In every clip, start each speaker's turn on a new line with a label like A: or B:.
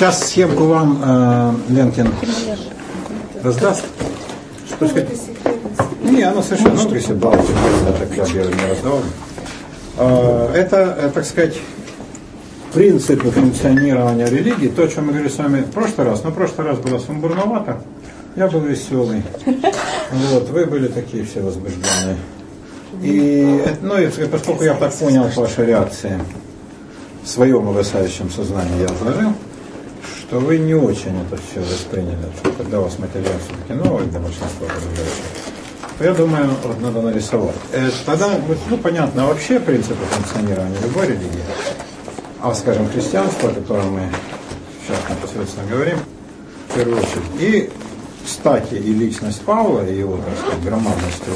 A: Сейчас схемку вам э, Ленкин раздаст. Что сказать? Не, она совершенно внутри себя балки, так я не раздавал. Э, это, э, так сказать, принципы функционирования религии, то, о чем мы говорили с вами в прошлый раз, но в прошлый раз было сумбурновато, я был веселый, вот, вы были такие все возбужденные. И, ну, и поскольку я так понял ваши реакции, в своем угасающем сознании я изложил, что вы не очень это все восприняли, когда у вас материал все-таки новый для большинства подозревающих, я думаю, вот надо нарисовать. Э, тогда, ну, понятно, вообще принципы функционирования любой религии, а, скажем, христианство, о котором мы сейчас непосредственно говорим, в первую очередь. И, кстати, и личность Павла, и его, так сказать, громадностью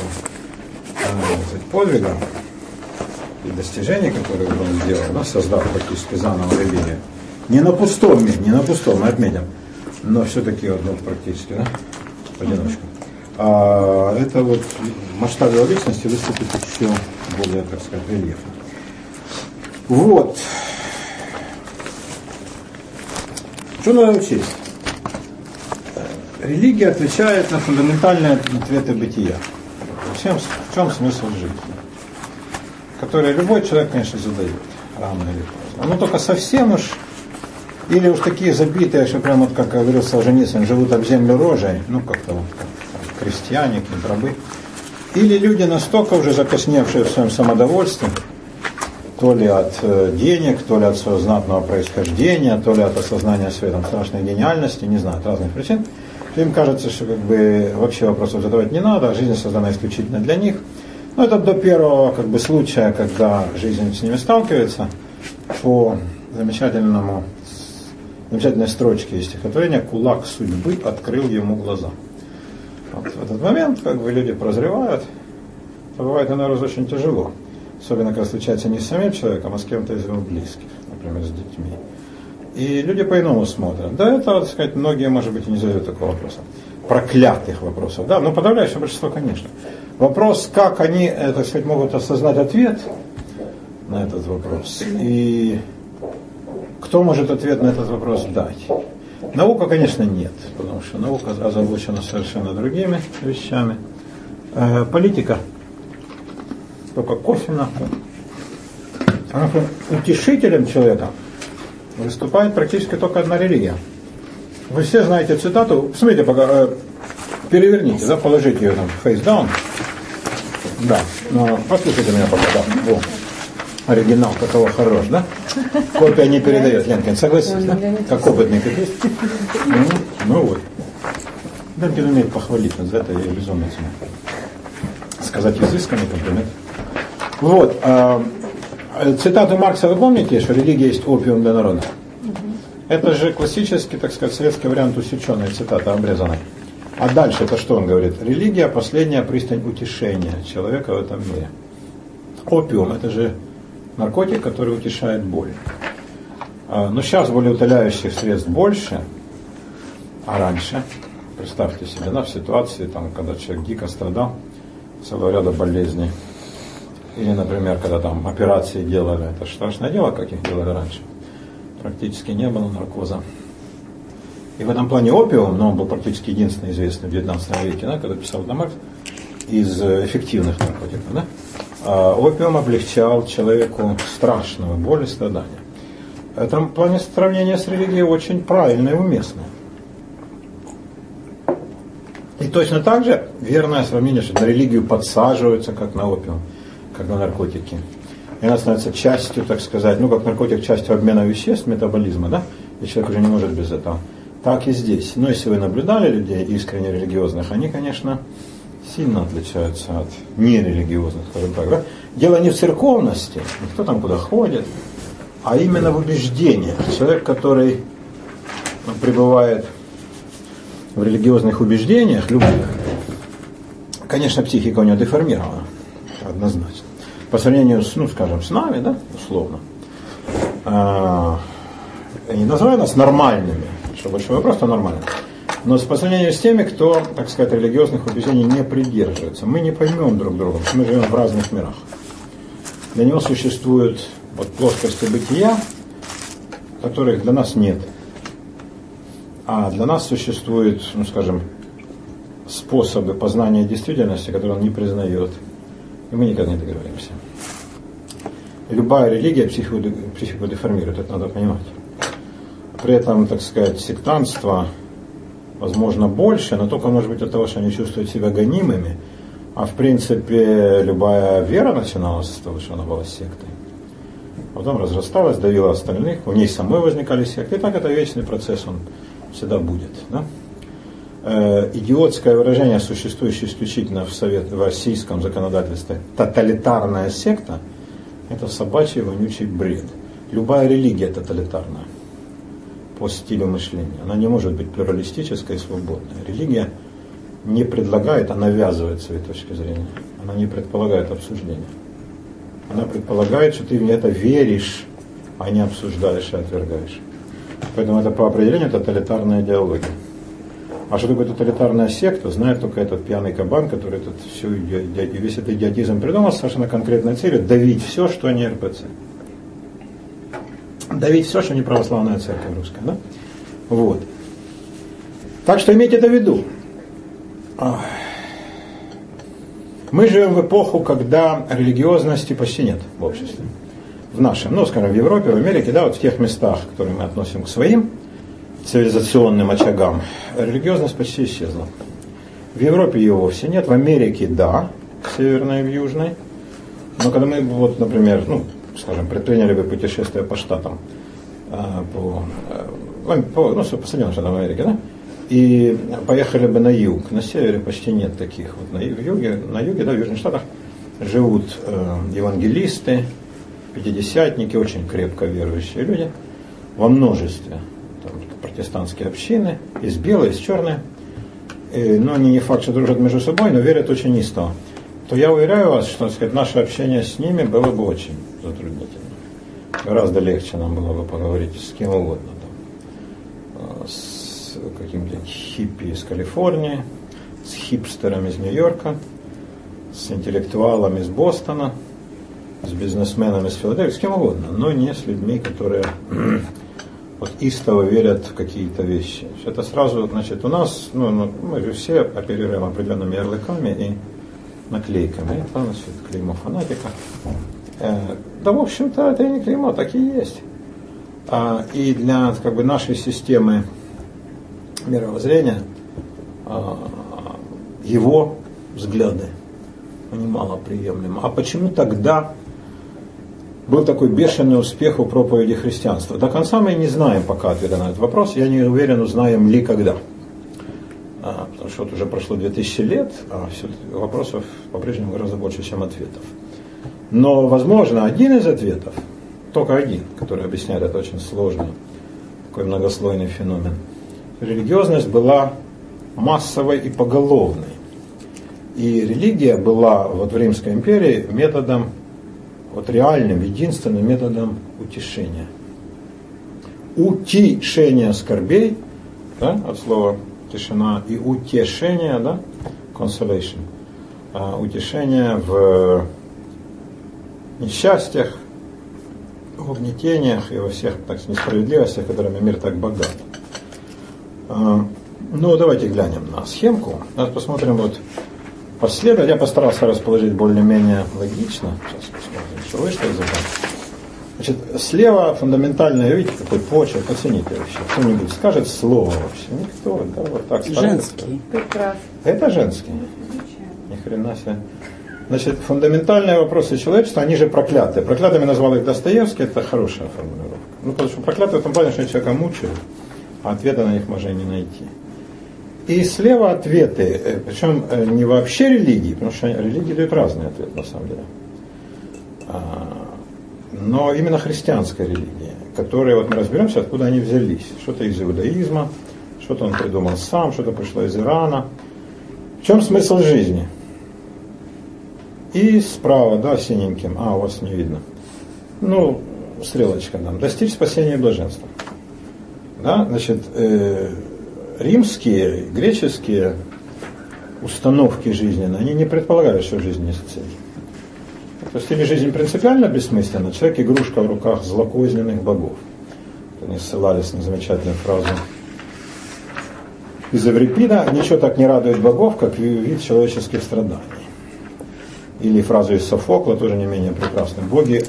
A: э, подвига и достижений, которые он сделал, да, создав практически заново религию, не на пустом не на пустом, мы отметим, но все-таки ну, практически, да, одиночку. А это вот в масштабе его личности выступит еще более, так сказать, рельефно. Вот. Что надо учесть? Религия отвечает на фундаментальные ответы бытия. В чем, в чем смысл жизни? Который любой человек, конечно, задает рано или поздно. Но только совсем уж или уж такие забитые, что прямо, вот, как говорил Солженицын, живут об землю рожей, ну как-то вот, как крестьяне, какие рабы. Или люди настолько уже закосневшие в своем самодовольстве, то ли от э, денег, то ли от своего знатного происхождения, то ли от осознания своей там, страшной гениальности, не знаю, от разных причин, то им кажется, что как бы вообще вопросов задавать не надо, а жизнь создана исключительно для них. Но это до первого как бы, случая, когда жизнь с ними сталкивается, по замечательному замечательной строчке из стихотворения «Кулак судьбы открыл ему глаза». Вот в этот момент как бы люди прозревают, то бывает иной раз очень тяжело. Особенно, когда случается не с самим человеком, а с кем-то из его близких, например, с детьми. И люди по-иному смотрят. Да, это, так сказать, многие, может быть, и не задают такого вопроса. Проклятых вопросов. Да, но подавляющее большинство, конечно. Вопрос, как они, э, так сказать, могут осознать ответ на этот вопрос. И кто может ответ на этот вопрос дать? Наука, конечно, нет, потому что наука озабочена совершенно другими вещами. Э, политика только косвенно. Утешителем человека выступает практически только одна религия. Вы все знаете цитату, смотрите, пока, э, переверните, да, положите ее там face down. Да, но послушайте меня пока, да. Во оригинал какого хорош, да? Копия не передает. Ленкин, согласись, да? Как опытный копист. Ну, ну вот. Ленкин умеет похвалить, за это я безумно ценю. Сказать изысканный комплимент. Вот. Э, цитату Маркса вы помните, что религия есть опиум для народа? Это же классический, так сказать, советский вариант усеченной цитаты, обрезанной. А дальше это что он говорит? Религия – последняя пристань утешения человека в этом мире. Опиум – это же наркотик, который утешает боль. А, но сейчас болеутоляющих средств больше, а раньше, представьте себе, да, в ситуации, там, когда человек дико страдал, целого ряда болезней, или, например, когда там операции делали, это страшное дело, как их делали раньше, практически не было наркоза. И в этом плане опиум, но он был практически единственный известный в 19 веке, да, когда писал Дамарк, из эффективных наркотиков. Да? А опиум облегчал человеку страшную боль и страдания. В этом плане сравнение с религией очень правильное и уместное. И точно так же верное сравнение, что на религию подсаживаются, как на опиум, как на наркотики. И она становится частью, так сказать, ну как наркотик, частью обмена веществ, метаболизма, да, и человек уже не может без этого. Так и здесь. Но если вы наблюдали людей искренне религиозных, они, конечно, сильно отличаются от нерелигиозных, скажем так. Да? Дело не в церковности, никто там куда ходит, а именно в убеждениях. Человек, который ну, пребывает в религиозных убеждениях, любых, конечно, психика у него деформирована, однозначно. По сравнению с, ну, скажем, с нами, да, условно. А, я не называю нас нормальными, что большой вопрос, то нормально. Но по сравнению с теми, кто, так сказать, религиозных убеждений не придерживается, мы не поймем друг друга, мы живем в разных мирах. Для него существуют вот плоскости бытия, которых для нас нет. А для нас существуют, ну скажем, способы познания действительности, которые он не признает. И мы никогда не договоримся. Любая религия психику, деформирует, это надо понимать. При этом, так сказать, сектантство возможно больше, но только может быть от того, что они чувствуют себя гонимыми. А в принципе любая вера начиналась с того, что она была сектой. Потом разрасталась, давила остальных, у ней самой возникали секты. И так это вечный процесс, он всегда будет. Да? Э, идиотское выражение, существующее исключительно в, совет, в российском законодательстве, тоталитарная секта, это собачий вонючий бред. Любая религия тоталитарная по стилю мышления. Она не может быть плюралистической и свободной. Религия не предлагает, а навязывает свои точки зрения. Она не предполагает обсуждения. Она предполагает, что ты в это веришь, а не обсуждаешь и отвергаешь. Поэтому это по определению тоталитарная идеология. А что такое тоталитарная секта, знает только этот пьяный кабан, который этот всю, весь этот идиотизм придумал с совершенно конкретной целью давить все, что не РПЦ. Давить все, что не православная церковь русская. Да? Вот. Так что имейте это в виду. Мы живем в эпоху, когда религиозности почти нет в обществе. В нашем, ну, скажем, в Европе, в Америке, да, вот в тех местах, которые мы относим к своим цивилизационным очагам, религиозность почти исчезла. В Европе ее вовсе нет, в Америке да, в северной и в южной. Но когда мы, вот, например, ну, скажем, предприняли бы путешествие по штатам, а, по, э, по, ну, по Соединенным Штатам Америки, да, и поехали бы на юг. На севере почти нет таких. Вот на юге, на юге, да, в Южных Штатах живут э, евангелисты, пятидесятники, очень крепко верующие люди во множестве. Там протестантские общины, есть белые, есть черные. И, но они не факт, что дружат между собой, но верят очень истово. То я уверяю вас, что так сказать, наше общение с ними было бы очень затруднительно. Гораздо легче нам было бы поговорить с кем угодно. Там, с каким-то хиппи из Калифорнии, с хипстером из Нью-Йорка, с интеллектуалом из Бостона, с бизнесменом из Филадельфии, с кем угодно, но не с людьми, которые вот истово верят в какие-то вещи. Это сразу, значит, у нас, ну, ну, мы же все оперируем определенными ярлыками и наклейками. Это, значит, клеймо фанатика. Э, да, в общем-то, это и не клеймо, так и есть. А, и для как бы, нашей системы мировоззрения, а, его взгляды, они мало приемлемы. А почему тогда был такой бешеный успех у проповеди христианства? До конца мы не знаем пока ответа на этот вопрос. Я не уверен, узнаем ли когда. А, потому что вот уже прошло 2000 лет, а вопросов по-прежнему гораздо больше, чем ответов. Но, возможно, один из ответов, только один, который объясняет это очень сложный, такой многослойный феномен – религиозность была массовой и поголовной. И религия была вот в Римской империи методом, вот реальным, единственным методом утешения. Утешение скорбей, да, от слова тишина, и утешение, да, consolation, а, утешение в несчастьях, угнетениях и во всех так, несправедливостях, которыми мир так богат. А, ну, давайте глянем на схемку. Сейчас посмотрим вот последовательно. Я постарался расположить более-менее логично. Сейчас посмотрим, что вышло из этого. Значит, слева фундаментальное, видите, какой почерк, оцените вообще. Кто-нибудь скажет слово вообще? Никто, да, вот так.
B: Женский.
A: Прекрасно. Это женский. Ни хрена себе. Значит, фундаментальные вопросы человечества, они же проклятые. Проклятыми назвал их Достоевский, это хорошая формулировка. Ну, потому что проклятые в том плане, что человека мучают а ответа на них можно не найти. И слева ответы, э, причем э, не вообще религии, потому что религии дают разные ответы на самом деле, а, но именно христианская религия, которые, вот мы разберемся, откуда они взялись. Что-то из иудаизма, что-то он придумал сам, что-то пришло из Ирана. В чем смысл жизни? И справа, да, синеньким, а, у вас не видно. Ну, стрелочка нам. Достичь спасения и блаженства. Да? Значит, э, римские, греческие установки жизненные, они не предполагают, что жизнь есть цель. То есть или жизнь принципиально бессмысленна, человек игрушка в руках злокозненных богов. Они ссылались на замечательную фразу из Эврипида ничего так не радует богов, как вид человеческих страданий. Или фразу из Софокла, тоже не менее прекрасную. Боги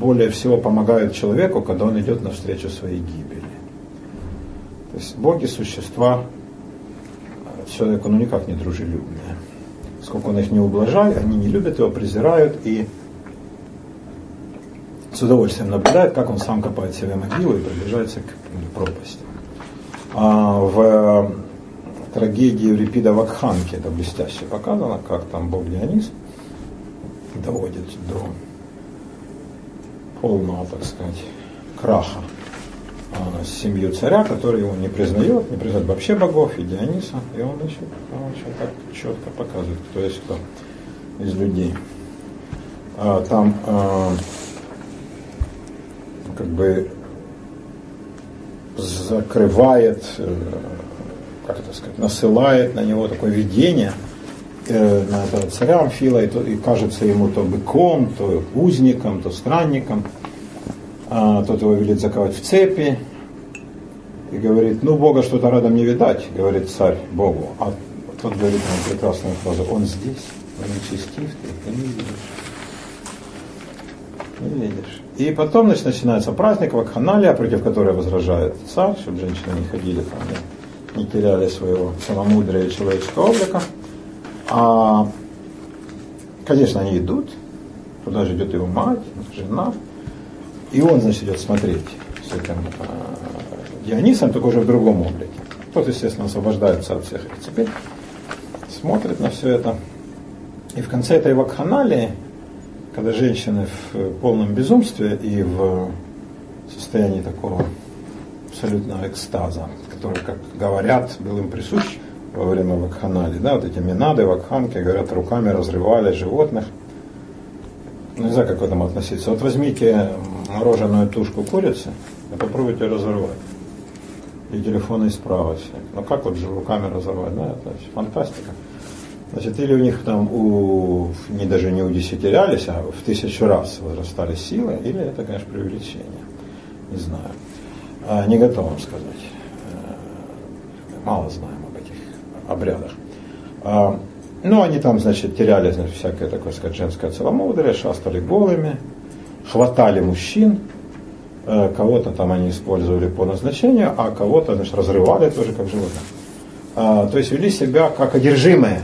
A: более всего помогают человеку, когда он идет навстречу своей гибели. То есть боги – существа человеку ну никак не дружелюбные. Сколько он их не ублажает, они не любят его, презирают и с удовольствием наблюдают, как он сам копает себе могилу и приближается к пропасти. А в трагедии Еврипида Вакханки это блестяще показано, как там бог Дионис доводит до полного, так сказать, краха а, семью царя, который его не признает, не признает вообще богов и Диониса, и он еще, он еще так четко показывает, кто есть кто из людей. А, там а, как бы закрывает, э, как это сказать, насылает на него такое видение на этого царя Амфила, и, то, и кажется ему то быком, то узником, то странником. А, тот его велит заковать в цепи и говорит, ну Бога что-то рядом не видать, говорит царь Богу. А тот говорит ему прекрасную фразу, он здесь, он нечестив, ты, ты не видишь. Не видишь. И потом значит, начинается праздник вакханалия, против которой возражает царь, чтобы женщины не ходили там, не, не теряли своего целомудрия и человеческого облика. А, конечно, они идут, туда же идет его мать, жена, и он, значит, идет смотреть с этим э, Дионисом, только уже в другом облике. Тот, естественно, освобождается от всех этих цепей, смотрит на все это. И в конце этой вакханалии когда женщины в полном безумстве и в состоянии такого абсолютного экстаза, который, как говорят, был им присущ во время вакханали, да, вот эти минады, вакханки, говорят, руками разрывали животных. Ну, не знаю, как к этому относиться. Вот возьмите мороженую тушку курицы и попробуйте разорвать. И телефонный справочник. Ну как вот же руками разорвать, да, это фантастика. Значит, или у них там у, не даже не удесятерялись, а в тысячу раз возрастали силы, или это, конечно, преувеличение. Не знаю. А, не готов вам сказать. Э, мало этих обрядах. А, ну, они там, значит, теряли, значит, всякое такое, сказать, женское целомудрие, шастали голыми, хватали мужчин, э, кого-то там они использовали по назначению, а кого-то, значит, разрывали тоже как животных. А, то есть вели себя как одержимые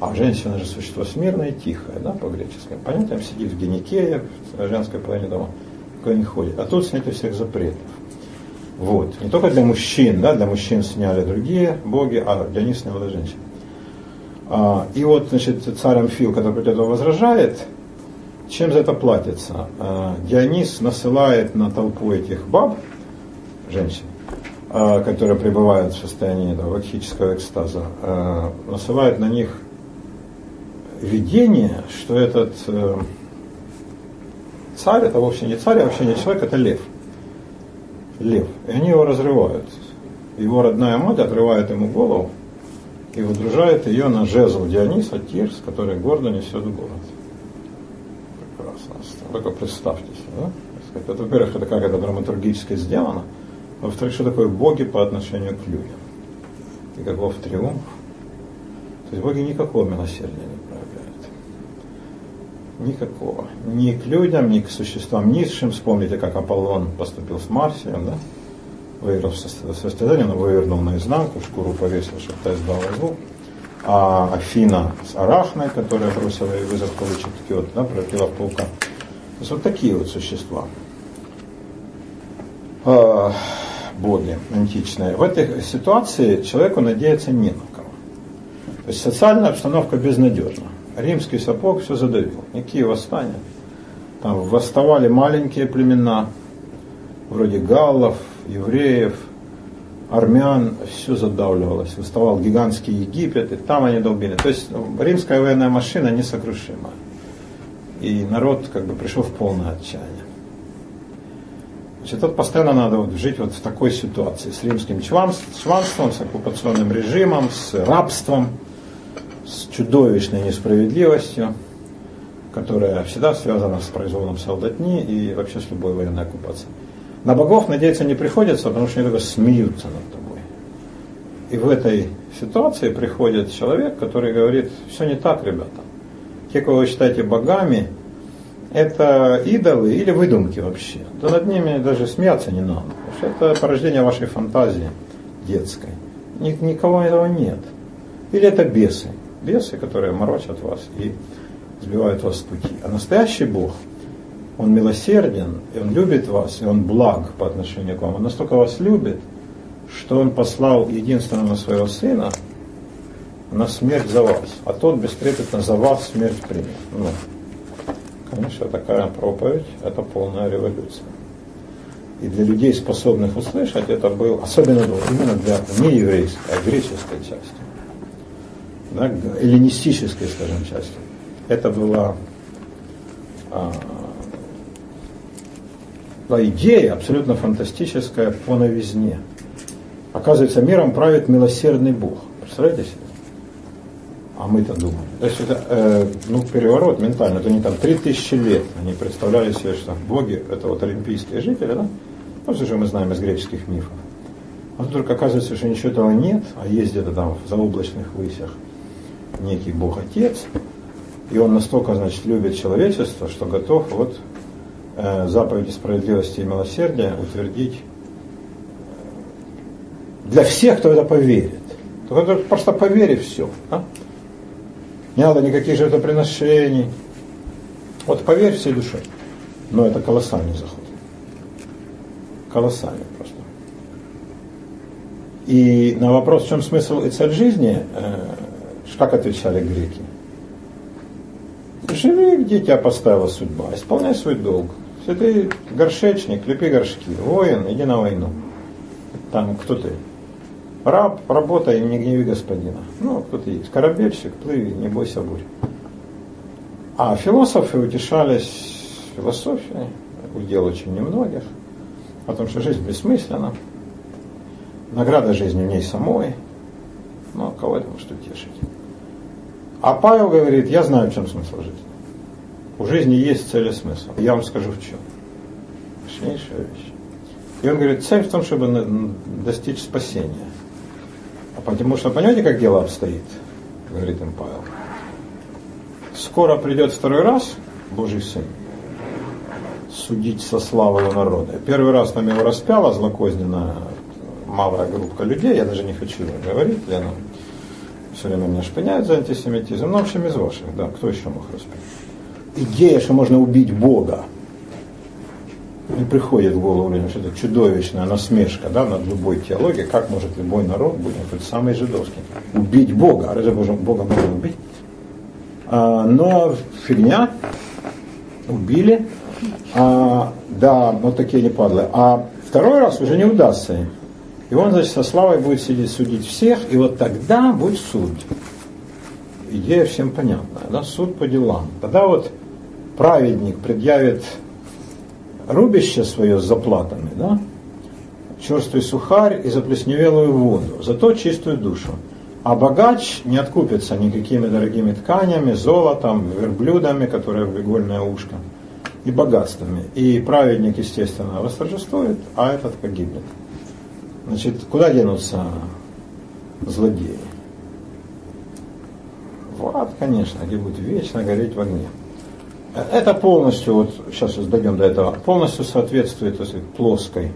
A: а женщина же существо смирное и тихое, да, по-гречески. Понятно, сидит в геникее, в женской половине дома, никуда не ходит. А тут снято всех запретов. Вот. Не только для мужчин, да, для мужчин сняли другие боги, а для них сняла для женщин. А, и вот, значит, царь Амфил, когда против этого возражает, чем за это платится? А, Дионис насылает на толпу этих баб, женщин, а, которые пребывают в состоянии да, вакхического экстаза, а, насылает на них видение, что этот э, царь, это вовсе не царь, а вообще не человек, это лев. Лев. И они его разрывают. Его родная мать отрывает ему голову и выдружает ее на жезл Диониса Тирс, который гордо несет в город. Прекрасно. Только представьте себе, да? Во-первых, это как это драматургически сделано. Во-вторых, что такое боги по отношению к людям? И каков триумф? То есть боги никакого милосердия не Никакого. Ни к людям, ни к существам низшим. Вспомните, как Аполлон поступил с Марсием, да? Выиграл состязание, но вывернул наизнанку, шкуру повесил, чтобы та издала звук. А Афина с Арахной, которая бросила и вызов получит ткет, да, превратила в. То есть вот такие вот существа. А, боги античные. В этой ситуации человеку надеяться не на кого. То есть социальная обстановка безнадежна римский сапог все задавил. Никакие восстания. Там восставали маленькие племена, вроде галлов, евреев, армян, все задавливалось. Выставал гигантский Египет, и там они долбили. То есть ну, римская военная машина несокрушима. И народ как бы пришел в полное отчаяние. Значит, вот постоянно надо вот жить вот в такой ситуации с римским чванством, с оккупационным режимом, с рабством – с чудовищной несправедливостью, которая всегда связана с произволом солдатни и вообще с любой военной оккупацией. На богов надеяться не приходится, потому что они только смеются над тобой. и в этой ситуации приходит человек, который говорит, все не так, ребята. Те, кого вы считаете богами, это идолы или выдумки вообще. Да над ними даже смеяться не надо. Потому что это порождение вашей фантазии детской. Никого этого нет. Или это бесы. Бесы, которые морочат вас и сбивают вас с пути. А настоящий Бог, Он милосерден, и Он любит вас, и Он благ по отношению к вам. Он настолько вас любит, что Он послал единственного своего Сына на смерть за вас, а тот бестрепетно за вас смерть примет. Ну, конечно, такая проповедь – это полная революция. И для людей, способных услышать, это был, особенно именно для не а греческой части, да, эллинистической, скажем, части. Это была, а, была идея абсолютно фантастическая по новизне. Оказывается, миром правит милосердный Бог. Представляете себе? А мы-то думаем. То есть это э, ну, переворот ментальный. Это не там 3000 лет. Они представляли себе, что боги это вот олимпийские жители, да? Ну, все же мы знаем из греческих мифов. А тут только оказывается, что ничего этого нет, а есть где-то там в заоблачных высях некий Бог-Отец, и он настолько, значит, любит человечество, что готов вот э, заповеди справедливости и милосердия утвердить для всех, кто это поверит. Просто поверив все. Да? Не надо никаких жертвоприношений. Вот поверь всей душой. Но это колоссальный заход. Колоссальный просто. И на вопрос, в чем смысл и цель жизни, э, как отвечали греки? Живи, где тебя поставила судьба, исполняй свой долг. Если ты горшечник, лепи горшки, воин, иди на войну. Там кто ты? Раб, работай, не гневи господина. Ну, кто ты есть. Корабельщик, плыви, не бойся бурь. А философы утешались философией, удел очень немногих, о том, что жизнь бессмысленна, награда жизни в ней самой, ну, кого это может утешить? А Павел говорит, я знаю, в чем смысл жизни. У жизни есть цель и смысл. Я вам скажу в чем. Важнейшая вещь. И он говорит, цель в том, чтобы достичь спасения. А потому что, понимаете, как дело обстоит, говорит им Павел. Скоро придет второй раз Божий Сын судить со славой народа. Первый раз там его распяла злокозненная малая группа людей, я даже не хочу говорить, Лена все время меня шпыняют за антисемитизм, но в общем из ваших, да, кто еще мог распять? Идея, что можно убить Бога, не приходит в голову людям, что это чудовищная насмешка да, над любой теологией, как может любой народ, будем хоть самый жидовский, убить Бога, а разве Бога, Бога можно убить? А, но фигня, убили, а, да, вот такие не падлы. А второй раз уже не удастся им. И он, значит, со славой будет сидеть, судить всех, и вот тогда будет суд. Идея всем понятная, да, суд по делам. Тогда вот праведник предъявит рубище свое с заплатами, да, черствый сухарь и заплесневелую воду, зато чистую душу. А богач не откупится никакими дорогими тканями, золотом, верблюдами, которые в игольное ушко, и богатствами. И праведник, естественно, восторжествует, а этот погибнет. Значит, куда денутся злодеи? В ад, конечно, где будет вечно гореть в огне. Это полностью, вот сейчас дойдем до этого, полностью соответствует сказать, плоской,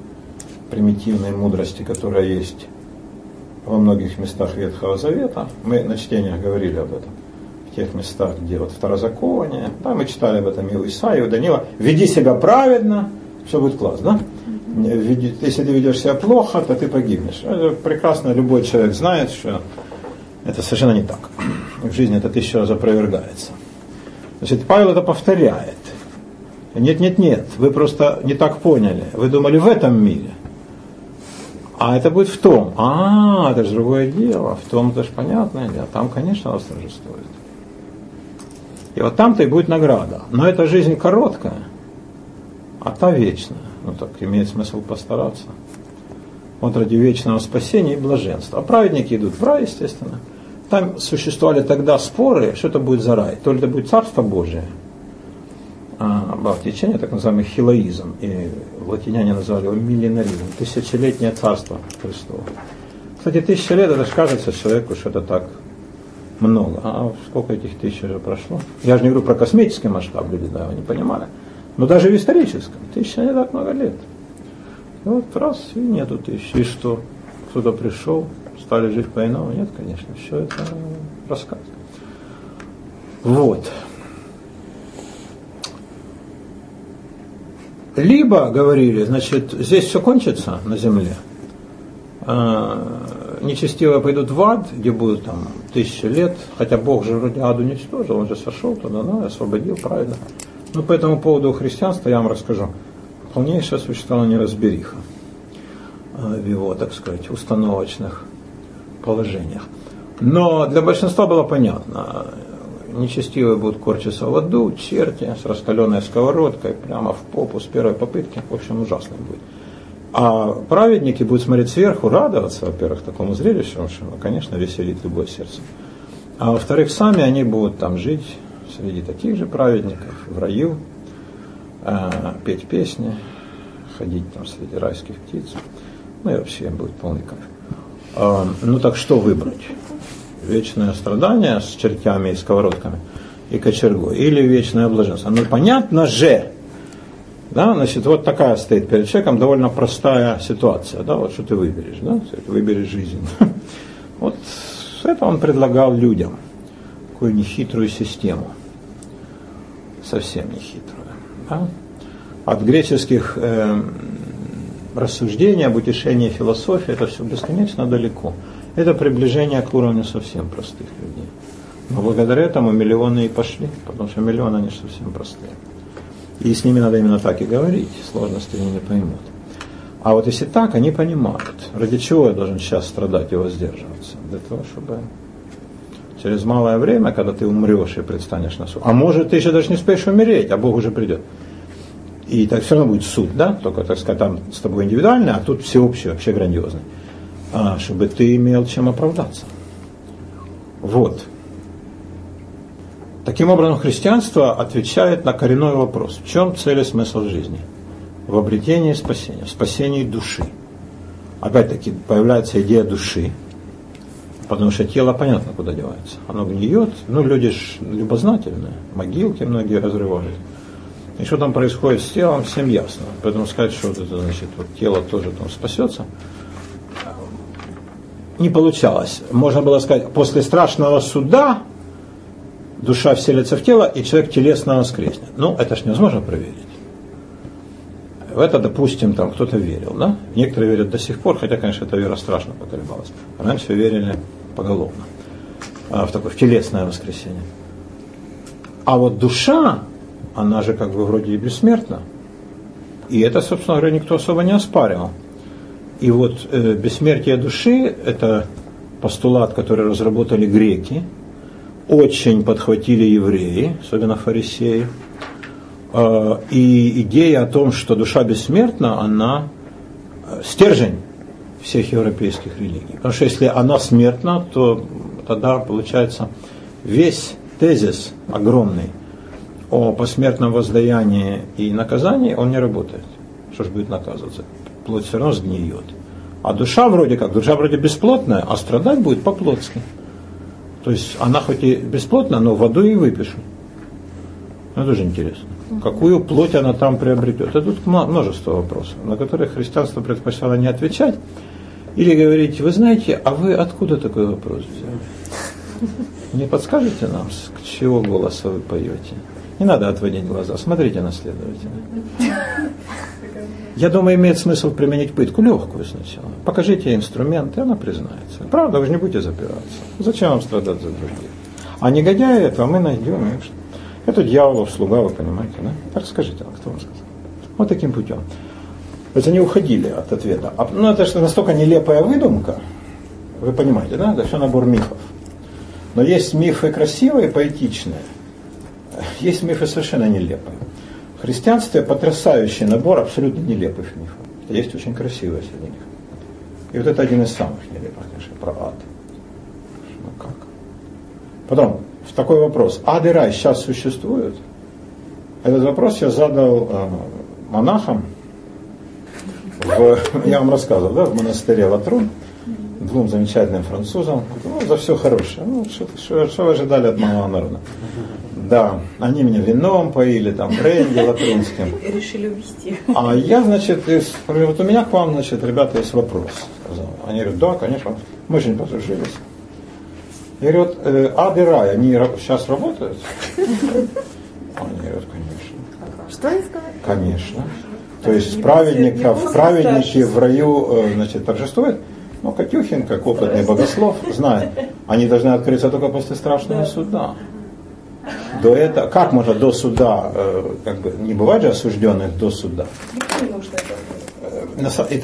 A: примитивной мудрости, которая есть во многих местах Ветхого Завета. Мы на чтениях говорили об этом. В тех местах, где вот второзаконие. Да, мы читали об этом и у Исаия, и у Данила. Веди себя праведно, все будет классно, да? Если ты ведешь себя плохо, то ты погибнешь. Это прекрасно любой человек знает, что это совершенно не так. В жизни это тысячу раз опровергается. Значит, Павел это повторяет. Нет, нет, нет, вы просто не так поняли. Вы думали в этом мире. А это будет в том. А, это же другое дело. В том это же понятное дело. Там, конечно, вас торжествует. И вот там-то и будет награда. Но эта жизнь короткая, а та вечная. Ну так имеет смысл постараться. Вот ради вечного спасения и блаженства. А праведники идут в рай, естественно. Там существовали тогда споры, что это будет за рай. То ли это будет Царство Божие, а, было течение, так называемый хилоизм, и латиняне называли его миллинаризм, тысячелетнее царство Христово. Кстати, тысяча лет, это же кажется человеку, что это так много. А сколько этих тысяч уже прошло? Я же не говорю про космический масштаб, люди да, не понимали. Но даже в историческом, тысяча не так много лет. И вот раз, и нету тысячи. И что? Кто-то пришел, стали жить по-иному? Нет, конечно, все это рассказ. Вот. Либо, говорили, значит, здесь все кончится на земле, а, нечестивые пойдут в ад, где будут там тысячи лет, хотя Бог же вроде аду уничтожил, он же сошел туда, ну, освободил, правильно. Ну, по этому поводу христианства я вам расскажу. Полнейшая существовала неразбериха а, в его, так сказать, установочных положениях. Но для большинства было понятно, нечестивые будут корчиться в аду, черти с раскаленной сковородкой прямо в попу с первой попытки. В общем, ужасно будет. А праведники будут смотреть сверху, радоваться, во-первых, такому зрелищу, что, конечно, веселит любое сердце. А во-вторых, сами они будут там жить среди таких же праведников, в раю, э, петь песни, ходить там среди райских птиц. Ну и вообще будет полный кайф. Э, ну так что выбрать? вечное страдание с чертями и сковородками и кочергой, или вечное блаженство. Ну, понятно же, да, значит, вот такая стоит перед человеком довольно простая ситуация, да, вот что ты выберешь, да, ты выберешь жизнь. Вот это он предлагал людям, такую нехитрую систему, совсем нехитрую. Да? От греческих э, рассуждений об утешении философии это все бесконечно далеко. Это приближение к уровню совсем простых людей. Но благодаря этому миллионы и пошли, потому что миллионы они совсем простые. И с ними надо именно так и говорить, сложности они не поймут. А вот если так, они понимают, ради чего я должен сейчас страдать и воздерживаться. Для того, чтобы через малое время, когда ты умрешь и предстанешь на суд, а может ты еще даже не успеешь умереть, а Бог уже придет. И так все равно будет суд, да, только, так сказать, там с тобой индивидуально, а тут всеобщий, вообще грандиозный а, чтобы ты имел чем оправдаться. Вот. Таким образом, христианство отвечает на коренной вопрос. В чем цель и смысл жизни? В обретении спасения, в спасении души. Опять-таки появляется идея души, потому что тело понятно, куда девается. Оно гниет, ну люди же любознательные, могилки многие разрывают. И что там происходит с телом, всем ясно. Поэтому сказать, что вот это значит, вот тело тоже там спасется, не получалось. Можно было сказать, после страшного суда душа вселится в тело, и человек телесно воскреснет. Ну, это ж невозможно проверить. В это, допустим, там кто-то верил, да? Некоторые верят до сих пор, хотя, конечно, эта вера страшно поколебалась. Раньше верили поголовно а, в такое в телесное воскресение. А вот душа, она же как бы вроде и бессмертна. И это, собственно говоря, никто особо не оспаривал. И вот э, бессмертие души – это постулат, который разработали греки, очень подхватили евреи, особенно фарисеи. Э, и идея о том, что душа бессмертна, она э, стержень всех европейских религий. Потому что если она смертна, то тогда получается весь тезис огромный о посмертном воздаянии и наказании, он не работает. Что же будет наказываться? плоть все равно сгниет. А душа вроде как, душа вроде бесплотная, а страдать будет по-плотски. То есть она хоть и бесплотная, но воду и выпишет. Это тоже интересно. Какую плоть она там приобретет? Это тут множество вопросов, на которые христианство предпочитало не отвечать. Или говорить, вы знаете, а вы откуда такой вопрос взяли? Не подскажете нам, с чего голоса вы поете? Не надо отводить глаза, смотрите на следователя. Я думаю, имеет смысл применить пытку легкую сначала. Покажите инструмент, и она признается. Правда, вы же не будете запираться. Зачем вам страдать за других? А негодяя этого мы найдем. Это дьяволов слуга, вы понимаете, да? Так скажите, кто вам сказал? Вот таким путем. То есть они уходили от ответа. А, ну, это же настолько нелепая выдумка, вы понимаете, да? Это все набор мифов. Но есть мифы красивые, поэтичные. Есть мифы совершенно нелепые христианстве потрясающий набор абсолютно нелепых мифов. Есть очень красивые среди них. И вот это один из самых нелепых, конечно, про ад. Ну как? Потом, в такой вопрос. Ад и рай сейчас существуют? Этот вопрос я задал э, монахам. В, я вам рассказывал, да, в монастыре Латрун. двум замечательным французам, ну, за все хорошее. Ну, что, что, что вы ожидали от малого народа? Да, они меня вином поили, там, бренди латунским.
B: Решили увезти.
A: А я, значит, из, вот у меня к вам, значит, ребята, есть вопрос. Сказал. Они говорят, да, конечно, мы очень подружились. Я говорю, вот э, ад и рай, они сейчас работают? Они говорят, конечно.
B: Что они сказали?
A: Конечно. То есть праведников, праведники в раю э, значит, торжествуют. Но Катюхин, как опытный богослов, знает, они должны открыться только после страшного суда. До этого, как можно до суда, э, как бы, не бывает же осужденных до суда.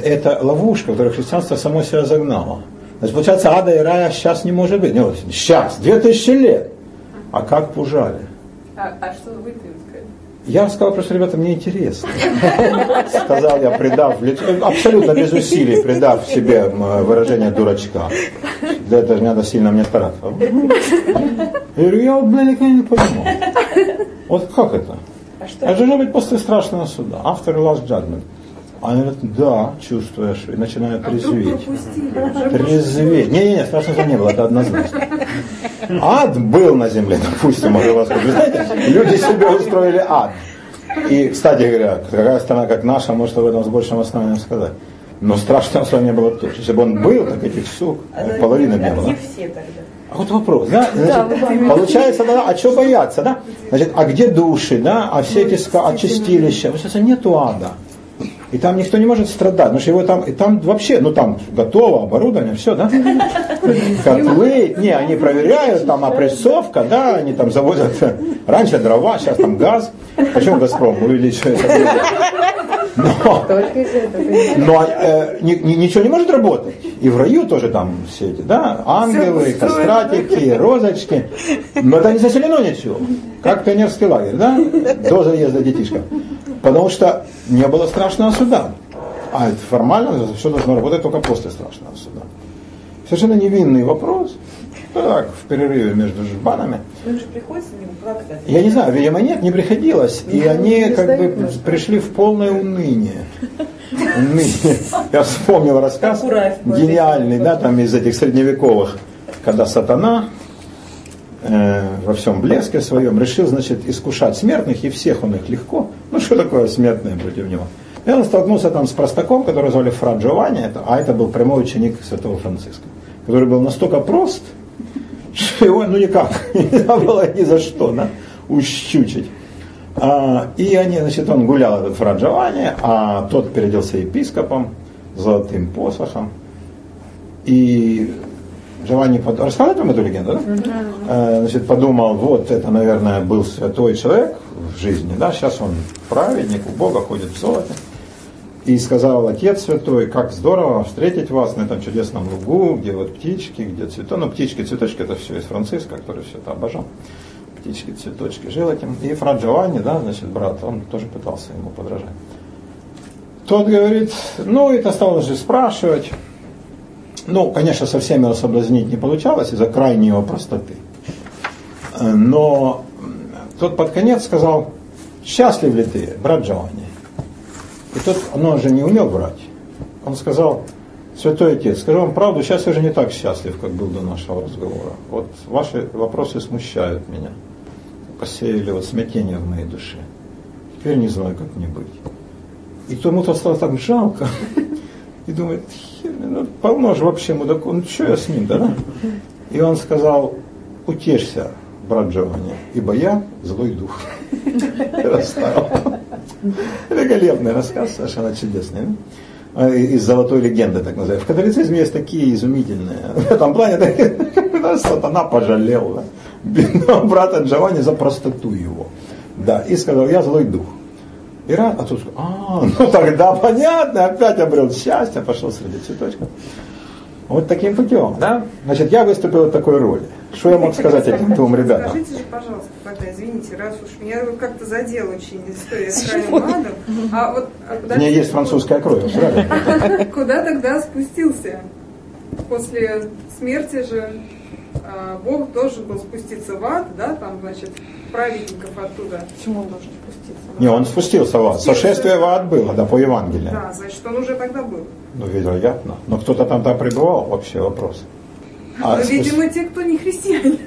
A: Это, ловушка, которую христианство само себя загнало. Значит, получается, ада и рая сейчас не может быть. Не, сейчас, две тысячи лет. А как пужали?
B: А, а что вы
A: я сказал просто, ребята, мне интересно. Сказал я, придав, абсолютно без усилий, придав себе выражение дурачка. Для этого не надо сильно мне стараться. Я говорю, я, блин, никогда не понимал. Вот как это? А что? Это должно быть после страшного суда. After last judgment. Они говорят, да, чувствуешь, и начинают а трезветь. Трезветь. Не-не-не, страшного не было, это однозначно. Ад был на земле, допустим, может вас Вы знаете, люди себе устроили ад. И, кстати говоря, такая страна, как наша, может об этом с большим основанием сказать. Но страшного с вами было тоже. Если бы он был, так этих сук а половины не было. все тогда? А вот вопрос, да? Значит, да получается, да, а что бояться, да? Значит, а где души, да? А все эти ска- очистилища? Получается, нету ада. И там никто не может страдать, потому что его там, и там вообще, ну там готово, оборудование, все, да? Котлы, не, они проверяют, там опрессовка, да, они там заводят, раньше дрова, сейчас там газ. Почему Газпром увеличивает? Но, но э, ни, ничего не может работать. И в раю тоже там все эти, да, ангелы, кастратики, розочки. Но это не заселено ничего. Как пионерский лагерь, да? До заезда детишка. Потому что не было страшного суда. А это формально все должно работать только после страшного суда. Совершенно невинный вопрос. Так, в перерыве между жбанами.
B: Им же приходится не плакать.
A: Я не знаю, видимо, нет, не приходилось. И ну, они как бы пришли в полное уныние. Уныние. Я вспомнил рассказ гениальный, да, там из этих средневековых, когда сатана э, во всем блеске своем решил, значит, искушать смертных, и всех он их легко. Ну, что такое смертные против него? И он столкнулся там с простаком, которого звали Фра Джованни, это, а это был прямой ученик святого Франциска, который был настолько прост, что его ну никак нельзя было ни за что да, ущучить. А, и они, значит, он гулял, этот Фра Джованни, а тот переоделся епископом, золотым посохом. И Джованни под... рассказать вам эту легенду, да? Uh-huh. Значит, подумал, вот это, наверное, был святой человек в жизни, да, сейчас он праведник, у Бога ходит в золоте. И сказал, Отец Святой, как здорово встретить вас на этом чудесном лугу, где вот птички, где цветы. Ну, птички, цветочки, это все из Франциска, который все это обожал. Птички, цветочки, жил этим. И Фра Джованни, да, значит, брат, он тоже пытался ему подражать. Тот говорит, ну, это стал уже спрашивать, ну, конечно, со всеми его соблазнить не получалось из-за крайней его простоты. Но тот под конец сказал, счастлив ли ты, брат Джованни? И тот, ну, он же не умел врать. Он сказал, Святой Отец, скажу вам правду, сейчас я уже не так счастлив, как был до нашего разговора. Вот ваши вопросы смущают меня. Посеяли вот смятение в моей душе. Теперь не знаю, как мне быть. И тому-то стало так жалко. И думает, ну, полно же вообще мудаку, ну что я с ним, да? И он сказал, утешься, брат Джованни, ибо я злой дух. Великолепный рассказ, совершенно чудесный. А, из золотой легенды, так называемой. В католицизме есть такие изумительные. В этом плане сатана пожалел да, брата Джованни за простоту его. Да, и сказал, я злой дух. И рад, а тут, а, ну тогда понятно, опять обрел счастье, пошел среди цветочков. Вот таким путем, да? Значит, я выступил в такой роли. Что я мог сказать этим двум ребятам?
B: Скажите же, пожалуйста, тогда, извините, раз уж меня как-то задела очень история с адом, а вот... А
A: куда У меня есть французская кровь,
B: правильно? Куда тогда спустился? После смерти же а, Бог должен был спуститься в ад, да, там, значит, праведников оттуда.
C: Почему он должен?
A: Не, он спустился в ад. Сошествие в ад было, да, по Евангелию.
B: Да, значит, он уже тогда был.
A: Ну, вероятно. Но кто-то там там пребывал, вообще вопрос.
B: А Но, спу... видимо, те, кто не христиане.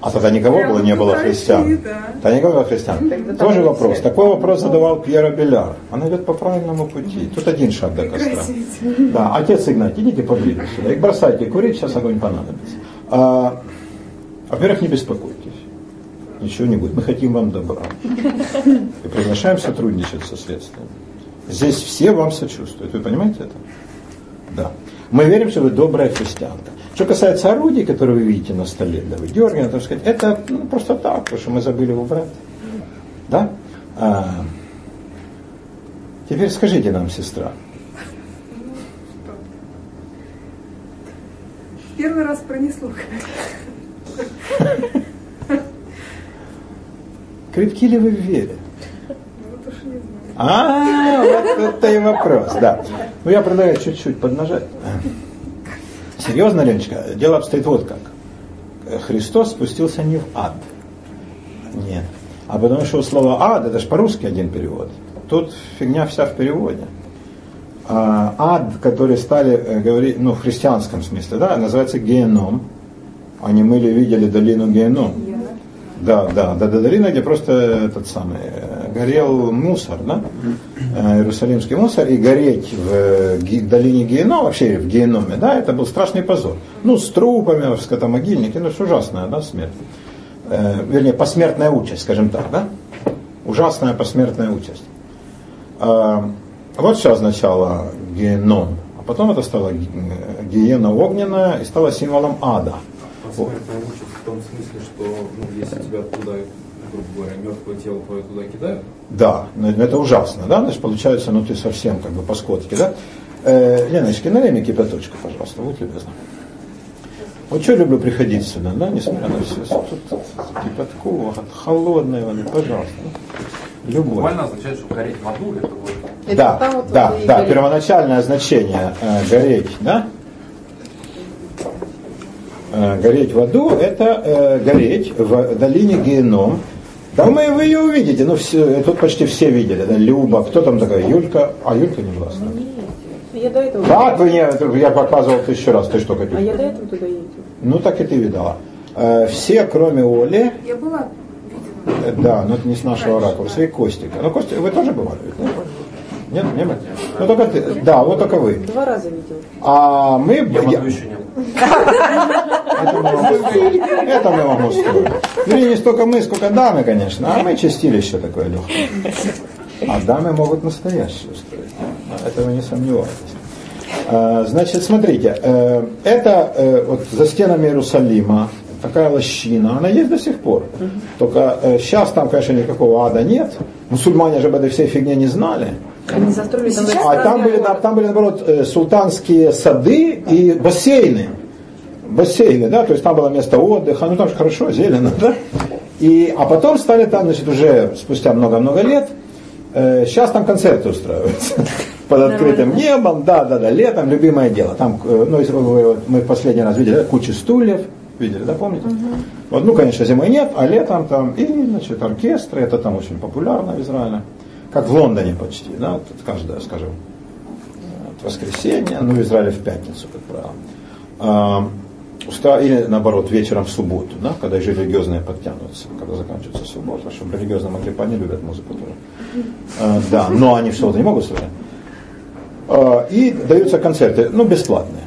A: А тогда никого было, не было христиан. Да. Тогда никого было христиан. Тогда Тоже вопрос. Такой вопрос задавал Пьера Беляр. Она идет по правильному пути. Тут один шаг до костра. Да, отец Игнатий, идите поближе сюда. И бросайте курить, сейчас огонь понадобится. А, во-первых, не беспокойтесь. Ничего не будет. Мы хотим вам добра. И приглашаем сотрудничать со следствием. Здесь все вам сочувствуют. Вы понимаете это? Да. Мы верим, что вы добрая христианка. Что касается орудий, которые вы видите на столе, да, вы Георгия, так сказать, это ну, просто так, потому что мы забыли его брать. Да? А, теперь скажите нам, сестра.
B: Первый раз пронесло.
A: Крепки ли вы в вере? А, вот это и вопрос, да. Ну, я предлагаю чуть-чуть поднажать. Серьезно, Леночка, дело обстоит вот как. Христос спустился не в ад. Нет. А потому что слово ад, это же по-русски один перевод. Тут фигня вся в переводе. А, ад, который стали э, говорить, ну, в христианском смысле, да, называется геном. Они мы ли видели долину геном. Да, да, да, да, долина, где просто этот самый э, горел мусор, да, э, иерусалимский мусор, и гореть в, э, в долине Геном, вообще в Геноме, да, это был страшный позор. Ну, с трупами в скотомогильнике, ну, это ужасная, да, смерть. Э, вернее, посмертная участь, скажем так, да, ужасная посмертная участь. Э, вот что означало Геном. А потом это стало гиена огненная и стало символом ада.
C: Посмертная участь в том смысле, что ну, если тебя туда грубо говоря, мертвое тело твое туда кидают?
A: Да, но это ужасно, да, значит, получается, ну ты совсем как бы по скотке, да? Э, Леночка, налей мне кипяточку, пожалуйста, будь любезна. Вот что люблю приходить сюда, да, несмотря на все. Тут, кипятку, холодной воды, пожалуйста.
C: Любой. Буквально означает, что гореть в аду это вот.
A: Это да, вот да, да, гореть. первоначальное значение э, гореть, да? Э, гореть в аду это э, гореть в долине Геном, да мы вы ее увидите, ну все, тут почти все видели, да, Люба, кто там такая, Юлька, а Юлька не была с нами. Я до этого. Как вы не, я показывал тысячу раз, ты что, Катюша?
D: А я до этого туда ездила.
A: Ну так и ты видала. Э, все, кроме Оли.
B: Я была,
A: видела. Э, да, но это не с нашего Раньше, ракурса, да. и Костика. Ну, Костя, вы тоже бывали? Да? Нет, не было? Ну только ты, да, вот только вы.
D: Два раза видел.
A: А мы...
C: Я, я... еще не был.
A: Это мы вам устроим. Вернее, не столько мы, сколько дамы, конечно. А мы чистилище такое легкое. А дамы могут настоящее устроить. Это вы не сомневайтесь. А, значит, смотрите, э, это э, вот за стенами Иерусалима такая лощина, она есть до сих пор. Только сейчас э, там, конечно, никакого ада нет. Мусульмане же об этой всей фигне не знали.
D: Они застроили там
A: А там были, там были, наоборот, султанские сады и бассейны. Бассейны, да, то есть там было место отдыха, ну там же хорошо, зелено, да. И, а потом стали там, значит, уже спустя много-много лет, э, сейчас там концерты устраиваются под открытым небом, да, да, да, летом, любимое дело. Там, э, ну, вы, мы в последний раз видели, да, куча стульев, видели, да, помните? Угу. Вот, ну, конечно, зимой нет, а летом там, и, значит, оркестры, это там очень популярно в Израиле как в Лондоне почти, да, тут каждое, скажем, воскресенье, ну в Израиле в пятницу, как правило. А, или наоборот, вечером в субботу, да, когда же религиозные подтянутся, когда заканчивается суббота, чтобы религиозные понять, любят музыку тоже. А, да, но они в субботу не могут слушать. А, и даются концерты, ну, бесплатные.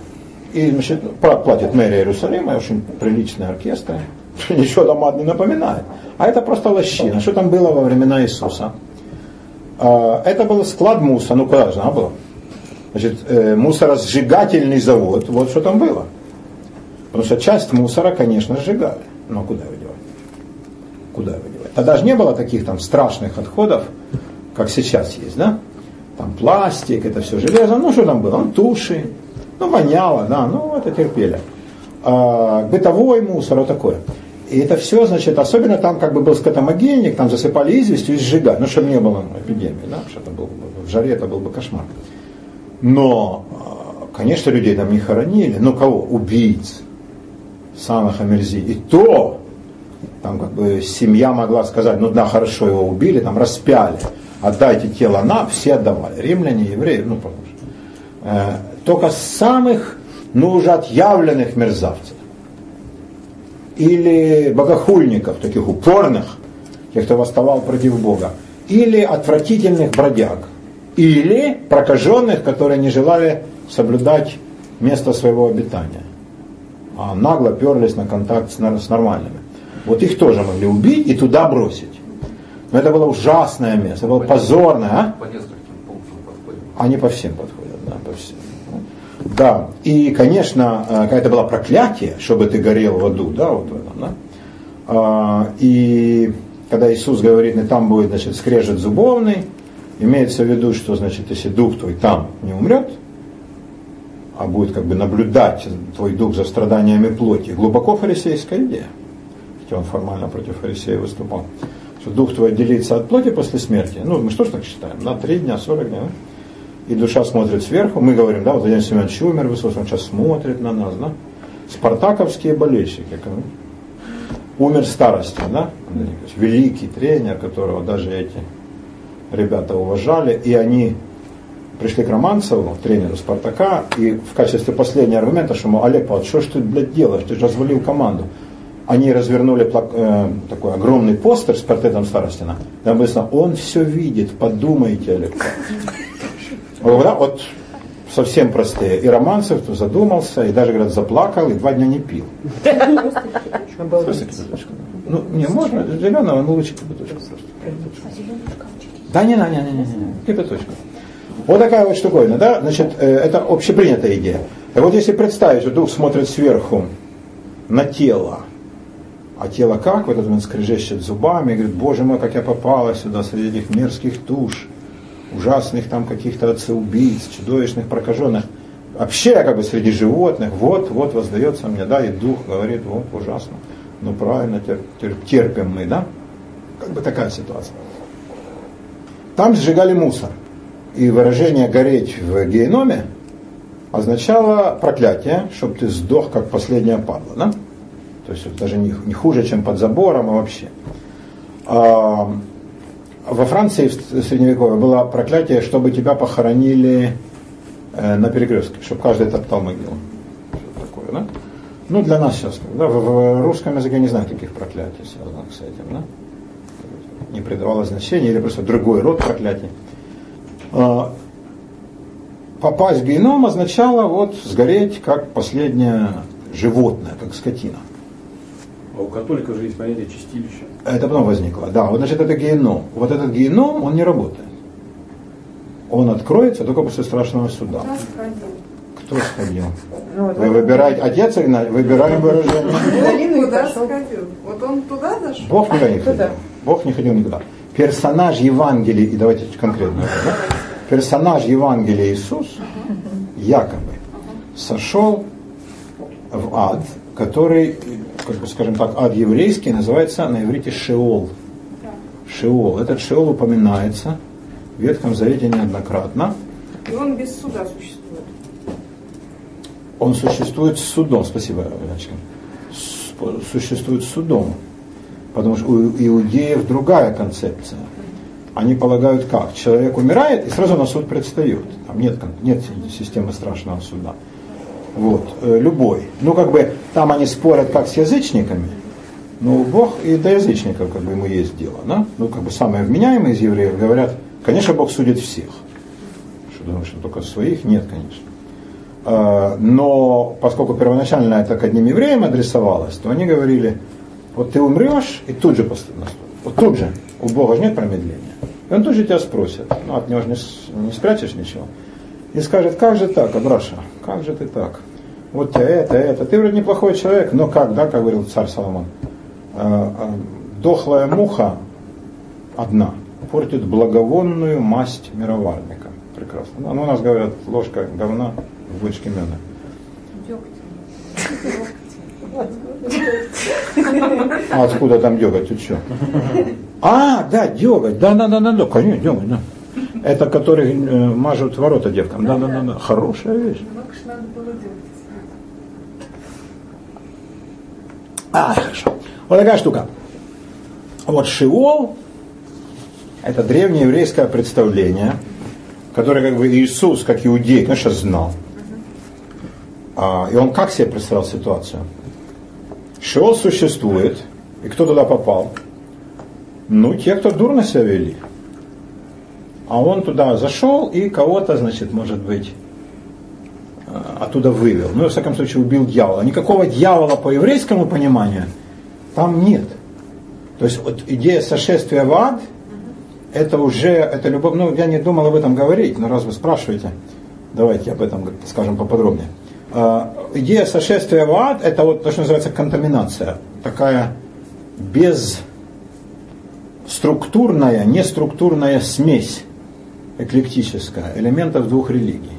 A: И значит, платит мэрия Иерусалима, очень приличные оркестры. Ничего там не напоминает. А это просто лощина. Что там было во времена Иисуса? А, это был склад мусора, ну куда же было? Значит, э, мусоросжигательный завод, вот что там было. Потому что часть мусора, конечно, сжигали. Но куда его девать? Куда его девать? Тогда же не было таких там страшных отходов, как сейчас есть, да? Там пластик, это все железо, ну что там было? Ну, туши, ну воняло, да, ну это терпели. А, бытовой мусор, вот такое. И это все, значит, особенно там как бы был скотомогильник, там засыпали известью и сжигали, ну, чтобы не было эпидемии, да, что был, в жаре это был бы кошмар. Но, а, конечно, людей там не хоронили, но кого? Убийц, самых Амерзи. И то, Там как бы семья могла сказать, ну да, хорошо, его убили, там распяли, отдайте тело нам, все отдавали. Римляне, евреи, ну, что. Э, только самых, ну, уже отъявленных мерзавцев. Или богохульников, таких упорных, тех, кто восставал против Бога. Или отвратительных бродяг. Или прокаженных, которые не желали соблюдать место своего обитания. А нагло перлись на контакт с нормальными. Вот их тоже могли убить и туда бросить. Но это было ужасное место, это было позорное. А? Они по всем подходят, да, по всем. Да, и, конечно, это было проклятие, чтобы ты горел в аду, да, вот в этом, да. А, и когда Иисус говорит, и там будет, значит, скрежет зубовный, имеется в виду, что, значит, если дух твой там не умрет, а будет как бы наблюдать твой дух за страданиями плоти, глубоко фарисейская идея хотя он формально против фарисея выступал, что дух твой отделится от плоти после смерти. Ну, мы что ж так считаем? На три дня, сорок дня. Да? И душа смотрит сверху. Мы говорим, да, вот Владимир Семенович умер, Высоцкий, он сейчас смотрит на нас, да. Спартаковские болельщики. Умер старостью, да. Великий тренер, которого даже эти ребята уважали, и они пришли к Романцеву, тренеру Спартака, и в качестве последнего аргумента, что, ему Олег Павлович, что ж ты, блядь, делаешь, ты же развалил команду они развернули э, такой огромный постер с портретом Старостина. Там написано, он все видит, подумайте, Олег вот, да, вот совсем простые. И Романцев задумался, и даже, говорят, заплакал, и два дня не пил. Ну, не, можно, зеленого, но лучше кипяточку просто. Да не, не, не, не, не, кипяточку. Вот такая вот штуковина, да, значит, э, это общепринятая идея. И вот если представить, что дух смотрит сверху на тело, а тело как? В этот момент скрежещет зубами и говорит, боже мой, как я попала сюда среди этих мерзких туш, ужасных там каких-то отцеубийц, чудовищных прокаженных. Вообще как бы среди животных, вот, вот воздается мне, да, и дух говорит, вот, ужасно. Ну правильно, терпим мы, да? Как бы такая ситуация. Там сжигали мусор. И выражение «гореть в геноме» означало проклятие, чтобы ты сдох, как последняя падла. Да? То есть даже не, не хуже, чем под забором, а вообще. А, во Франции в средневековье было проклятие, чтобы тебя похоронили э, на перекрестке, чтобы каждый топтал могилу. Такое, да? Ну, для нас сейчас, да, в, в русском языке не знаю таких проклятий, связанных с этим, да? Не придавало значения, или просто другой род проклятий. А, попасть в геном означало вот сгореть как последнее животное, как скотина.
E: А у католиков же есть понятие чистилища.
A: Это потом возникло. Да, вот значит это геном. Вот этот геном, он не работает. Он откроется только после страшного суда. Кто сходил? Ну, Вы выбираете, отец Игнатий, выбираем выражение.
B: Куда сходил? Вот он туда дошел?
A: Бог никуда не ходил. Бог не ходил никуда. Персонаж Евангелия, и давайте конкретно, да? персонаж Евангелия Иисус якобы сошел в ад, который как бы, скажем так, ад еврейский называется на иврите Шеол. Шеол. Этот Шеол упоминается в Ветхом Завете неоднократно.
B: И он без суда существует.
A: Он существует с судом, спасибо, Яночка. Существует с судом. Потому что у иудеев другая концепция. Они полагают как? Человек умирает и сразу на суд предстает. Там нет, нет системы страшного суда. Вот, э, любой. Ну, как бы там они спорят как с язычниками, но Бог и до язычников как бы ему есть дело. Да? Ну, как бы самые вменяемые из евреев говорят, конечно, Бог судит всех. Что думаешь, что только своих? Нет, конечно. А, но поскольку первоначально это к одним евреям адресовалось, то они говорили, вот ты умрешь, и тут же наступит. Вот тут же. У Бога же нет промедления. И он тут же тебя спросит. Ну, от него же не, не спрячешь ничего и скажет, как же так, Абраша, как же ты так? Вот тебя это, это. Ты вроде неплохой человек, но как, да, как говорил царь Соломон, э, э, дохлая муха одна портит благовонную масть мироварника. Прекрасно. Ну, у нас говорят, ложка говна в бочке меда. А откуда там деготь? Ты что? А, да, деготь. Да, да, да, да, да, конечно, деготь, да. Это который э, мажут ворота девкам. Да, да, да, да. Хорошая вещь. А, хорошо. Вот такая штука. Вот Шиол – это древнееврейское представление, которое как бы Иисус, как иудей, конечно, знал. А, и он как себе представлял ситуацию? Шиол существует, и кто туда попал? Ну, те, кто дурно себя вели. А он туда зашел и кого-то, значит, может быть, э, оттуда вывел. Ну, во всяком случае, убил дьявола. Никакого дьявола по еврейскому пониманию там нет. То есть вот идея сошествия в ад, это уже, это любовь, ну, я не думал об этом говорить, но раз вы спрашиваете, давайте об этом скажем поподробнее. Э, идея сошествия в ад, это вот то, что называется контаминация. Такая без структурная, неструктурная смесь эклектическая элементов двух религий.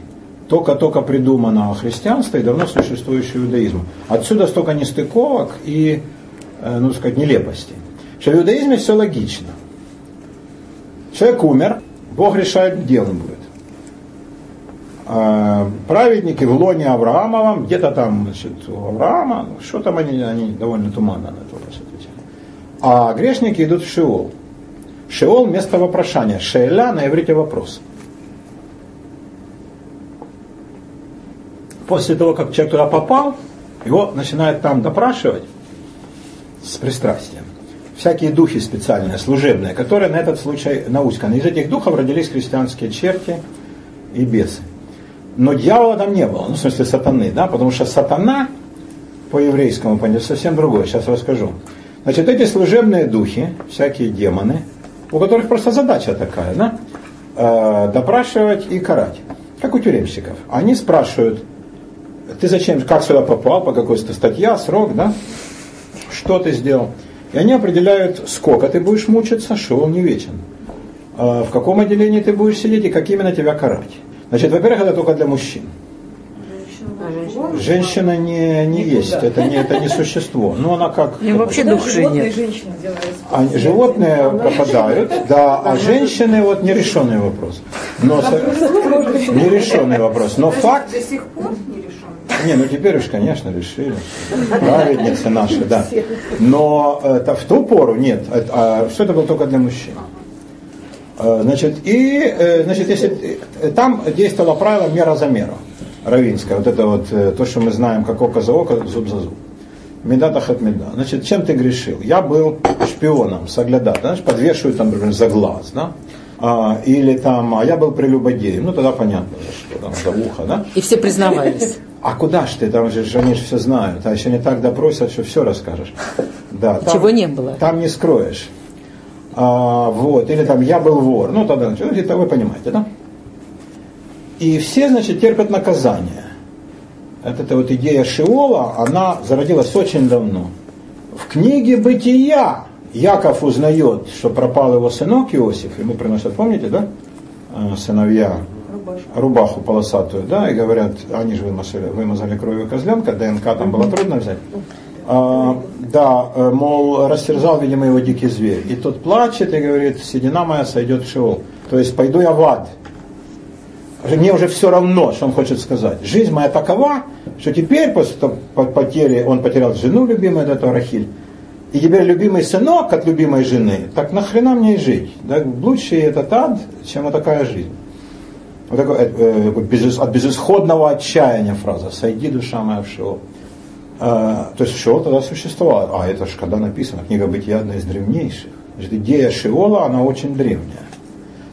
A: Только-только придумано христианство и давно существующий иудаизм. Отсюда столько нестыковок и, э, ну сказать, нелепостей. Что в иудаизме все логично. Человек умер, Бог решает, где он будет. А, праведники в лоне Авраамовом, где-то там, значит, у Авраама, ну, что там они, они довольно туманно на этот вопрос отвечали. А грешники идут в Шиол. Шеол – место вопрошания. Шеэля на иврите вопрос. После того, как человек туда попал, его начинают там допрашивать с пристрастием. Всякие духи специальные, служебные, которые на этот случай науськаны. Из этих духов родились христианские черти и бесы. Но дьявола там не было, ну, в смысле сатаны, да, потому что сатана по еврейскому понятию совсем другое, сейчас расскажу. Значит, эти служебные духи, всякие демоны – у которых просто задача такая, да, э, допрашивать и карать, как у тюремщиков. Они спрашивают, ты зачем, как сюда попал, по какой-то статье, срок, да, что ты сделал. И они определяют, сколько ты будешь мучиться, что он не вечен. Э, в каком отделении ты будешь сидеть и как именно тебя карать. Значит, во-первых, это только для мужчин. Женщина не, не есть, это не, это не существо. Но она как...
D: И вообще души нет.
A: А, животные пропадают, да, а женщины вот нерешенный вопрос. Но, нерешенный вопрос. Но факт...
B: До сих пор не решен.
A: Не, ну теперь уж, конечно, решили. Праведницы наши, да. Но это в ту пору нет. А все это было только для мужчин. А, значит, и, э, значит, если э, там действовало правило мера за меру равинская, вот это вот э, то, что мы знаем, как око за око, зуб за зуб. Медата хат меда. Значит, чем ты грешил? Я был шпионом, соглядат, знаешь, подвешивают там, например, за глаз, да? А, или там, а я был прелюбодеем, ну тогда понятно, что там, за ухо, да?
D: И все признавались.
A: А куда ж ты, там же они же все знают, а еще не так допросят, что все расскажешь. Да, там,
D: Чего не было.
A: Там не скроешь. А, вот, или там я был вор, ну тогда, это вы понимаете, да? И все, значит, терпят наказание. Вот эта вот идея Шиола, она зародилась очень давно. В книге «Бытия» Яков узнает, что пропал его сынок Иосиф, ему приносят, помните, да, э, сыновья
B: Рубашку.
A: рубаху полосатую, да, и говорят, они же вымазали, вымазали кровью козленка, ДНК там было трудно взять. А, да, э, мол, растерзал, видимо, его дикий зверь. И тот плачет и говорит, седина моя сойдет в Шиол. То есть пойду я в ад мне уже все равно, что он хочет сказать. Жизнь моя такова, что теперь после потери, он потерял жену любимую, это Рахиль, и теперь любимый сынок от любимой жены, так нахрена мне жить? Да, лучше этот ад, чем вот такая жизнь. Вот такой, э, э, без, от безысходного отчаяния фраза «Сойди, душа моя, в Шиол». Э, то есть Шиол тогда существовал. А это же когда написано, книга Бытия одна из древнейших. Значит, идея Шиола, она очень древняя.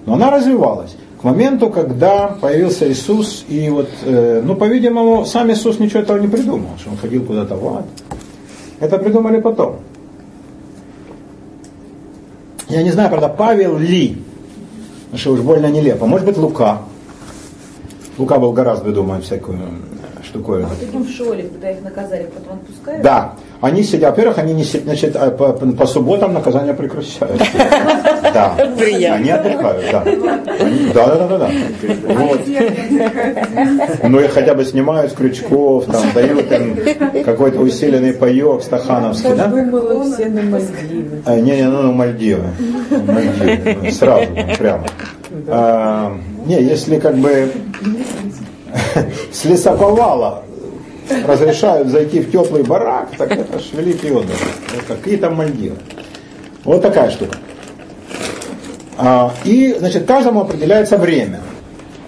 A: Но она развивалась моменту, когда появился Иисус, и вот, э, ну, по-видимому, сам Иисус ничего этого не придумал, что он ходил куда-то в ад. Это придумали потом. Я не знаю, правда, Павел ли, что уж больно нелепо. Может быть, Лука. Лука был гораздо, думаю, всякую штуковину.
F: А таким в школе, когда их наказали, потом отпускают?
A: Да. Они сидят, во-первых, они не сидят, значит, а по, по субботам наказания прекращаются. Да. Они отдыхают, да. Да, да, да, да. Вот. Ну и хотя бы снимают с крючков, там, дают им какой-то усиленный паек стахановский, да?
D: думала все на Мальдивы.
A: А, не, не, ну, ну Мальдивы. Мальдивы. Сразу, прямо. А, не, если как бы с лесоповала разрешают зайти в теплый барак, так это ж великий отдых. Это какие там Мальдивы. Вот такая штука. А, и, значит, каждому определяется время.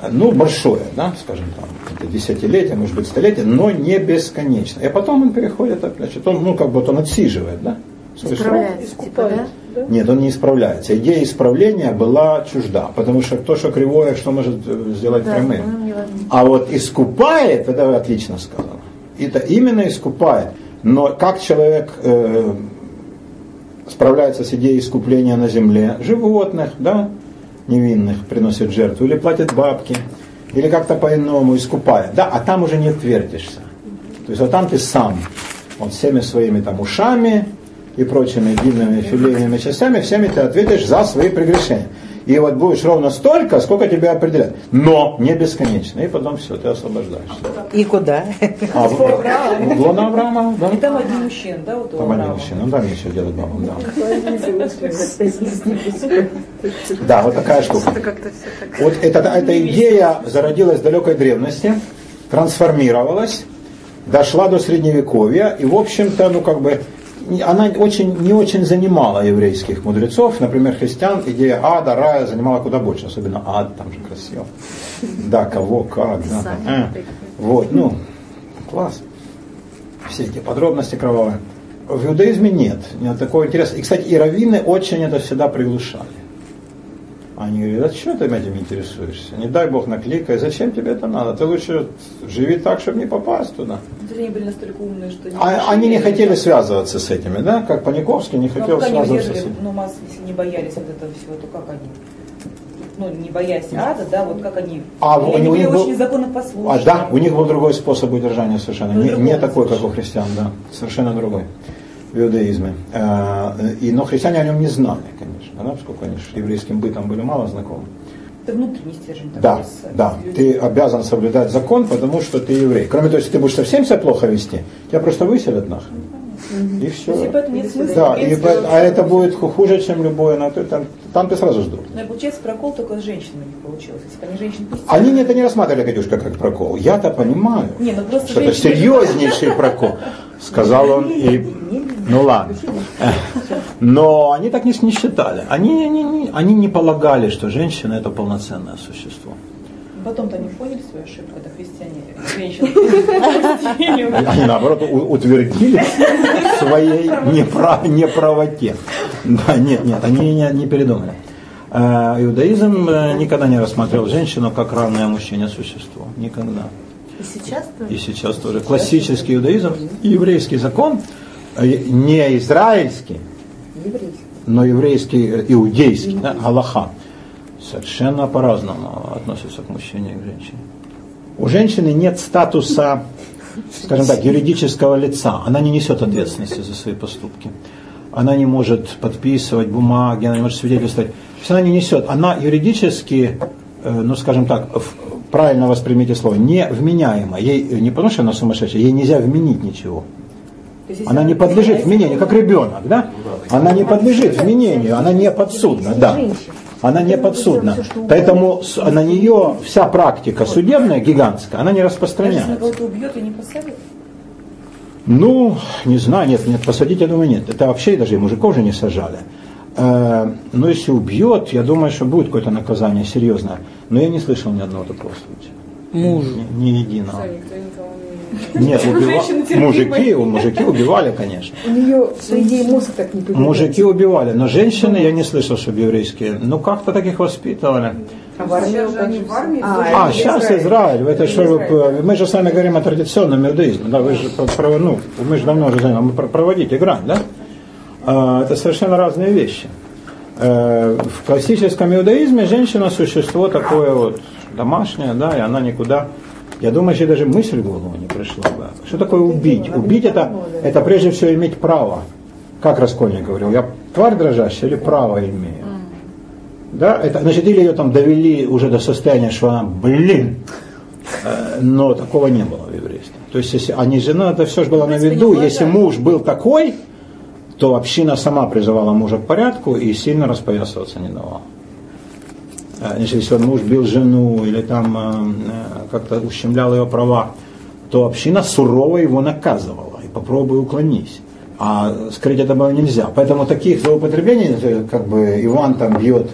A: Ну, большое, да, скажем там, это десятилетие, может быть, столетие, но не бесконечно. И потом он переходит, значит, он, ну, как бы вот он отсиживает, да?
G: Исправляется, типа, да?
A: Нет, он не исправляется. Идея исправления была чужда, потому что то, что кривое, что может э, сделать
G: Да,
A: прямым. А вот искупает, это вы отлично сказано. Это именно искупает. Но как человек э, справляется с идеей искупления на земле? Животных, да, невинных приносит жертву, или платит бабки, или как-то по-иному искупает. Да, а там уже не отвертишься. То есть вот там ты сам, вот всеми своими там ушами и прочими длинными филейными частями, всеми ты ответишь за свои прегрешения. И вот будешь ровно столько, сколько тебя определят. Но не бесконечно. И потом все, ты освобождаешься.
D: И куда?
A: А, в, в лоно Авраама, да?
F: И там один мужчина, да, вот у
A: Там один мужчина, ну там еще делать бабам, да. Да, вот такая штука. Вот эта, эта идея зародилась в далекой древности, трансформировалась, дошла до средневековья, и, в общем-то, ну, как бы, она очень, не очень занимала еврейских мудрецов. Например, христиан идея ада, рая занимала куда больше, особенно ад, там же красиво. Да, кого, как, да. э. Вот, ну, класс. Все эти подробности кровавые. В иудаизме нет, нет такого интереса. И, кстати, и раввины очень это всегда приглушали. Они говорят, а что ты этим интересуешься? Не дай бог накликай, зачем тебе это надо? Ты лучше живи так, чтобы не попасть туда.
F: Они были настолько умные, что...
A: А, они не хотели связываться с этими, да? Как Паниковский не
F: Ну,
A: хотел
F: они
A: связываться с
F: выдержали,
A: этим.
F: ну, масс, если не боялись вот этого всего, то как они? Ну, не боясь ада, да, вот как они...
A: А, у
F: они
A: них
F: были
A: был-
F: очень законопослушны.
A: А, да, у них был другой способ удержания совершенно.
F: Ну,
A: Не,
F: другой
A: не такой, как у христиан, да. Совершенно другой в иудаизме. Э, И, но христиане о нем не знали, конечно, да, поскольку они с еврейским бытом были мало знакомы.
F: Это внутренний стержень. такой,
A: Да,
F: с-
A: да.
F: с.
A: Ты обязан соблюдать закон, потому что ты еврей. Кроме того, если ты будешь совсем себя плохо вести, тебя просто выселят нахрен. И все.
F: Есть, и поэтому нет смысла,
A: Да, и, по- а это будет ху- хуже, чем любое. на то, Там, там ты сразу.
F: Ну, и получается, прокол только с женщинами не получилось. Если они женщин пустили...
A: Они не- это не рассматривали, Катюшка, как прокол. Я-то понимаю,
F: Не, ну просто
A: что это
F: женщины-
A: серьезнейший прокол. Сказал он и... Ну ладно. Но они так не, не считали. Они, не- они не полагали, что женщина это полноценное существо.
F: Потом-то они поняли свою ошибку, когда христиане женщин
A: Они наоборот утвердили своей непра- неправоте. Да, нет, нет, они не, не передумали. Э, Иудаизм э, никогда не рассматривал женщину как равное мужчине существо. Никогда.
G: И сейчас
A: И сейчас тоже. Классический иудаизм и еврейский закон, э, не израильский, но еврейский, э, иудейский, да, Аллаха, совершенно по-разному относится к мужчине и к женщине. У женщины нет статуса, скажем так, юридического лица. Она не несет ответственности за свои поступки. Она не может подписывать бумаги, она не может свидетельствовать. Она не несет. Она юридически, э, ну скажем так, правильно воспримите слово, невменяема. Ей э, не потому, что она сумасшедшая, ей нельзя вменить ничего. Она не подлежит вменению, как ребенок, да? Она не подлежит вменению, она не подсудна, да. Она не подсудна. Поэтому на нее вся практика судебная, гигантская, она не распространяется.
F: посадит.
A: Ну, не знаю, нет, нет, посадить, я думаю, нет. Это вообще даже и мужиков же не сажали. Э, Но если убьет, я думаю, что будет какое-то наказание серьезное. Но я не слышал ни одного такого случая.
D: Мужу.
A: Ни, ни единого. Нет, убива- мужики, мужики убивали, конечно.
H: У нее, по идее, мозг так не появляется.
A: Мужики убивали, но женщины я не слышал, чтобы еврейские. Ну как-то таких воспитывали.
H: А в армии
B: Сейчас же они в армии
H: А.
A: А, сейчас
H: Израиль.
A: Израиль. Это что, вы- мы же с вами говорим о традиционном иудаизме. Да, вы же ну, мы же давно уже знаем, мы про- проводите грань, да? А, Это совершенно разные вещи. Э, В классическом иудаизме женщина существо такое вот домашнее, да, и она никуда. Я думаю, что даже мысль в голову не пришла бы. Что такое убить? Убить это, это прежде всего иметь право. Как Раскольник говорил, я тварь дрожащая или право имею? Да, это, значит, или ее там довели уже до состояния, что она, блин, Э, но такого не было в еврействе. То есть, если они же, ну, это все же было на виду.
F: не
A: Если муж был такой, то община сама призывала мужа к порядку и сильно распоясываться не давала. Э, если он муж бил жену или там э, э, как-то ущемлял ее права, то община сурово его наказывала. И попробуй уклонись. А скрыть это было нельзя. Поэтому таких злоупотреблений, как бы Иван там бьет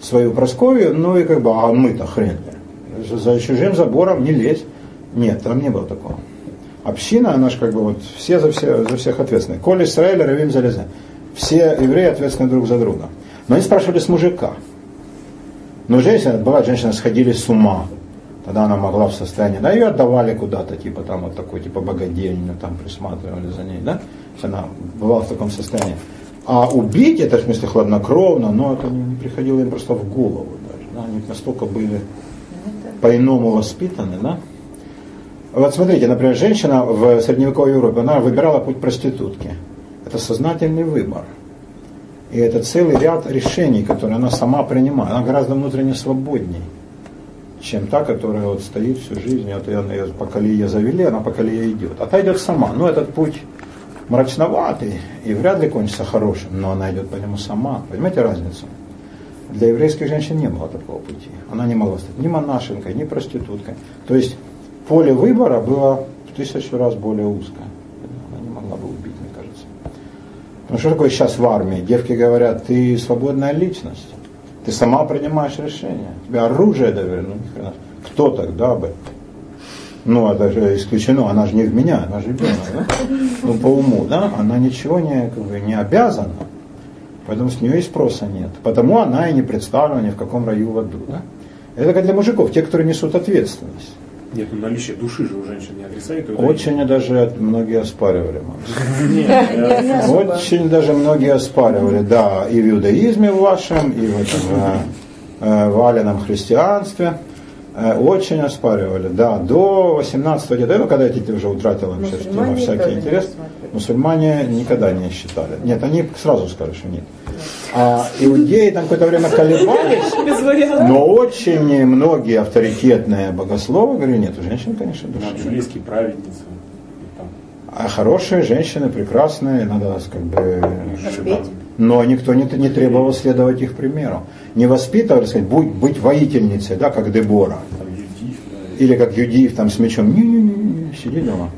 A: свою Просковью, ну и как бы, а мы-то хрен. За чужим забором не лезь. Нет, там не было такого. Община, она же как бы вот все за, все, за всех ответственны. Коли Израиль, Равим Залеза. Все евреи ответственны друг за друга. Но они спрашивали с мужика. Но женщины, бывает, женщины сходили с ума. Тогда она могла в состоянии, да, ее отдавали куда-то, типа там вот такой, типа богадельню, там присматривали за ней, да. Она бывала в таком состоянии. А убить, это в смысле хладнокровно, но это не, не приходило им просто в голову даже. Да? Они настолько были по-иному воспитаны, да? Вот смотрите, например, женщина в средневековой Европе, она выбирала путь проститутки. Это сознательный выбор. И это целый ряд решений, которые она сама принимает. Она гораздо внутренне свободней, чем та, которая вот стоит всю жизнь, вот ее, ее по колее завели, она по колее идет. А та идет сама. Но этот путь мрачноватый и вряд ли кончится хорошим, но она идет по нему сама. Понимаете разницу? Для еврейских женщин не было такого пути. Она не могла стать ни монашенкой, ни проституткой. То есть поле выбора было в тысячу раз более узкое. Она не могла бы убить, мне кажется. Ну что такое сейчас в армии? Девки говорят, ты свободная личность. Ты сама принимаешь решения. Тебе оружие доверено. Ну, Кто тогда бы? Ну, это же исключено, она же не в меня, она же ребенок, да? Ну, по уму, да? Она ничего не, как бы, не обязана. Поэтому с нее и спроса нет. Потому она и не представлена ни в каком раю в аду. Да? Это как для мужиков, те, которые несут ответственность.
E: Нет, ну наличие души же у женщин не отрицает.
A: Очень даже многие оспаривали, Очень даже многие оспаривали, да, и в иудаизме вашем, и в этом э, в валенном христианстве. Э, очень оспаривали, да, до 18 лет, ну, когда эти уже утратила вообще всякий интерес, мусульмане никогда не считали. Нет, они сразу сказали, что нет. А иудеи там какое-то время колебались, но очень многие авторитетные богословы говорили, нет, у женщин, конечно, души.
E: Библейские праведницы.
A: А хорошие женщины, прекрасные, надо как бы... Но никто не, не требовал следовать их примеру. Не воспитывали, сказать, будь, быть воительницей, да, как Дебора. Или как Юдив там с мечом. Не-не-не, сиди дома.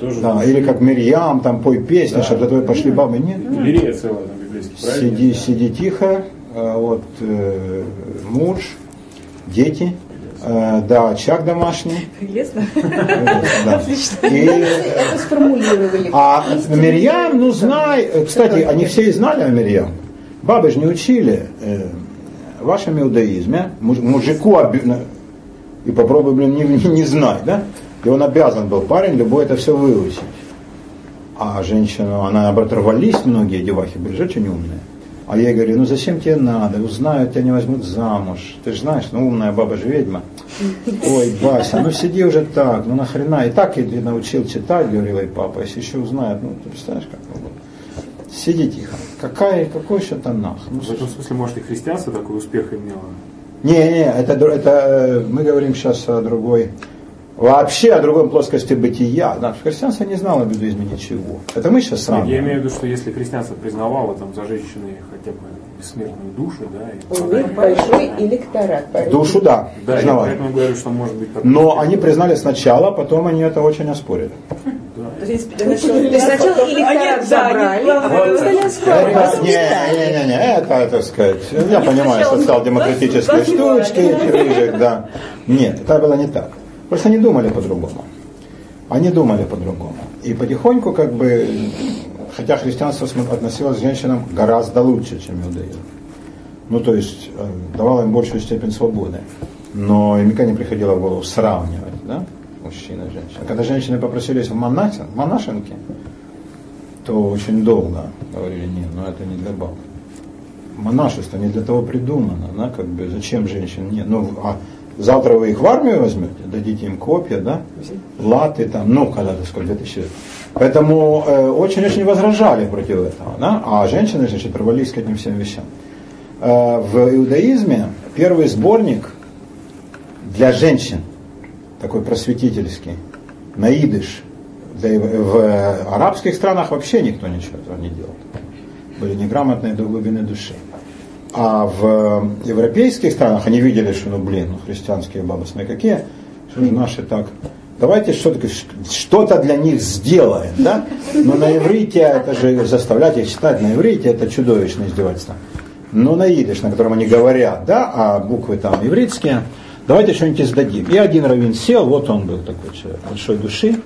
A: Тоже да, или как Мирьям, там пой песни, да. чтобы за тобой пошли бабы. Нет.
E: Лирия целая, там, библейский
A: Сиди, сиди тихо, а вот э, муж, дети, Э, да, очаг домашний.
F: Прелестно.
A: Да. И,
H: Это сформулировали.
A: А Мирьям, ну знай, кстати, они все и знали о Мирьям. Бабы же не учили э, в вашем иудаизме, мужику и попробуй, блин, не, не, не знать, да? И он обязан был, парень, любой это все выучить. А женщину, она, наоборот, рвались многие девахи, были же очень умные. А я ей говорю, ну зачем тебе надо? Узнают, тебя не возьмут замуж. Ты же знаешь, ну умная баба же ведьма. Ой, Бася, ну сиди уже так, ну нахрена. И так я научил читать, говорила и папа, если еще узнают, ну ты представляешь, как было. Сиди тихо. Какая, какой еще Танах?
E: Ну, в этом смысле, может, и христианство такой успех имело?
A: Не, не, это, это э, мы говорим сейчас о другой вообще о другой плоскости бытия. Да, христианство не знало об иудаизме ничего. Это мы сейчас сами.
E: Я имею в виду, что если христианство признавало там, за женщиной хотя бы бессмертную душу, да, и
H: у них большой электорат.
A: Душу, да,
E: да признавали. Я поэтому говорю, что может быть.
A: Но они признали сначала, потом они это очень оспорили.
F: То есть сначала электорат забрали, а потом стали оспаривать.
A: Не, не, не, не, это, так сказать, я понимаю, социал-демократические штучки, да. Нет, это было не так. Просто они думали по-другому. Они думали по-другому. И потихоньку, как бы, хотя христианство относилось к женщинам гораздо лучше, чем иудаизм. Ну, то есть, э, давало им большую степень свободы. Но им никогда не приходило в голову сравнивать, да, мужчин и женщин. Когда женщины попросились в монахин, монашенки, то очень долго говорили, нет, ну это не для баб. Монашество не для того придумано, да, как бы, зачем женщин нет. Ну, а Завтра вы их в армию возьмете, дадите им копья, да, латы там, ну, когда-то сколько, 2000 лет. Поэтому э, очень-очень возражали против этого, да, а женщины, значит, рвались к этим всем вещам. Э, в иудаизме первый сборник для женщин, такой просветительский, наидыш, для, в арабских странах вообще никто ничего этого не делал. Были неграмотные до глубины души. А в европейских странах они видели, что, ну блин, ну христианские бабы, смотри, какие, что же наши так Давайте что-то, что-то для них сделаем, да? Но на иврите, это же заставлять их читать на иврите, это чудовищное издевательство. Но на идиш, на котором они говорят, да, а буквы там ивритские, давайте что-нибудь издадим. И один раввин сел, вот он был такой большой души,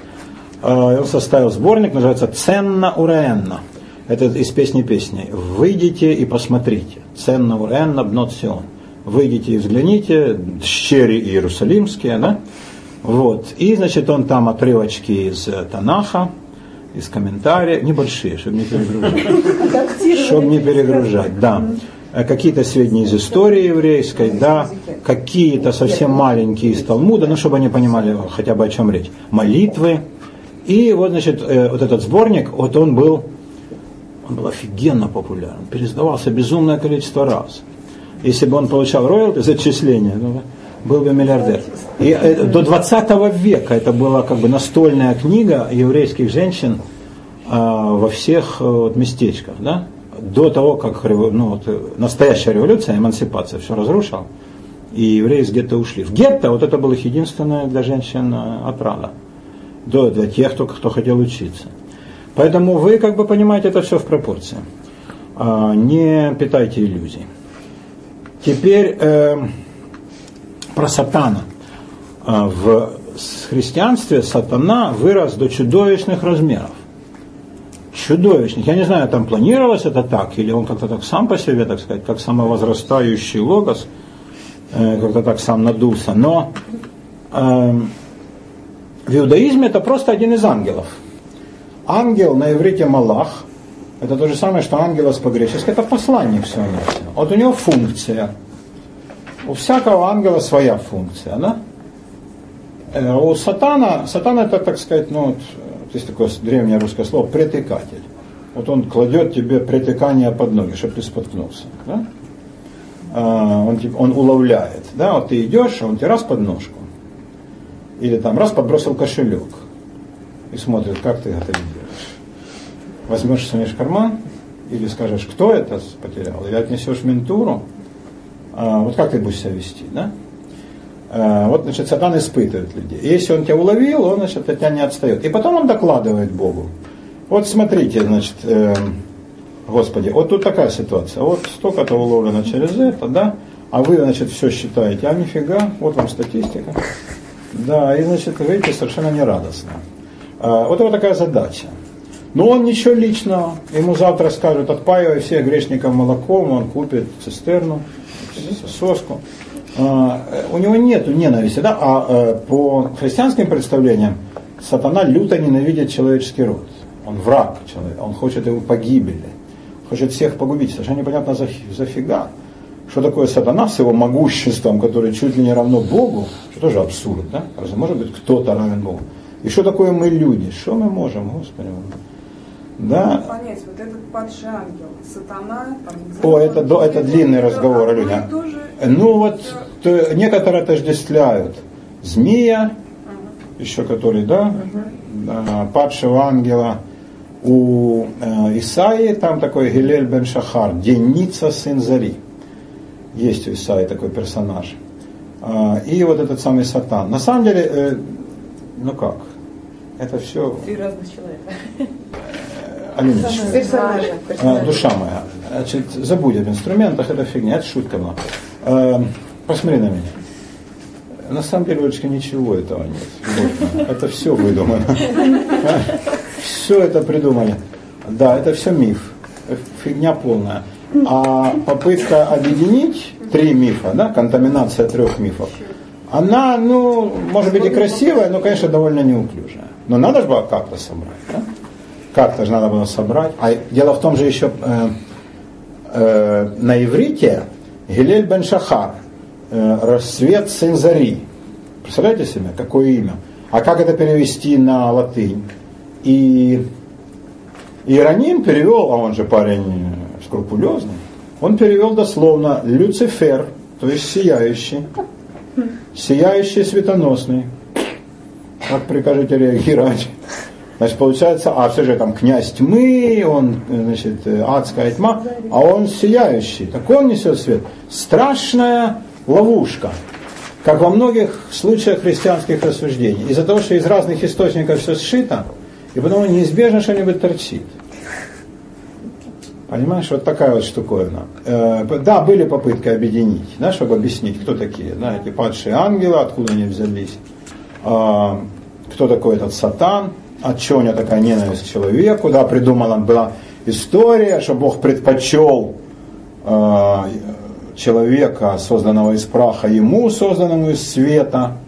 A: э, он составил сборник, называется «Ценна ураенна». Это из песни песни. «Выйдите и посмотрите». «Ценна ураенна бнот сион». Выйдите и взгляните, щери иерусалимские, да? Вот. И, значит, он там отрывочки из э, Танаха, из комментариев, небольшие, чтобы не перегружать. Чтобы не перегружать, да. Э, какие-то сведения из истории еврейской, да, какие-то совсем маленькие из Талмуда, ну, чтобы они понимали хотя бы о чем речь. Молитвы. И вот, значит, э, вот этот сборник, вот он был, он был офигенно популярен, пересдавался безумное количество раз. Если бы он получал роялти за отчисления, ну, был бы миллиардер. И до 20 века это была как бы настольная книга еврейских женщин э, во всех э, вот, местечках. Да? До того, как ну, вот, э, настоящая революция, эмансипация все разрушила, и евреи из гетто ушли. В гетто вот это было их единственное для женщин э, отрада. До, для тех, кто, кто хотел учиться. Поэтому вы как бы понимаете это все в пропорции. А, не питайте иллюзий. Теперь э, про сатана. А, в христианстве сатана вырос до чудовищных размеров. Чудовищных. Я не знаю, там планировалось это так, или он как-то так сам по себе, так сказать, как самовозрастающий логос, э, как-то так сам надулся. Но э, в иудаизме это просто один из ангелов. Ангел на иврите Малах, это то же самое, что ангелос по-гречески, это посланник все Вот у него функция – у всякого ангела своя функция, да? Э, у сатана, сатана это, так сказать, ну, вот, есть такое древнее русское слово, притыкатель. Вот он кладет тебе притыкание под ноги, чтобы ты споткнулся. Да? А, он, он уловляет. Да? Вот ты идешь, а он тебе раз под ножку. Или там раз подбросил кошелек. И смотрит, как ты это делаешь. Возьмешь, сунешь в карман, или скажешь, кто это потерял, или отнесешь ментуру, а, вот как ты будешь себя вести, да? А, вот, значит, сатан испытывает людей. Если он тебя уловил, он, значит, от тебя не отстает. И потом он докладывает Богу. Вот смотрите, значит, э, Господи, вот тут такая ситуация. Вот столько-то уловлено через это, да? А вы, значит, все считаете, а нифига, вот вам статистика. Да, и, значит, видите, совершенно нерадостно. А, вот это такая задача. Но он ничего личного. Ему завтра скажут, отпаивай всех грешников молоком, он купит цистерну, соску. А, у него нет ненависти, да? а э, по христианским представлениям сатана люто ненавидит человеческий род. Он враг человека, он хочет его погибели, хочет всех погубить. Совершенно непонятно за, зафига. Что такое сатана с его могуществом, который чуть ли не равно Богу, что тоже абсурд, да? Разве может быть кто-то равен Богу? И что такое мы люди? Что мы можем, Господи? Да.
B: Понять, вот этот падший ангел, сатана, там,
A: О, это, до, это длинный разговор о людях. Ну вот, то, некоторые отождествляют змея, uh еще который, да, uh падшего ангела. У э, Исаи там такой Гилель бен Шахар, Деница сын Зари. Есть у Исаи такой персонаж. Э, и вот этот самый Сатан. На самом деле, э, ну как, это все...
F: Три разных человека.
A: Алиночка, а, душа моя, значит, забудь об инструментах, это фигня, это шутка была. А, посмотри на меня. На самом деле, Олечка, ничего этого нет. Это все выдумано. Все это придумали. Да, это все миф. Фигня полная. А попытка объединить три мифа, да, контаминация трех мифов, она, ну, может быть и красивая, но, конечно, довольно неуклюжая. Но надо же было как-то собрать. Да? как-то же надо было собрать. А дело в том же еще э, э, на иврите Гилель бен Шахар, э, рассвет сын Зари. Представляете себе, какое имя? А как это перевести на латынь? И Иероним перевел, а он же парень скрупулезный, он перевел дословно Люцифер, то есть сияющий, сияющий светоносный. Как прикажете реагировать? Значит, получается, а все же там князь тьмы, он, значит, адская тьма, а он сияющий. Так он несет свет. Страшная ловушка. как во многих случаях христианских рассуждений. Из-за того, что из разных источников все сшито, и потом неизбежно что-нибудь торчит. Понимаешь, вот такая вот штуковина. Э, да, были попытки объединить, да, чтобы объяснить, кто такие, да, эти падшие ангелы, откуда они взялись, а, кто такой этот сатан, от чего у него такая ненависть к человеку, да, придумана была история, что Бог предпочел э, человека, созданного из праха, ему, созданному из света.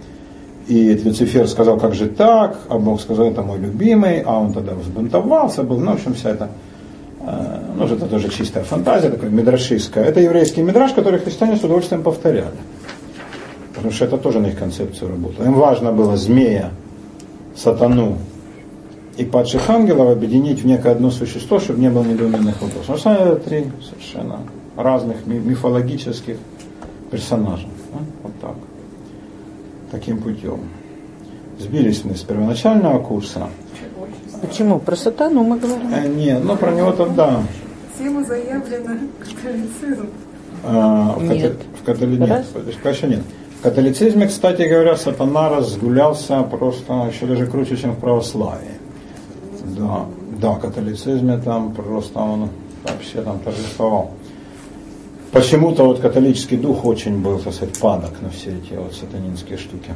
A: И Люцифер сказал, как же так, а Бог сказал, это мой любимый, а он тогда взбунтовался, был, ну, в общем, вся эта, э, ну, это тоже чистая фантазия, такая мидрашистская. Это еврейский мидраш, который христиане с удовольствием повторяли. Потому что это тоже на их концепцию работало. Им важно было змея, сатану и падших ангелов объединить в некое одно существо, чтобы не было недоуменных вопросов. Самом деле это три совершенно разных мифологических персонажей. Да? Вот так. Таким путем. Сбились мы с первоначального курса.
D: Почему? Про сатану мы говорим?
A: Э, нет, ну про него там да.
B: Тема заявлена католицизм.
A: А, в,
D: нет.
A: Католи... в католи... нет, конечно нет. В католицизме, кстати говоря, сатана разгулялся просто еще даже круче, чем в православии. Да, да, в католицизме там просто он вообще там торжествовал. Почему-то вот католический дух очень был, так сказать, падок на все эти вот сатанинские штуки.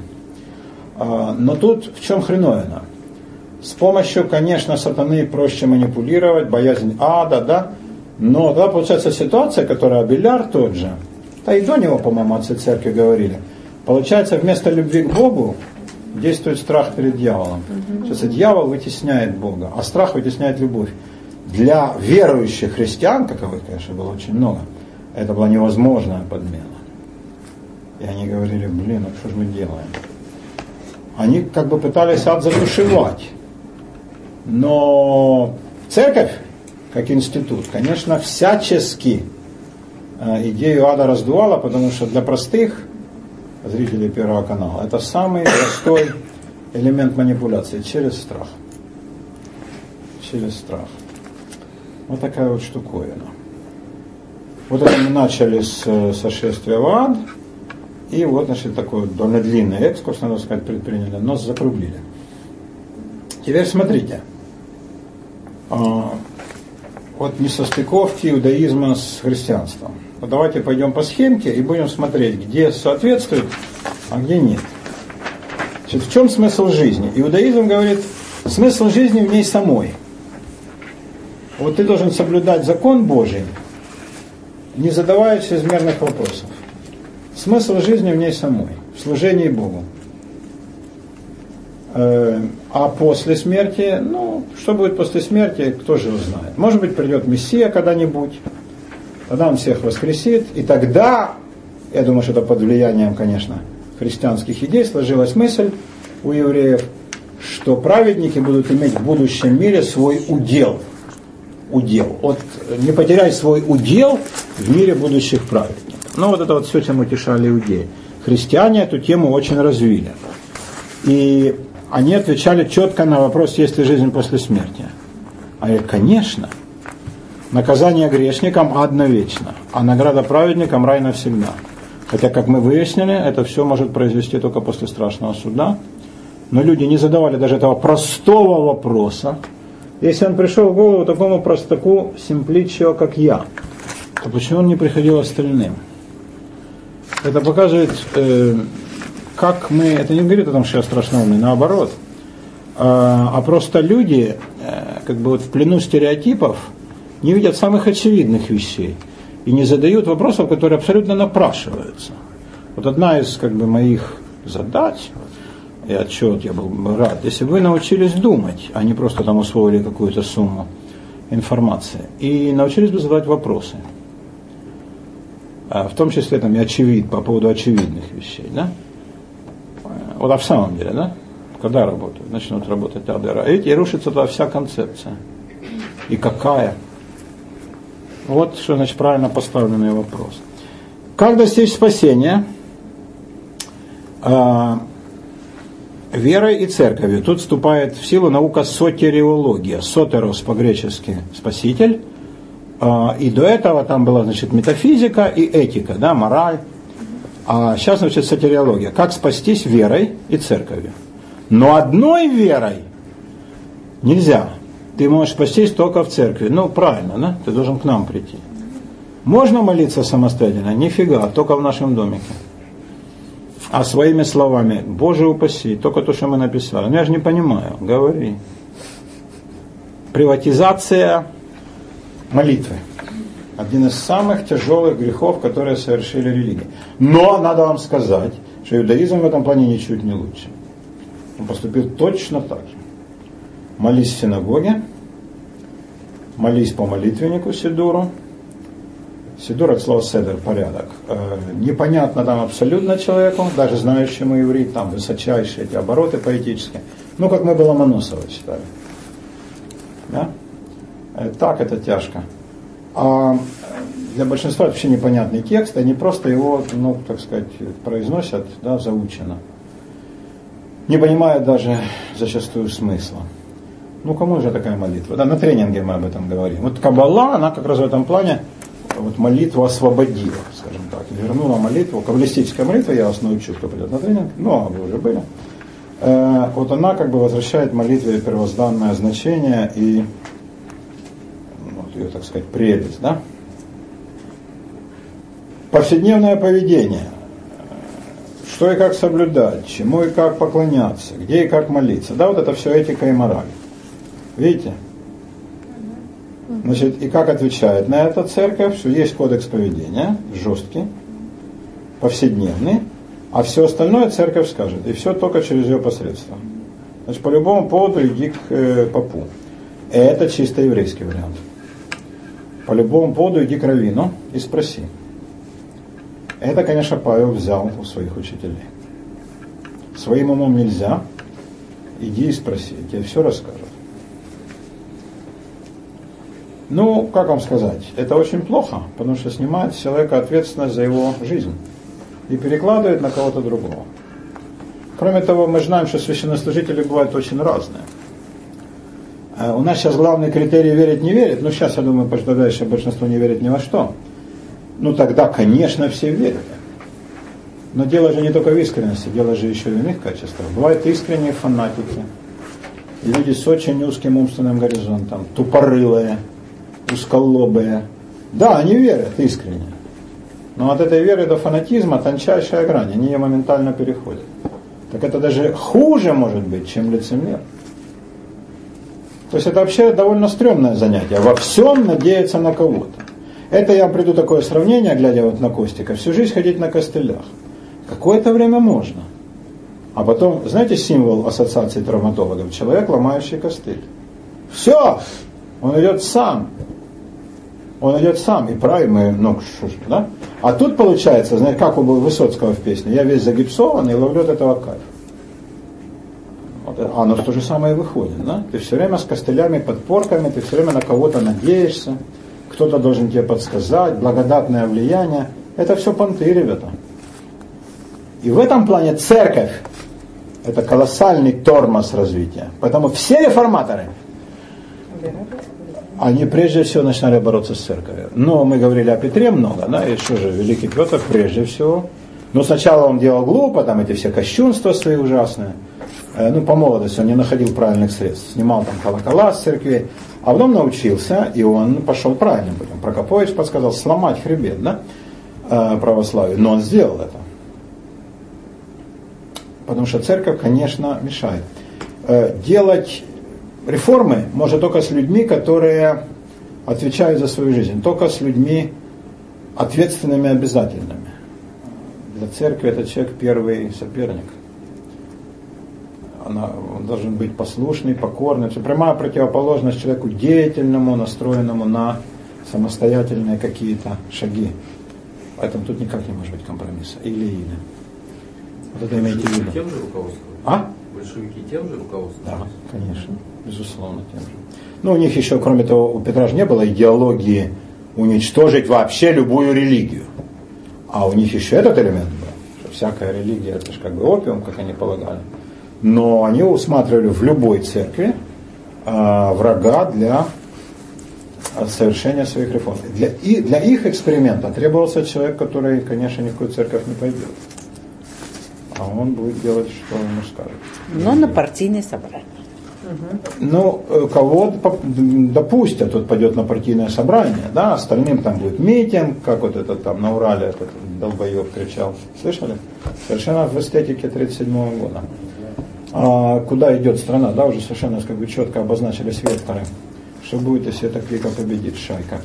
A: А, но тут в чем хреновина? С помощью, конечно, сатаны проще манипулировать, боязнь ада, да, но тогда получается ситуация, которая Беляр тот же, да и до него, по-моему, отцы церкви говорили, получается вместо любви к Богу действует страх перед дьяволом. Сейчас дьявол вытесняет Бога, а страх вытесняет любовь. Для верующих христиан, каковых, конечно, было очень много, это была невозможная подмена. И они говорили, блин, а что же мы делаем? Они как бы пытались ад затушевать. Но церковь, как институт, конечно, всячески э, идею ада раздувала, потому что для простых зрителей Первого канала это самый простой элемент манипуляции через страх. Через страх. Вот такая вот штуковина. Вот это мы начали с э, сошествия в ад, и вот, значит, такой довольно длинный экскурс, надо сказать, предприняли, но закруглили. Теперь смотрите. А, вот несостыковки иудаизма с христианством. Вот давайте пойдем по схемке и будем смотреть, где соответствует, а где нет. Значит, в чем смысл жизни? Иудаизм говорит, смысл жизни в ней самой. Вот ты должен соблюдать закон Божий, не задавая чрезмерных вопросов. Смысл жизни в ней самой, в служении Богу. Э, а после смерти, ну, что будет после смерти, кто же узнает. Может быть, придет Мессия когда-нибудь, тогда он всех воскресит, и тогда, я думаю, что это под влиянием, конечно, христианских идей, сложилась мысль у евреев, что праведники будут иметь в будущем мире свой удел – удел. Вот не потеряй свой удел в мире будущих праведников. Ну вот это вот все, чем утешали иудеи. Христиане эту тему очень развили. И они отвечали четко на вопрос, есть ли жизнь после смерти. А я, конечно, наказание грешникам одно вечно, а награда праведникам рай навсегда. Хотя, как мы выяснили, это все может произвести только после страшного суда. Но люди не задавали даже этого простого вопроса, если он пришел в голову такому простаку симпличио, как я, то почему он не приходил остальным? Это показывает, э, как мы, это не говорит о том, что я страшно умный, наоборот, а, а просто люди, э, как бы вот в плену стереотипов, не видят самых очевидных вещей и не задают вопросов, которые абсолютно напрашиваются. Вот одна из как бы, моих задач и отчет, я был бы рад, если бы вы научились думать, а не просто там усвоили какую-то сумму информации, и научились бы задавать вопросы. А в том числе там и очевид, по поводу очевидных вещей, да? Вот а в самом деле, да? Когда работают? Начнут работать АДР. И рушится тогда вся концепция. И какая? Вот что значит правильно поставленный вопрос. Как достичь спасения? А, верой и церковью. Тут вступает в силу наука сотериология. Сотерос по-гречески спаситель. А, и до этого там была, значит, метафизика и этика, да, мораль. А сейчас начнется сатириология. Как спастись верой и церковью. Но одной верой нельзя. Ты можешь спастись только в церкви. Ну, правильно, да? Ты должен к нам прийти. Можно молиться самостоятельно? Нифига, только в нашем домике. А своими словами, Боже упаси, только то, что мы написали. Ну, я же не понимаю, говори. Приватизация молитвы. Один из самых тяжелых грехов, которые совершили религии. Но надо вам сказать, что иудаизм в этом плане ничуть не лучше. Он поступил точно так же. Молись в синагоге, молись по молитвеннику Сидуру. Сидур от слова седер, порядок. Э, непонятно там абсолютно человеку, даже знающему иврит, там высочайшие эти обороты поэтические. Ну, как мы бы Ломоносова читали. Да? Э, так это тяжко. А для большинства вообще непонятный текст, они просто его, ну, так сказать, произносят, да, заучено. Не понимают даже зачастую смысла. Ну, кому же такая молитва? Да, на тренинге мы об этом говорим. Вот Каббала, она как раз в этом плане вот молитву освободила, скажем так, вернула молитву, каббалистическая молитва, я вас научу, кто придет на тренинг, ну, а вы уже были. Э, вот она как бы возвращает молитве первозданное значение и ее, так сказать, прелесть, да? Повседневное поведение. Что и как соблюдать, чему и как поклоняться, где и как молиться. Да, вот это все этика и мораль. Видите? Значит, и как отвечает на это церковь, что есть кодекс поведения, жесткий, повседневный, а все остальное церковь скажет, и все только через ее посредство. Значит, по любому поводу иди к э, попу. Это чисто еврейский вариант. По любому поводу иди к раввину и спроси. Это, конечно, Павел взял у своих учителей. Своим умом нельзя. Иди и спроси, тебе все расскажут. Ну, как вам сказать, это очень плохо, потому что снимает с человека ответственность за его жизнь и перекладывает на кого-то другого. Кроме того, мы знаем, что священнослужители бывают очень разные. А у нас сейчас главный критерий верить не верит, но сейчас, я думаю, подавляющее большинство не верит ни во что. Ну тогда, конечно, все верят. Но дело же не только в искренности, дело же еще и в иных качествах. Бывают искренние фанатики, люди с очень узким умственным горизонтом, тупорылые, узколобые. Да, они верят искренне. Но от этой веры до фанатизма тончайшая грань, они ее моментально переходят. Так это даже хуже может быть, чем лицемер. То есть это вообще довольно стрёмное занятие. Во всем надеяться на кого-то. Это я приду такое сравнение, глядя вот на Костика. Всю жизнь ходить на костылях. Какое-то время можно. А потом, знаете символ ассоциации травматологов? Человек, ломающий костыль. Все, он идет сам. Он идет сам, и правильно, ну, да? А тут получается, знаете, как у Высоцкого в песне, я весь загипсован и ловлю от этого кайф. Вот, а оно то же самое выходит, да? Ты все время с костылями, подпорками, ты все время на кого-то надеешься, кто-то должен тебе подсказать, благодатное влияние. Это все понты, ребята. И в этом плане церковь – это колоссальный тормоз развития. Поэтому все реформаторы – они прежде всего начинали бороться с церковью. Но мы говорили о Петре много, да, и что же, великий Петр прежде всего. Но сначала он делал глупо, там эти все кощунства свои ужасные. Э, ну, по молодости он не находил правильных средств. Снимал там колокола с церкви. А потом научился, и он пошел правильным путем. Прокопович подсказал сломать хребет, да, э, православию. Но он сделал это. Потому что церковь, конечно, мешает. Э, делать реформы можно только с людьми, которые отвечают за свою жизнь, только с людьми ответственными и обязательными. Для церкви этот человек первый соперник. Она, он должен быть послушный, покорный. Это прямая противоположность человеку деятельному, настроенному на самостоятельные какие-то шаги. Поэтому тут никак не может быть компромисса. Или или.
C: Вот это имейте в виду. Тем же руководствуются?
A: А?
C: Большевики тем же руководствуются?
A: Да, конечно безусловно, тем же. Ну, у них еще, кроме того, у Петра же не было идеологии уничтожить вообще любую религию. А у них еще этот элемент был, что всякая религия, это же как бы опиум, как они полагали. Но они усматривали в любой церкви э, врага для совершения своих реформ. Для, и, для их эксперимента требовался человек, который, конечно, ни в какую церковь не пойдет. А он будет делать, что ему скажут.
D: Но на партийное собрание.
A: Ну, э, кого допустят, тот пойдет на партийное собрание, да, остальным там будет митинг, как вот этот там на Урале этот долбоеб кричал. Слышали? Совершенно в эстетике 1937 года. А куда идет страна, да, уже совершенно как бы четко обозначились векторы. Что будет, если эта клика победит, шайка.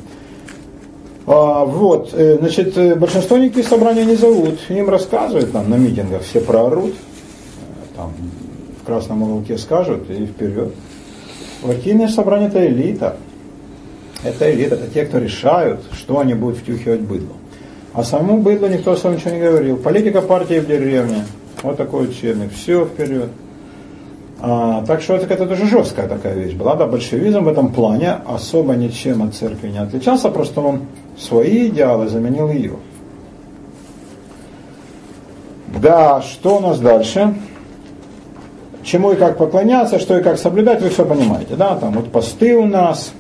A: А, вот, э, значит, э, большинство никакие собрания не зовут, им рассказывают там на митингах, все проорут, э, там в красном уголке скажут и вперед. Партийное собрание это элита. Это элита, это те, кто решают, что они будут втюхивать быдло. А самому быдлу никто с вами ничего не говорил. Политика партии в деревне. Вот такой учебник. Все вперед. А, так что это, это тоже жесткая такая вещь была. Да, большевизм в этом плане особо ничем от церкви не отличался, просто он свои идеалы заменил ее. Да, что у нас дальше? Чему и как поклоняться, что и как соблюдать, вы все понимаете, да? Там вот посты у нас,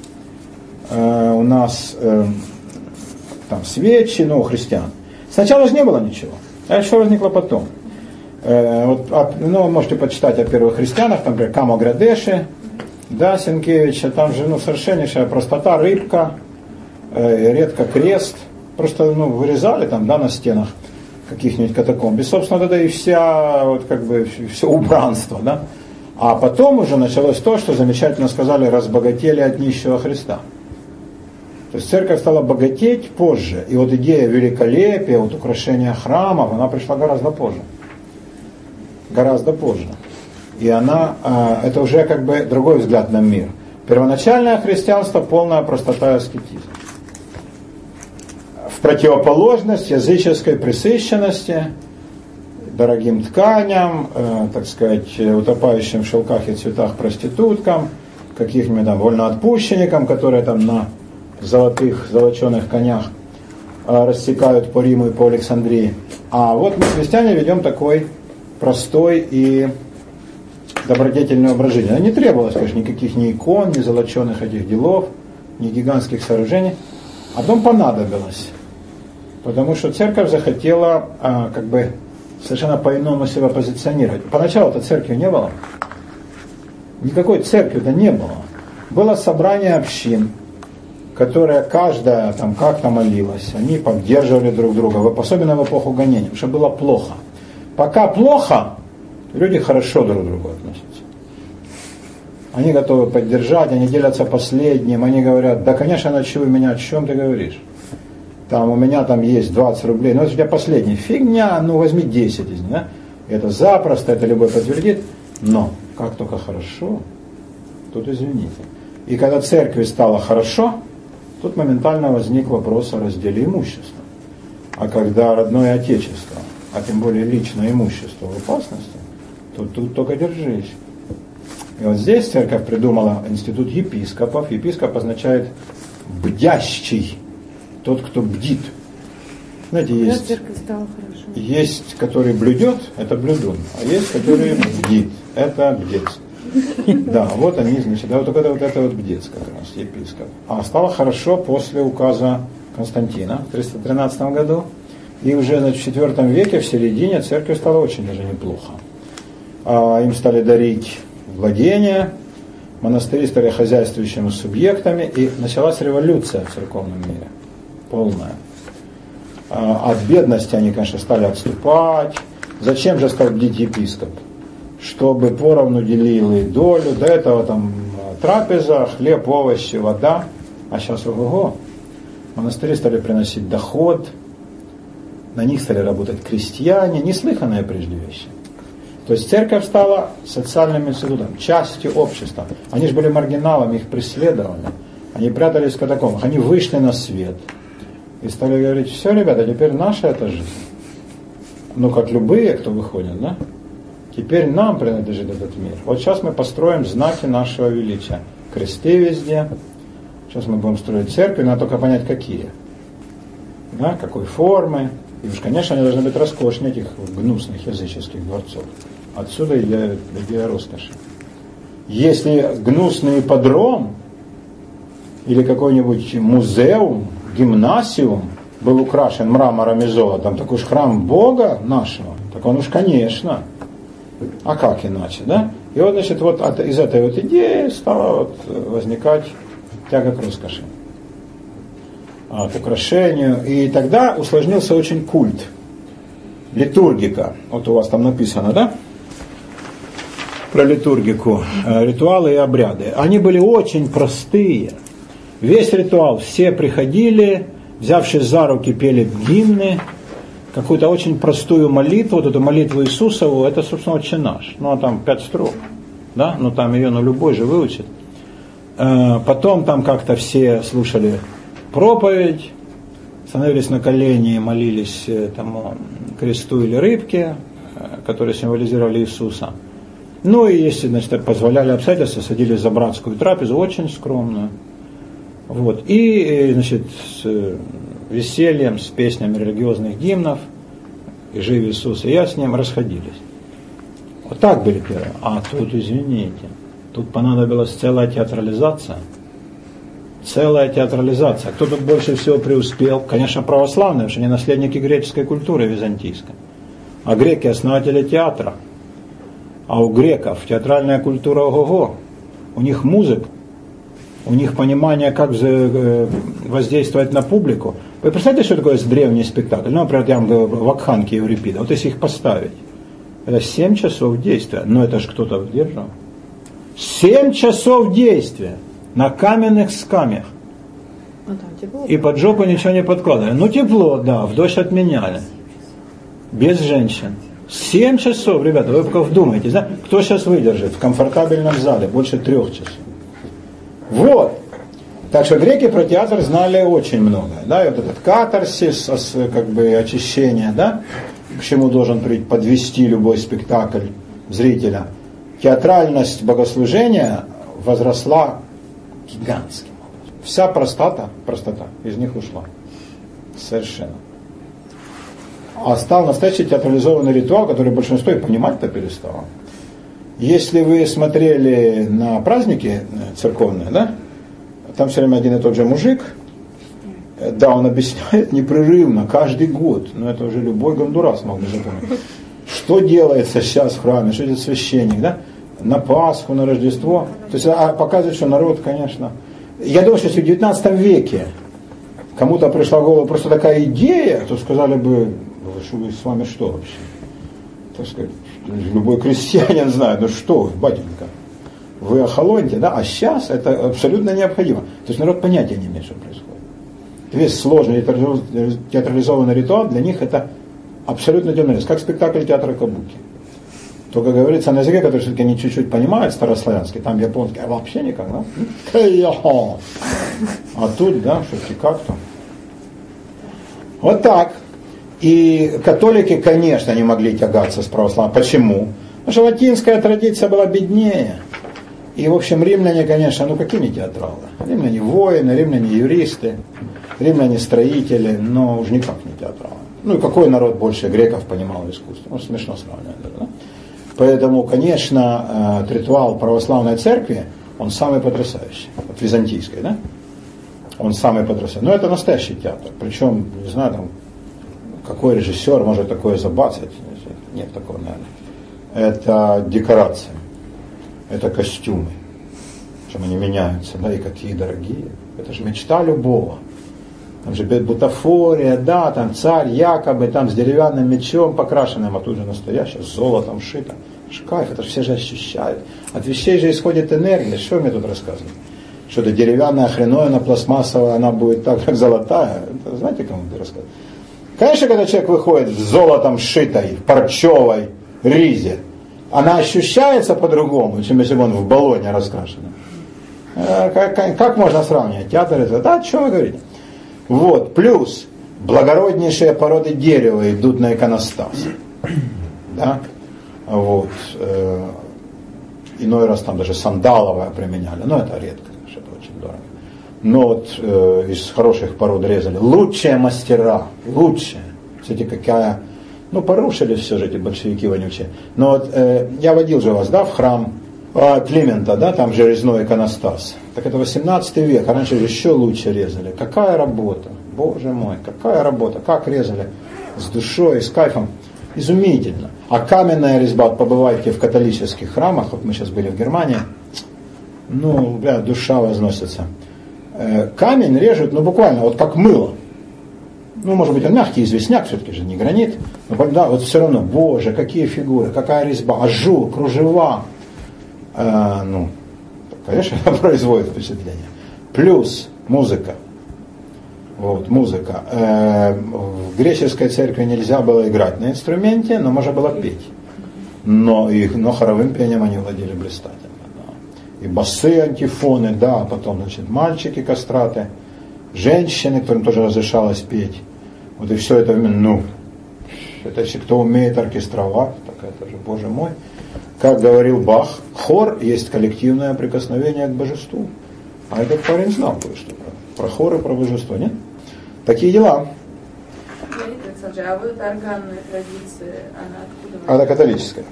A: э, у нас э, там свечи, ну, у христиан. Сначала же не было ничего, а что возникло потом. Э, вот, от- ну, можете почитать о первых христианах, там, например, Камо Градеши, да, Сенкевича, там же, ну, совершеннейшая простота, рыбка, э, редко крест, просто, ну, вырезали там, да, на стенах каких-нибудь катакомб. И, собственно, это и вся, вот как бы, все убранство, да. А потом уже началось то, что замечательно сказали, разбогатели от нищего Христа. То есть церковь стала богатеть позже. И вот идея великолепия, вот украшения храмов, она пришла гораздо позже. Гораздо позже. И она, а, это уже как бы другой взгляд на мир. Первоначальное христианство полная простота и аскетизм. В противоположность языческой пресыщенности, дорогим тканям, э, так сказать, утопающим в шелках и цветах проституткам, каких-нибудь там вольноотпущенникам, которые там на золотых, золоченых конях э, рассекают по Риму и по Александрии. А вот мы, христиане, ведем такой простой и добродетельный образ жизни. А Не требовалось, конечно, никаких ни икон, ни золоченых этих делов, ни гигантских сооружений. А потом понадобилось. Потому что церковь захотела а, как бы совершенно по-иному себя позиционировать. Поначалу-то церкви не было. Никакой церкви-то не было. Было собрание общин, которое каждая там как-то молилась. Они поддерживали друг друга, особенно в эпоху гонений, потому что было плохо. Пока плохо, люди хорошо друг к другу относятся. Они готовы поддержать, они делятся последним, они говорят, да, конечно, ночую меня, о чем ты говоришь? Там у меня там есть 20 рублей, но это у тебя последний. Фигня, ну возьми 10 из них. Да? Это запросто, это любой подтвердит. Но как только хорошо, тут извините. И когда церкви стало хорошо, тут моментально возник вопрос о разделе имущества. А когда родное отечество, а тем более личное имущество в опасности, то тут только держись. И вот здесь церковь придумала институт епископов. Епископ означает бдящий, тот, кто бдит. Знаете, есть, есть, который блюдет, это блюдун, а есть, который бдит, это бдец. Да, вот они, значит, да, вот это вот это вот бдец как раз, епископ. А стало хорошо после указа Константина в 313 году. И уже значит, в IV веке, в середине, церковь стала очень даже неплохо. А, им стали дарить владения, монастыри стали хозяйствующими субъектами, и началась революция в церковном мире, полная. А, От бедности они, конечно, стали отступать. Зачем же стал бдить епископ? Чтобы поровну делили долю, до этого там трапеза, хлеб, овощи, вода, а сейчас ого Монастыри стали приносить доход, на них стали работать крестьяне, неслыханные прежде вещи. То есть церковь стала социальным институтом, частью общества. Они же были маргиналами, их преследовали. Они прятались в катакомбах, они вышли на свет. И стали говорить, все, ребята, теперь наша эта жизнь. Ну, как любые, кто выходит, да? Теперь нам принадлежит этот мир. Вот сейчас мы построим знаки нашего величия. Кресты везде. Сейчас мы будем строить церкви, надо только понять, какие. Да, какой формы. И уж, конечно, они должны быть роскошнее этих гнусных языческих дворцов. Отсюда идея, идея роскоши. Если гнусный подром или какой-нибудь музеум, гимнасиум был украшен мрамором и золотом, так уж храм Бога нашего, так он уж, конечно. А как иначе, да? И вот, значит, вот от, из этой вот идеи стала вот возникать тяга к роскоши, к украшению. И тогда усложнился очень культ, литургика. Вот у вас там написано, да? Про литургику, э, ритуалы и обряды. Они были очень простые. Весь ритуал, все приходили, взявшись за руки, пели гимны, какую-то очень простую молитву, вот эту молитву Иисусову, это, собственно, «Отче наш». Ну, а там пять строк, да, ну, там ее, ну, любой же выучит. Э, потом там как-то все слушали проповедь, становились на колени и молились тому кресту или рыбке, э, которые символизировали Иисуса. Ну и если значит, позволяли обстоятельства, садились за братскую трапезу, очень скромную. Вот. И э, значит, с весельем, с песнями религиозных гимнов, и жив Иисус, и я с ним расходились. Вот так были первые. А тут, извините, тут понадобилась целая театрализация. Целая театрализация. Кто тут больше всего преуспел? Конечно, православные, потому что они наследники греческой культуры византийской. А греки основатели театра. А у греков театральная культура ого-го. У них музык, у них понимание, как э, воздействовать на публику. Вы представляете, что такое древний спектакль? Ну, например, я вам говорю, вакханки Еврипида. Вот если их поставить, это 7 часов действия. Но это же кто-то выдержал. 7 часов действия на каменных скамьях. И под жопу ничего не подкладывали. Ну, тепло, да, в дождь отменяли. Без женщин. Семь часов, ребята, вы пока вдумайтесь, да? Кто сейчас выдержит в комфортабельном зале больше трех часов? Вот. Так что греки про театр знали очень много. Да? И вот этот катарсис, как бы очищение, да? к чему должен подвести любой спектакль зрителя. Театральность богослужения возросла гигантским образом. Вся простота, простота из них ушла. Совершенно. А стал настоящий театрализованный ритуал, который большинство и понимать-то перестало. Если вы смотрели на праздники э, церковные, да, там все время один и тот же мужик, э, да, он объясняет непрерывно, каждый год, но это уже любой гондурас мог бы запомнить, что делается сейчас в храме, что делает священник, да, на Пасху, на Рождество. То есть а, показывает, что народ, конечно. Я думаю, что если в 19 веке кому-то пришла в голову просто такая идея, то сказали бы, что вы с вами что вообще? Так сказать, любой крестьянин знает, ну что вы, батенька, вы охолоньте, да, а сейчас это абсолютно необходимо. То есть народ понятия не имеет, что происходит. Весь сложный театрализованный ритуал для них это абсолютно дерзость, как спектакль театра Кабуки. Только говорится на языке, который все-таки они чуть-чуть понимают старославянский, там японский, а вообще никак, да? А тут, да, все-таки как-то. Вот так. И католики, конечно, не могли тягаться с православием. Почему? Потому что латинская традиция была беднее. И, в общем, римляне, конечно, ну какие не театралы? Римляне воины, римляне юристы, римляне строители, но уж никак не театралы. Ну и какой народ больше греков понимал искусство? Ну, смешно сравнивать. Да? Поэтому, конечно, э, ритуал православной церкви, он самый потрясающий. Вот византийской, да? Он самый потрясающий. Но это настоящий театр. Причем, не знаю, там, какой режиссер может такое забацать? Нет такого, наверное. Это декорации, это костюмы. Чем они меняются, да, и какие дорогие. Это же мечта любого. Там же бутафория, да, там царь якобы, там с деревянным мечом покрашенным, а тут же настоящий, с золотом шито. Кайф, это же все же ощущают. От вещей же исходит энергия. Что мне тут рассказывать? Что-то деревянная, хреновина, пластмассовая, она будет так, как золотая. Это, знаете, кому ты рассказываешь? Конечно, когда человек выходит в золотом шитой, парчевой ризе, она ощущается по-другому, чем если бы он в баллоне раскрашен. Э, как, как, как можно сравнивать? Театр это, да, о чем вы говорите? Вот, плюс благороднейшие породы дерева идут на иконостас. Да? Вот. Э, иной раз там даже сандаловое применяли, но это редко, это очень дорого но вот э, из хороших пород резали. Лучшие мастера, лучшие. Кстати, какая... Ну, порушили все же эти большевики вонючие. Но вот э, я водил же вас, да, в храм а, Климента, да, там же резной иконостас. Так это 18 век, а раньше еще лучше резали. Какая работа, боже мой, какая работа, как резали с душой, с кайфом. Изумительно. А каменная резьба, побывайте в католических храмах, вот мы сейчас были в Германии, ну, бля, душа возносится. Э, Камень режут, ну, буквально, вот как мыло. Ну, может быть, он мягкий, известняк, все-таки же не гранит. Но да, вот все равно, боже, какие фигуры, какая резьба, ажур, кружева. Э, ну, конечно, производит впечатление. Плюс музыка. Вот, музыка. Э, в греческой церкви нельзя было играть на инструменте, но можно было петь. Но, их, но хоровым пением они владели блистательно. Да. И басы, антифоны, да, потом, значит, мальчики кастраты, женщины, которым тоже разрешалось петь. Вот и все это, ну, это если кто умеет оркестровать, так это же, боже мой. Как говорил Бах, хор есть коллективное прикосновение к божеству. А этот парень знал кое-что про, про хор и про божество, нет? Такие дела.
I: А вот органная традиция, она откуда?
A: Она католическая.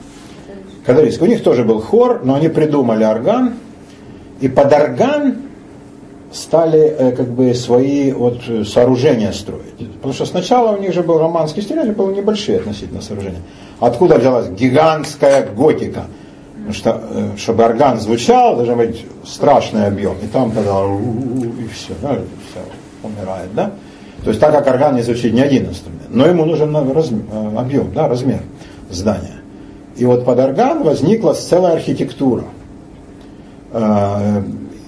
A: Католическая. У них тоже был хор, но они придумали орган. И под орган стали э, как бы свои вот э, сооружения строить. Потому что сначала у них же был романский стиль, они были небольшие относительно сооружения. Откуда взялась гигантская готика? Потому что, э, чтобы орган звучал, должен быть страшный объем. И там тогда и все, да, все умирает, да? То есть так как орган не звучит ни один инструмент, но ему нужен размер, объем, да, размер здания. И вот под орган возникла целая архитектура.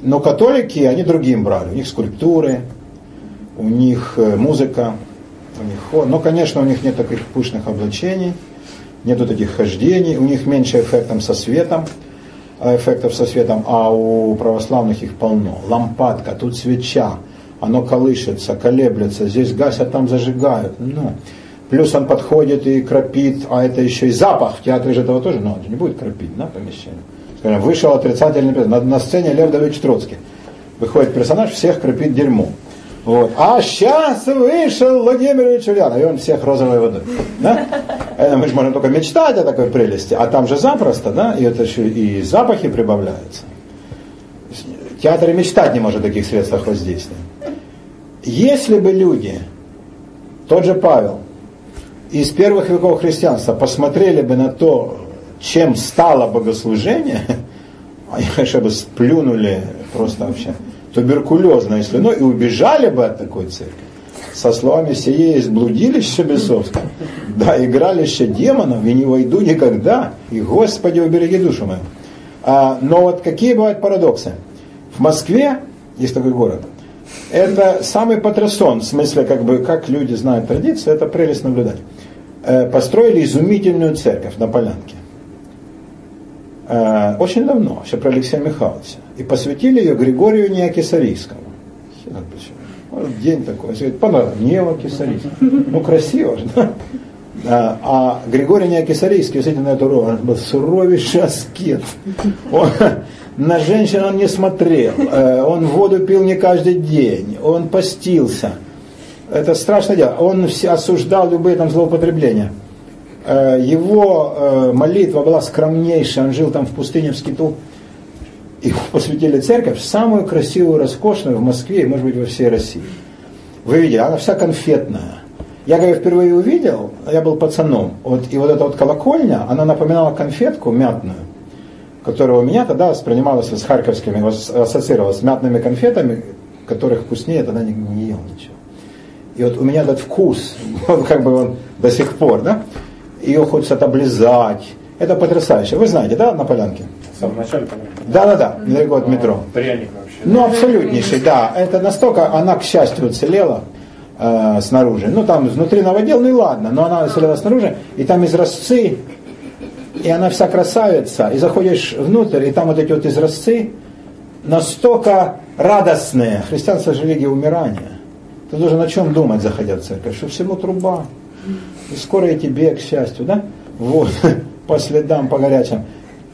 A: Но католики, они другим брали. У них скульптуры, у них музыка, у них хор. Но, конечно, у них нет таких пышных облачений, нету таких хождений, у них меньше эффектом со светом, эффектов со светом, а у православных их полно. Лампадка, тут свеча, оно колышется, колеблется, здесь гасят, там зажигают. Ну, плюс он подходит и кропит, а это еще и запах. В театре же этого тоже, но он же не будет кропить, да, помещение. Скажем, вышел отрицательный персонаж. На, на сцене Лев Давидович Троцкий. Выходит персонаж, всех кропит дерьмо. Вот. А сейчас вышел Владимир Ильич Ульянов, и он всех розовой водой. Да? Мы же можем только мечтать о такой прелести, а там же запросто, да, и это еще и запахи прибавляются. Театр и мечтать не может о таких средствах воздействия. Если бы люди, тот же Павел, из первых веков христианства посмотрели бы на то, чем стало богослужение, они, конечно, бы сплюнули просто вообще туберкулезной слюной и убежали бы от такой церкви. Со словами «сие есть блудилище бесовское, да, игралище демонов, и не войду никогда, и Господи, убереги душу мою». А, но вот какие бывают парадоксы? В Москве есть такой город. Это самый патрасон, в смысле, как бы, как люди знают традицию, это прелесть наблюдать. Э, построили изумительную церковь на Полянке. Э, очень давно, еще про Алексея Михайловича. И посвятили ее Григорию Неокисарийскому. Вот день такой. Понравилось. Неокисарийский. Ну, красиво же, да? А, а Григорий Неокисарийский, смотрите на эту роль, он был суровейший аскет. Он, на женщин он не смотрел, э, он воду пил не каждый день, он постился. Это страшное дело. Он осуждал любые там злоупотребления. Э, его э, молитва была скромнейшая, он жил там в пустыне в скиту. Его посвятили церковь, самую красивую, роскошную в Москве и, может быть, во всей России. Вы видели, она вся конфетная. Я, когда впервые увидел, я был пацаном, вот, и вот эта вот колокольня, она напоминала конфетку мятную, которая у меня тогда воспринималась с харьковскими, ассоциировалась с мятными конфетами, которых вкуснее тогда не, не ел ничего. И вот у меня этот вкус, вот как бы он до сих пор, да, ее хочется облизать. Это потрясающе. Вы знаете, да, на полянке?
E: В самом начале, понятно.
A: Да, да, да, недалеко от метро.
E: Пряник вообще.
A: Ну, абсолютнейший, да. Это настолько, она, к счастью, уцелела э, снаружи. Ну, там внутри новодел, ну и ладно, но она уцелела снаружи, и там изразцы, и она вся красавица, и заходишь внутрь, и там вот эти вот изразцы настолько радостные. Христианство же религия умирания. Ты должен о чем думать, заходя в церковь, что всему труба. И скоро и тебе, к счастью, да? Вот, по следам, по горячим.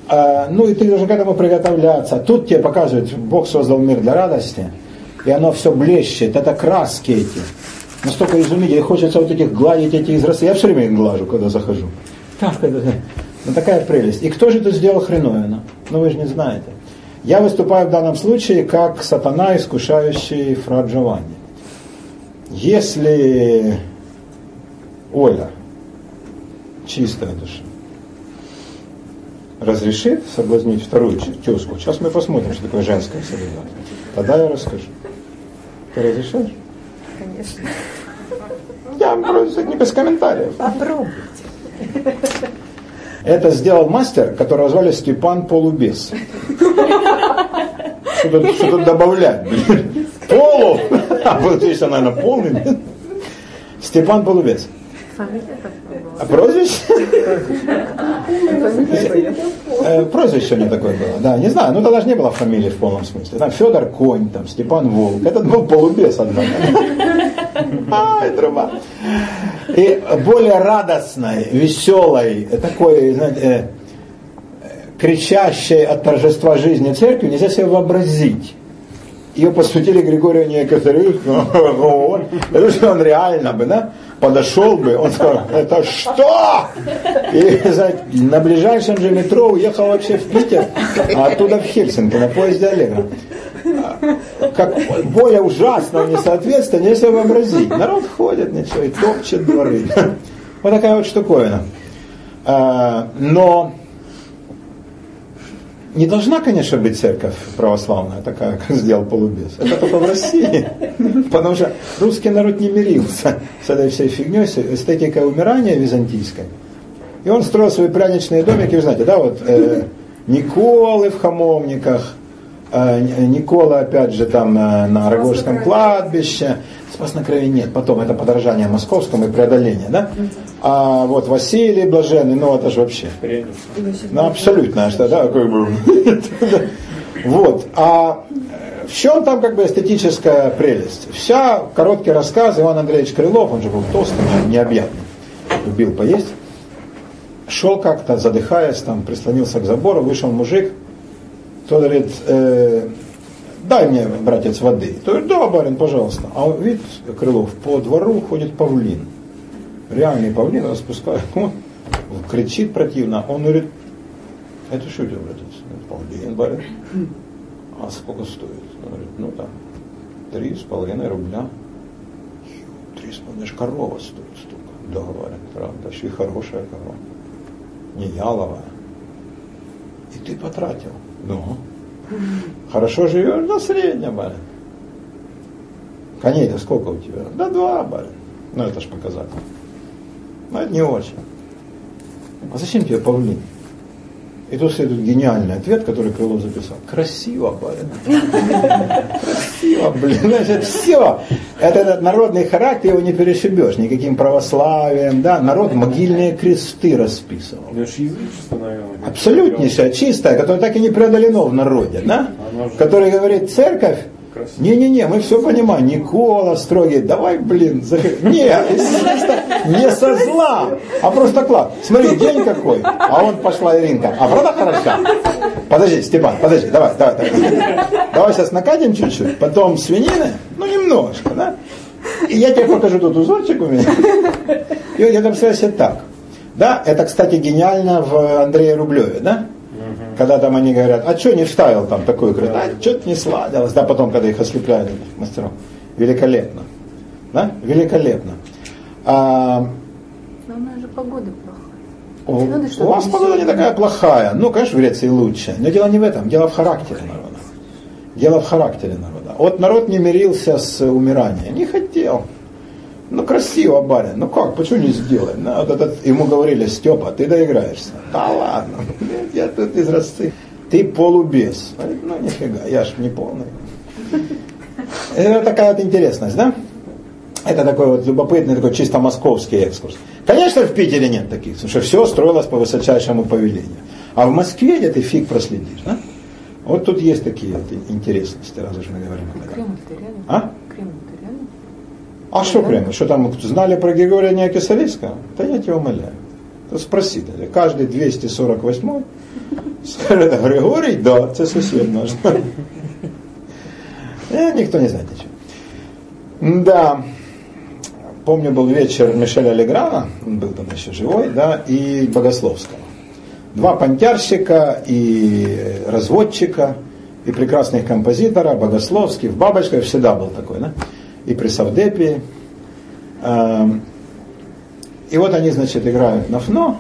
A: А, ну и ты должен к этому приготовляться. Тут тебе показывают, Бог создал мир для радости, и оно все блещет, это краски эти. Настолько изумительно, и хочется вот этих гладить, эти изразцы. Я все время их глажу, когда захожу. Так, это, Ну такая прелесть. И кто же тут сделал хреновину? Ну вы же не знаете. Я выступаю в данном случае как сатана, искушающий фра Джованни. Если Оля, чистая душа, разрешит соблазнить вторую тезку, сейчас мы посмотрим, что такое женская солидарность. Тогда я расскажу. Ты разрешаешь?
G: Конечно.
A: Я просто не без комментариев.
G: Попробуйте.
A: Это сделал мастер, которого звали Степан Полубес. Что тут, что тут добавлять? блин? Полу! А вот здесь наверное, полный. Степан Полубес.
G: Фамилия
A: А прозвище? Э, Прозвище у него такое было, да, не знаю, ну тогда же не было фамилии в полном смысле. Там Федор Конь, там Степан Волк, этот был полубес, однако. Ай, труба. И более радостной, веселой, такой, знаете, э, кричащей от торжества жизни церкви нельзя себе вообразить. Ее посвятили Григорию Некоторых, это что он реально бы, да, подошел бы, он сказал, это что? И знаете, на ближайшем же метро уехал вообще в Питер, а оттуда в Хельсинки на поезде Аллегро. Как более ужасного несоответствия нельзя вообразить. Народ ходит, ничего, и топчет дворы. Вот такая вот штуковина. А, Но не должна, конечно, быть церковь православная, такая, как сделал Полубес. Это только в России. Потому что русский народ не мирился с этой всей фигней, с эстетикой умирания византийской. И он строил свои пряничные домики, вы знаете, да, вот э, Николы в Хамовниках, э, Никола, опять же, там э, на Рогожском кладбище. Спас на краю нет, потом это подражание московскому и преодоление, да? А вот Василий Блаженный, ну это же вообще. Ну, абсолютно, что, да, как бы. Вот. А в чем там как бы эстетическая прелесть? Вся короткий рассказ Иван Андреевич Крылов, он же был толстый, необъятный, любил поесть. Шел как-то, задыхаясь, там, прислонился к забору, вышел мужик, тот говорит, э, дай мне, братец, воды. Тот говорит, да, барин, пожалуйста. А видит, Крылов, по двору ходит павлин. Реальный павлин распускает. Он кричит противно. Он говорит, это что тебя, братец? Павлин, барин. А сколько стоит? Он говорит, ну там, три с половиной рубля. Три с половиной, ж корова стоит столько. Да, барин, правда, еще и хорошая корова. Не яловая. И ты потратил. Ну. Хорошо живешь? Да средняя, барин. Коней-то сколько у тебя? Да два, барин. Ну это ж показатель. Но это не очень. А зачем тебе павлин? И тут следует гениальный ответ, который Крылов записал. Красиво, барин. Красиво, блин. Значит, все. Это этот народный характер, его не перешибешь никаким православием. Да? Народ могильные кресты расписывал. Абсолютнейшее, чистое, которое так и не преодолено в народе. Да? Который говорит, церковь,
E: Красиво.
A: не-не-не, мы все понимаем. Никола строгий, давай, блин, заходи. Нет, не со зла, а просто клад. Смотри, день какой, а он пошла Иринка. А правда хороша? Подожди, Степан, подожди, давай, давай, давай. Давай сейчас накатим чуть-чуть, потом свинины, ну немножко, да? И я тебе покажу тут узорчик у меня. И я представляю себе так. Да, это, кстати, гениально в Андрее Рублеве, да? Когда там они говорят, а что не вставил там такую крышу? А что-то не сладилось. Да, потом, когда их ослепляют, этих мастеров. Великолепно. Да? Великолепно. А,
G: Но у нас же погода плохая.
A: у,
G: Надо
A: у вас погода не такая плохая. Ну, конечно, в Греции лучше. Но дело не в этом. Дело в характере народа. Дело в характере народа. Вот народ не мирился с умиранием. Не хотел. Ну, красиво, барин. Ну как, почему не сделать? Ну, вот этот, ему говорили, Степа, ты доиграешься. Да ладно, я тут из России. Ты полубес. Говорит, Ну, нифига, я ж не полный. Это такая вот интересность, да? Это такой вот любопытный, такой чисто московский экскурс. Конечно, в Питере нет таких, потому что все строилось по высочайшему повелению. А в Москве где ты фиг проследишь, да? Вот тут есть такие вот интересности, раз уж мы говорим об этом.
G: Кремль-то рядом.
A: А? А что Кремль? Что там знали про Григория Неокисаревского? Да я тебя умоляю. То спроси, каждый 248 скажет, а Григорий, да, це сосед наш. Э, никто не знает ничего. Да, помню, был вечер Мишеля Леграна, он был там еще живой, да, и Богословского. Два понтярщика и разводчика, и прекрасных композитора, Богословский, в Бабочках всегда был такой, да? И при Савдепии. Эм, И вот они, значит, играют на фно,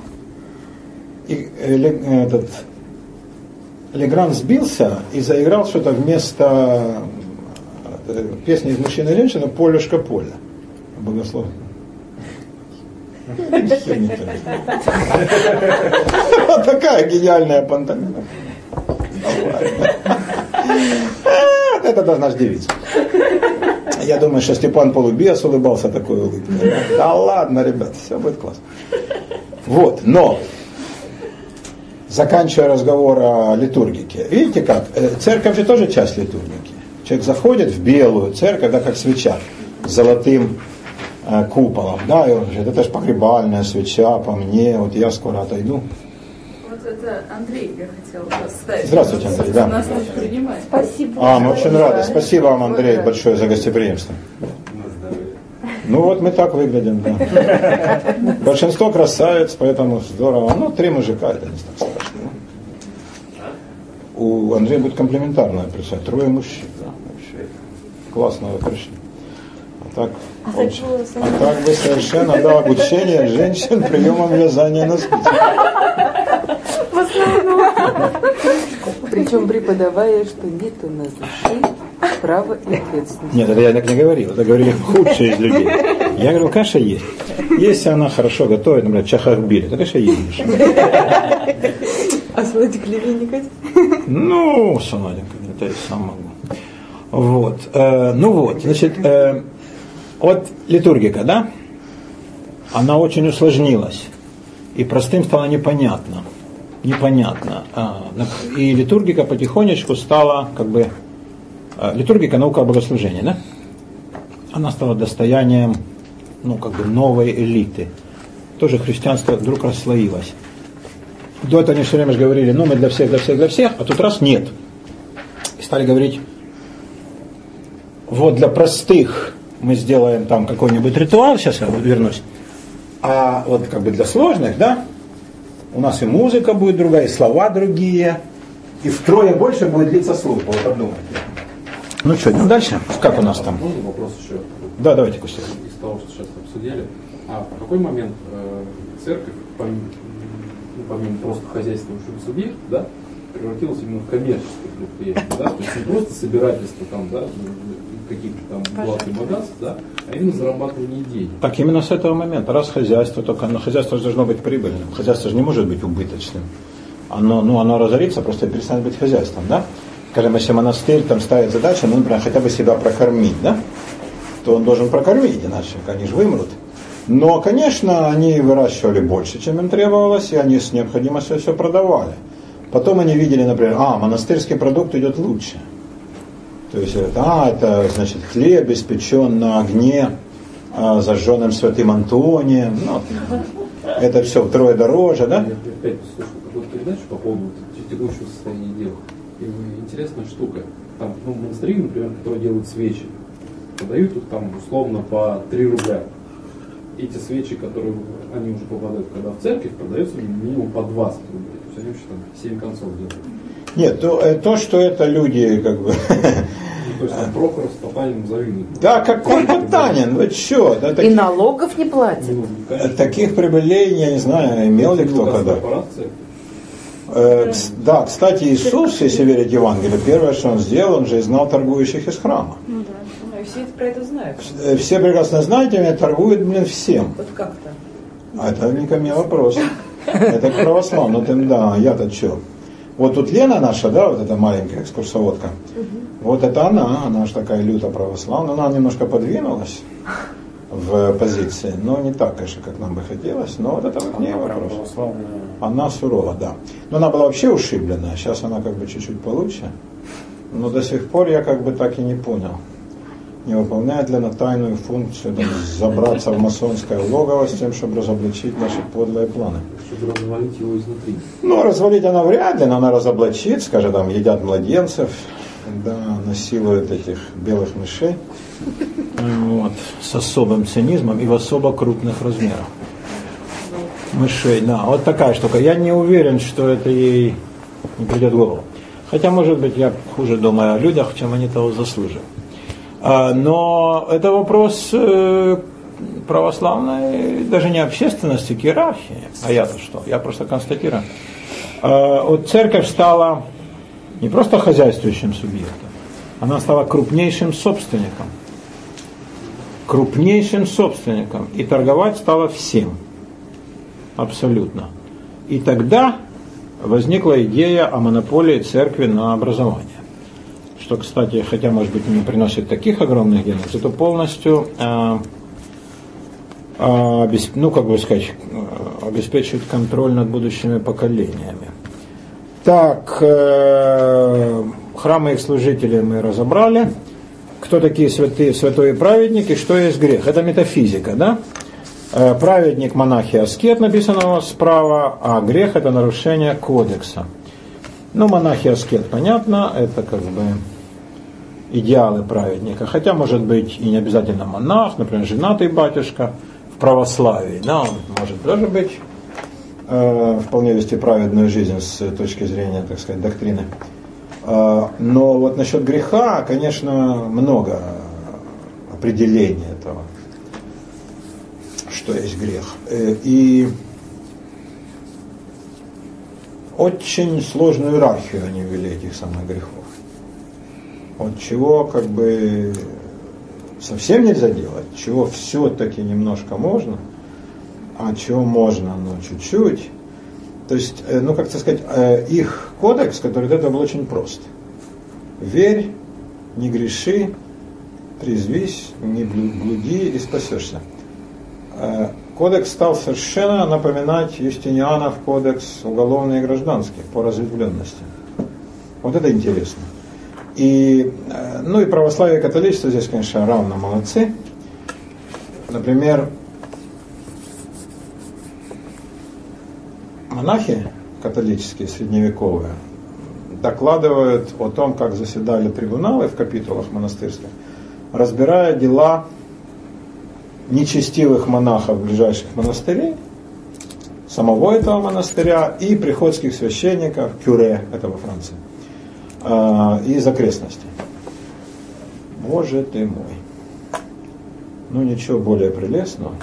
A: и э, этот Легран сбился и заиграл что-то вместо э, песни из мужчины и женщины Полюшка Поля. Богослов. Вот такая гениальная пантомима. А, вот Это должна ж девица. Я думаю, что Степан Полубес улыбался такой улыбкой. Да ладно, ребят, все будет классно. Вот, но заканчивая разговор о литургике. Видите как? Э, Церковь же тоже часть литургики. Человек заходит в белую церковь, да, как свеча, с золотым э, куполом, да, и он говорит, это же погребальная свеча по мне, вот я скоро отойду.
I: Это Андрей я хотела поставить.
A: Здравствуйте, Андрей, да.
I: Нас не принимает.
G: Спасибо.
A: А, мы очень рады. Спасибо вам, Андрей, большое за гостеприимство. Ну вот мы так выглядим, да. Большинство красавиц, поэтому здорово. Ну, три мужика, это не так страшно. У Андрея будет комплиментарное пришла. Трое мужчин, да, вообще. Классно вы пришли. А так, очень- а так вы совершенно, да, обучение женщин приемом вязания на спицах.
H: Причем преподавая, что нет у нас души, права и ответственности.
A: Нет, это я так не говорил, это говорили худшие из людей. Я говорю, каша есть. Если она хорошо готовит, например, чахахбили, то каша есть.
H: А не хотите?
A: Ну, Санаденька, это я сам могу. Вот. э, ну вот, значит, э, вот литургика, да? Она очень усложнилась. И простым стало непонятно. Непонятно. А, И литургика потихонечку стала, как бы, э, литургика наука о богослужении, да? Она стала достоянием, ну, как бы, новой элиты. Тоже христианство вдруг расслоилось. До этого они все время же говорили, ну мы для всех, для всех, для всех, а тут раз нет. И стали говорить, вот для простых мы сделаем там какой-нибудь ритуал, сейчас я вернусь, а вот как бы для сложных, да, у нас и музыка будет другая, и слова другие, и втрое больше будет длиться служба, вот подумайте. Ну что, идем дальше? Как у нас там?
C: Можно вопрос еще?
A: Да, давайте, Костя.
C: Из того, что сейчас обсудили. А в какой момент э, церковь, помимо, ну, помимо просто хозяйствующего субъект, да, превратилась именно в коммерческое предприятие, да, то есть не просто собирательство там, да, каких-то там благ и богатств, да, а именно зарабатывание денег.
A: Так именно с этого момента. Раз хозяйство, только но хозяйство же должно быть прибыльным. Хозяйство же не может быть убыточным. Оно, ну, оно разорится, просто перестанет быть хозяйством, да? Скажем, если монастырь там ставит задачу, ну, например, хотя бы себя прокормить, да? То он должен прокормить, иначе они же вымрут. Но, конечно, они выращивали больше, чем им требовалось, и они с необходимостью все продавали. Потом они видели, например, а, монастырский продукт идет лучше. То есть, это, а, это, значит, хлеб испечен на огне, а, зажженным святым Антонием. Ну, это все втрое дороже, да?
C: Я опять слушал какую-то передачу по поводу текущего состояния дел. И интересная штука. Там, ну, монастыри, например, которые делают свечи, продают их там условно по 3 рубля. Эти свечи, которые они уже попадают, когда в церковь, продаются минимум по 20 рублей. То есть они вообще там 7 концов делают.
A: Нет, то, э, то, что это люди, как бы,
C: Ну, то есть там Прохоров с Потаниным завидуют.
A: да, какой Потанин, вы что, да,
D: И
A: таких,
D: налогов не платят.
C: Ну,
A: таких прибылей, я не знаю, имел ли кто когда. Э, Да, кстати, Иисус, если верить Евангелию, первое, что он сделал, он же изгнал торгующих из храма.
F: Ну, и все про это знают.
A: Э, Все прекрасно знаете, меня торгуют, блин, всем.
F: Вот как-то.
A: А это не ко мне вопрос. Это к православным, да, я-то что? Вот тут Лена наша, да, вот эта маленькая экскурсоводка, вот это она, она же такая люто православная, она немножко подвинулась в позиции, но не так, конечно, как нам бы хотелось, но вот это вот не вопрос.
E: православная.
A: Она сурова, да. Но она была вообще ушиблена, сейчас она как бы чуть-чуть получше. Но до сих пор я как бы так и не понял. Не выполняет ли она тайную функцию там, забраться в масонское логово с тем, чтобы разоблачить наши подлые планы.
C: Чтобы развалить его изнутри.
A: Ну, развалить она вряд ли, но она разоблачит, скажет, там, едят младенцев, да, насилуют этих белых мышей. Вот, с особым цинизмом и в особо крупных размерах. Мышей, да, вот такая штука. Я не уверен, что это ей не придет в голову. Хотя, может быть, я хуже думаю о людях, чем они того заслуживают. А, Но это вопрос э, православной, даже не общественности, к иерархии. А я-то что? Я просто констатирую. А, Вот церковь стала не просто хозяйствующим субъектом, она стала крупнейшим собственником. Крупнейшим собственником. И торговать стала всем. Абсолютно. И тогда возникла идея о монополии церкви на образование. Что, кстати, хотя, может быть, не приносит таких огромных денег, зато полностью обесп- ну, как бы сказать, э, обеспечивает контроль над будущими поколениями. Так, э, храмы их служителей мы разобрали. Кто такие святые, святой и что есть грех? Это метафизика, да? Э, Праведник, монах и аскет написано справа, а грех это нарушение кодекса. Ну, монах и аскет, понятно, это как бы идеалы праведника. Хотя, может быть, и не обязательно монах, например, женатый батюшка в православии. Да, он может тоже быть э, вполне вести праведную жизнь с точки зрения, так сказать, доктрины. Э, но вот насчет греха, конечно, много определений этого, что есть грех. Э, И очень сложную иерархию они ввели этих самых грехов. Вот чего как бы совсем нельзя делать, чего все-таки немножко можно, а чего можно, но чуть-чуть. То есть, э, ну как сказать, э, их кодекс, который это был очень прост. Верь, не греши, трезвись, не блуди и спасешься. Э, Кодекс стал совершенно напоминать Юстинианов кодекс уголовный и гражданский по разветвленности. Вот это интересно. И, э, ну и православие и католичество здесь, конечно, равно молодцы. Например, монахи католические, средневековые, докладывают о том, как заседали трибуналы в капитулах монастырских, разбирая дела нечестивых монахов ближайших монастырей, самого этого монастыря и приходских священников, кюре, это во Франции, а, из окрестностей. Боже ты мой. Ну ничего более прелестного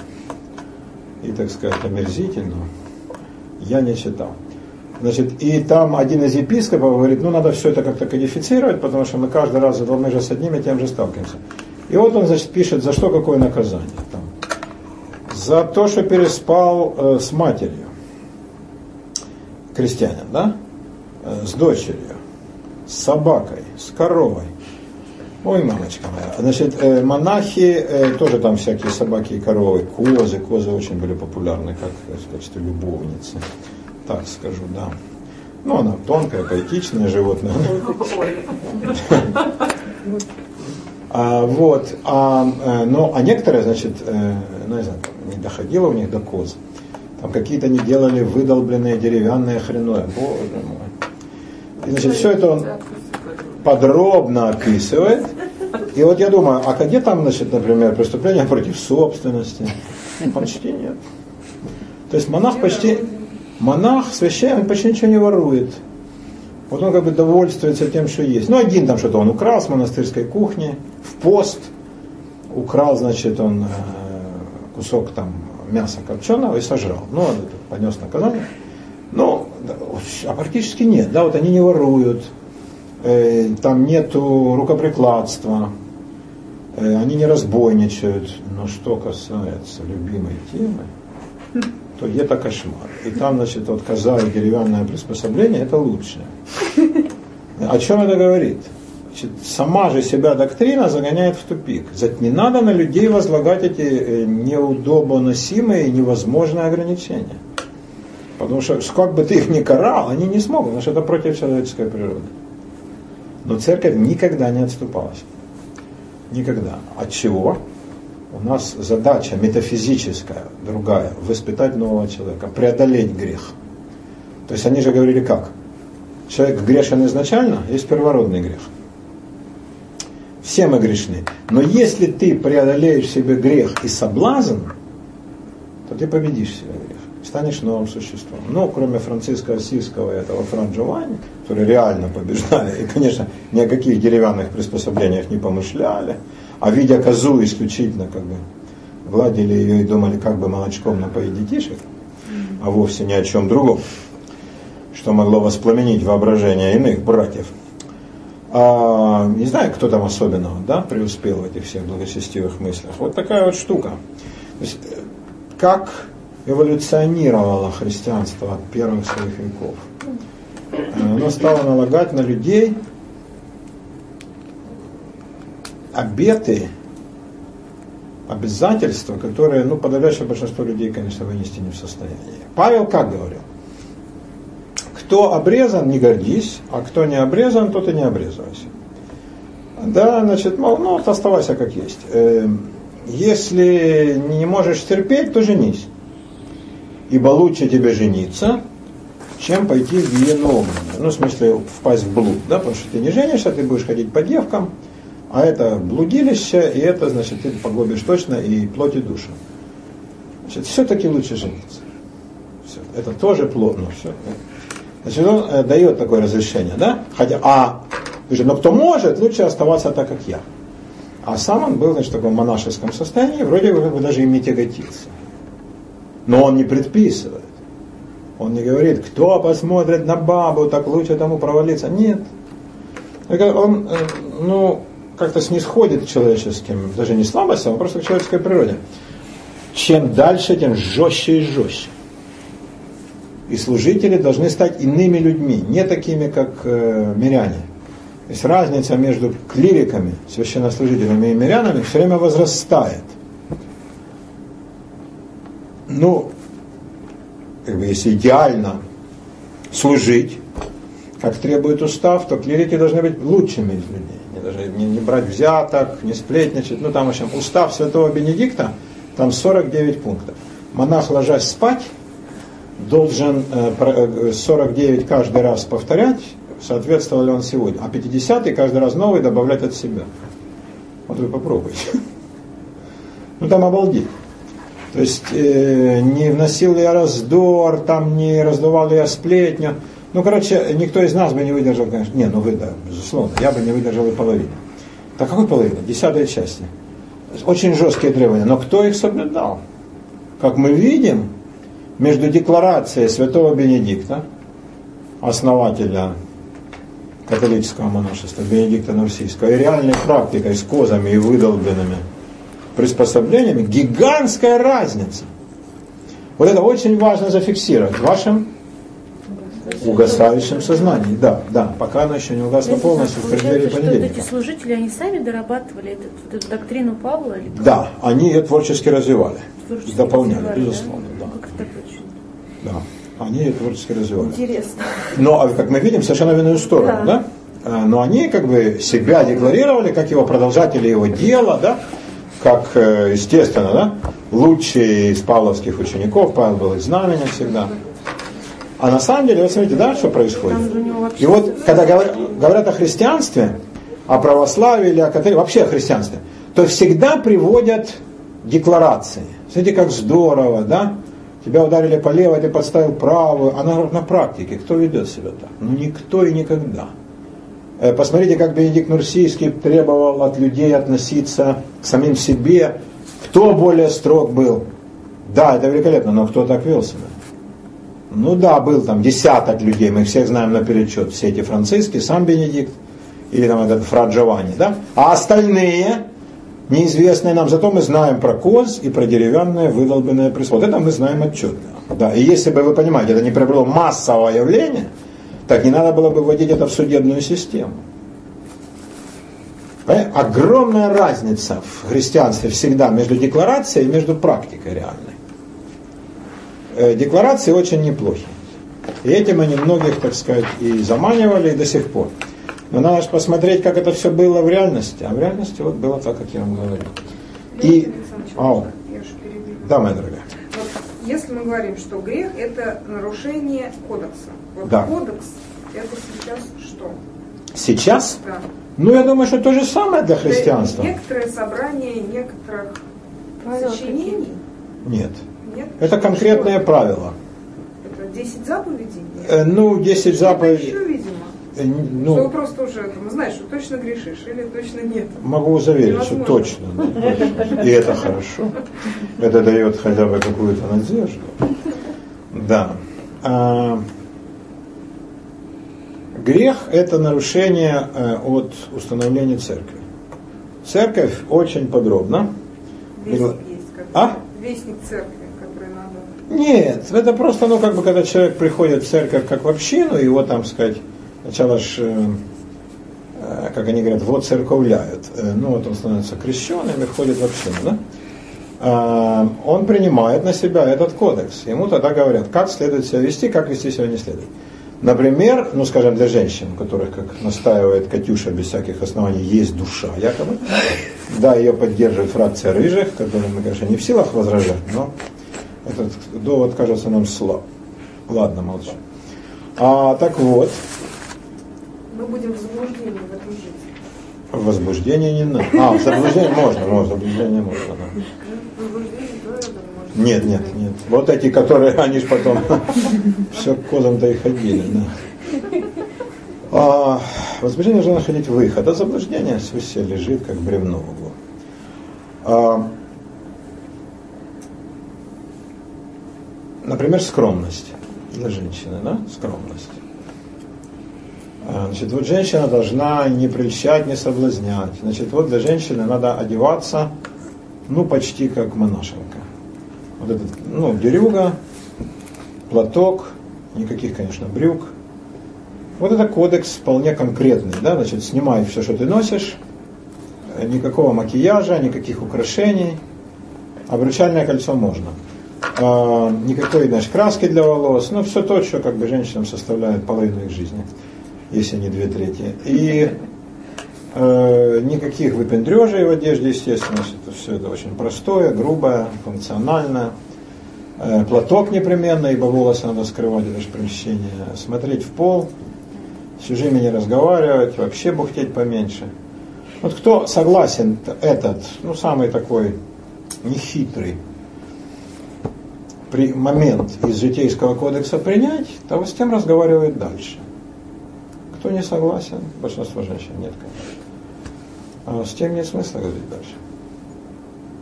A: и, так сказать, омерзительного я не читал. Значит, и там один из епископов говорит, ну надо все это как-то кодифицировать, потому что мы каждый раз мы же с одним и тем же сталкиваемся. И вот он, значит, пишет, за что какое наказание. Там. За то, что переспал э, с матерью, крестьянин, да, Э, с дочерью, с собакой, с коровой. Ой, мамочка моя. Значит, э, монахи, э, тоже там всякие собаки и коровы, козы, козы очень были популярны как в качестве любовницы. Так скажу, да. Ну, она тонкая, поэтичное животное. А, вот, а, э, но, а некоторые, значит, ну, не знаю, не доходило у них до коз. Там какие-то они делали выдолбленные деревянные хреновые. Боже мой. Значит, все это он подробно описывает. И вот я думаю, а где там, значит, например, преступления против собственности? Почти нет. То есть монах почти, монах, священник, почти ничего не ворует. Вот он как бы довольствуется тем, что есть. Ну, один там что-то он украл с монастырской кухни, в пост, украл, значит, он э, кусок там мяса копченого и сожрал. Ну, он понес наказание. Ну, а практически нет, да, вот они не воруют, э, там нету рукоприкладства, э, они не разбойничают. Но что касается любимой темы, то это кошмар. И там, значит, вот коза и деревянное приспособление это лучшее. О чем это говорит? Значит, сама же себя доктрина загоняет в тупик. Значит, не надо на людей возлагать эти э, неудобоносимые невозможные ограничения. Потому что как бы ты их ни карал, они не смогут, потому что это против человеческой природы. Но церковь никогда не отступалась. Никогда. От чего? У нас задача метафизическая, другая, воспитать нового человека, преодолеть грех. То есть они же говорили как? Человек грешен изначально, есть первородный грех. Все мы грешны. Но если ты преодолеешь себе грех и соблазн, то ты победишь грех. Станешь новым существом. Ну, кроме Франциска Осийского и этого Фран Джованни, которые реально побеждали, и, конечно, ни о каких деревянных приспособлениях не помышляли, а видя козу исключительно как бы гладили ее и думали, как бы молочком напоить детишек, а вовсе ни о чем другом, что могло воспламенить воображение иных братьев. А, не знаю, кто там особенного да, преуспел в этих всех благочестивых мыслях. Вот такая вот штука. То есть, э, как эволюционировало христианство от первых своих веков. Оно стало налагать на людей обеты, обязательства, которые, ну, подавляющее большинство людей, конечно, вынести не в состоянии. Павел как говорил? Кто обрезан, не гордись, а кто не обрезан, тот и не обрезывайся. Да, значит, мол, ну, оставайся как есть. Эм, если не можешь терпеть, то женись ибо лучше тебе жениться, чем пойти в гиену Ну, в смысле, впасть в блуд, да, потому что ты не женишься, ты будешь ходить по девкам, а это блудилище, и это, значит, ты погубишь точно и плоть и душу. Значит, все-таки лучше жениться. Все. Это тоже плотно. Все. Значит, он э, дает такое разрешение, да? Хотя, а, говорит, но кто может, лучше оставаться так, как я. А сам он был, значит, в таком монашеском состоянии, вроде бы даже им не тяготился. Но он не предписывает. Он не говорит, кто посмотрит на бабу, так лучше тому провалиться. Нет. Он, э, ну, как-то снисходит к человеческим, даже не слабостям, а просто к человеческой природе. Чем дальше, тем жестче и жестче. И служители должны стать иными людьми, не такими, как э, миряне. То есть разница между клириками, священнослужителями и мирянами все время возрастает ну, как бы если идеально служить, как требует устав, то клирики должны быть лучшими из людей. Не, должны не, не брать взяток, не сплетничать. Ну, там, в общем, устав святого Бенедикта, там 49 пунктов. Монах, ложась спать, должен 49 э, э, каждый раз повторять, соответствовал ли он сегодня. А 50 каждый раз новый добавлять от себя. Вот вы попробуйте. Ну там обалдеть. То есть э, не вносил я раздор, там не раздувал я сплетню. Ну, короче, никто из нас бы не выдержал, конечно. Не, ну вы, да, безусловно, я бы не выдержал и половину. Так какой половина? Десятой части. Очень жесткие требования. Но кто их соблюдал? Как мы видим, между декларацией святого Бенедикта, основателя католического монашества, Бенедикта Нурсийского, и реальной практикой с козами и выдолбленными приспособлениями, гигантская разница. Вот это очень важно зафиксировать в вашем угасающем сознании. Да, да, пока оно еще не угасло полностью в преддверии понедельника.
J: Что эти служители, они сами дорабатывали вот эту доктрину Павла? Или
A: да, они ее творчески развивали, творчески дополняли, развивали, безусловно. Да?
J: Ну, как это очень...
A: Да, они ее творчески развивали.
J: Интересно.
A: Но, а как мы видим, совершенно в иную сторону, да? да? А, но они как бы себя декларировали, как его продолжатели его дела, да? Как, э, естественно, да, лучший из павловских учеников, Павел был из знамения всегда. А на самом деле, вот смотрите, да, что происходит? И вот, когда говорят, говорят о христианстве, о православии или о католике, вообще о христианстве, то всегда приводят декларации. Смотрите, как здорово, да? Тебя ударили по левой, ты подставил правую. А на, на практике кто ведет себя так? Ну, никто и никогда. Э, посмотрите, как Бенедикт Нурсийский требовал от людей относиться к самим себе. Кто более строг был? Да, это великолепно, но кто так вел себя? Ну да, был там десяток людей, мы всех знаем наперечет, все эти франциски, сам Бенедикт, или там этот Фра Джованни, да? А остальные, неизвестные нам, зато мы знаем про коз и про деревянное выдолбенное присвод. Это мы знаем отчетно. Да, и если бы вы понимаете, это не приобрело массовое явление – так не надо было бы вводить это в судебную систему. Понимаете? Огромная разница в христианстве всегда между декларацией и между практикой реальной. Э, декларации очень неплохи. И этим они многих, так сказать, и заманивали, и до сих пор. Но надо же посмотреть, как это все было в реальности. А в реальности вот было так, как я вам говорил. И... Ау. Да, моя дорогая.
B: Если мы говорим, что грех – это нарушение кодекса, вот
A: да.
B: кодекс это сейчас что?
A: Сейчас?
B: Да.
A: Ну, я думаю, что то же самое для христианства.
B: Это некоторое собрание некоторых сочинений?
A: Нет.
B: Нет?
A: Это конкретные правила.
B: Это 10 заповедей? Нет.
A: Э, Ну, 10
B: Еще,
A: заповедей.
B: видимо.
A: Э, н-
B: что вы
A: Ну,
B: просто уже там, знаешь, что точно грешишь или точно нет.
A: могу заверить, что
B: Невозможно.
A: точно. И это хорошо. Это дает хотя бы какую-то надежду. Да. А, Грех – это нарушение э, от установления церкви. Церковь очень подробно.
B: Вестник есть.
A: А?
B: Вестник церкви, который надо.
A: Нет, это просто, ну, как бы, когда человек приходит в церковь как в общину, его там, сказать, сначала ж, э, э, как они говорят, вот церковляют. Э, ну, вот он становится крещенным и входит в общину, да? А, он принимает на себя этот кодекс. Ему тогда говорят, как следует себя вести, как вести себя не следует. Например, ну, скажем, для женщин, которых, как настаивает Катюша без всяких оснований, есть душа якобы. Да, ее поддерживает фракция рыжих, которым мы, конечно, не в силах возражать, но этот довод кажется нам слаб. Ладно, молчу. А, так вот,
B: Мы будем в заблуждении в этом жить.
A: возбуждение не надо. А, заблуждение можно, можно, заблуждение можно. да. Нет, нет, нет. Вот эти, которые, они ж потом все к козам-то и ходили, да. А, возбуждение должно находить выход, а заблуждение все лежит, как бревно в углу. А, например, скромность для женщины, да, скромность. Значит, вот женщина должна не прельщать, не соблазнять. Значит, вот для женщины надо одеваться, ну, почти как монашенка. Вот этот, ну, дерюга, платок, никаких, конечно, брюк. Вот это кодекс вполне конкретный, да, значит, снимай все, что ты носишь, никакого макияжа, никаких украшений, обручальное кольцо можно. А, никакой, значит, краски для волос, ну, все то, что как бы женщинам составляет половину их жизни, если не две трети. И э, никаких выпендрежей в одежде, естественно, это все это очень простое, грубое, функциональное. Э, платок непременно, ибо волосы надо скрывать, это же прельщение. Смотреть в пол, с чужими не разговаривать, вообще бухтеть поменьше. Вот кто согласен этот, ну, самый такой нехитрый при момент из житейского кодекса принять, того с тем разговаривает дальше. Кто не согласен, большинство женщин нет, конечно. А с тем нет смысла говорить дальше.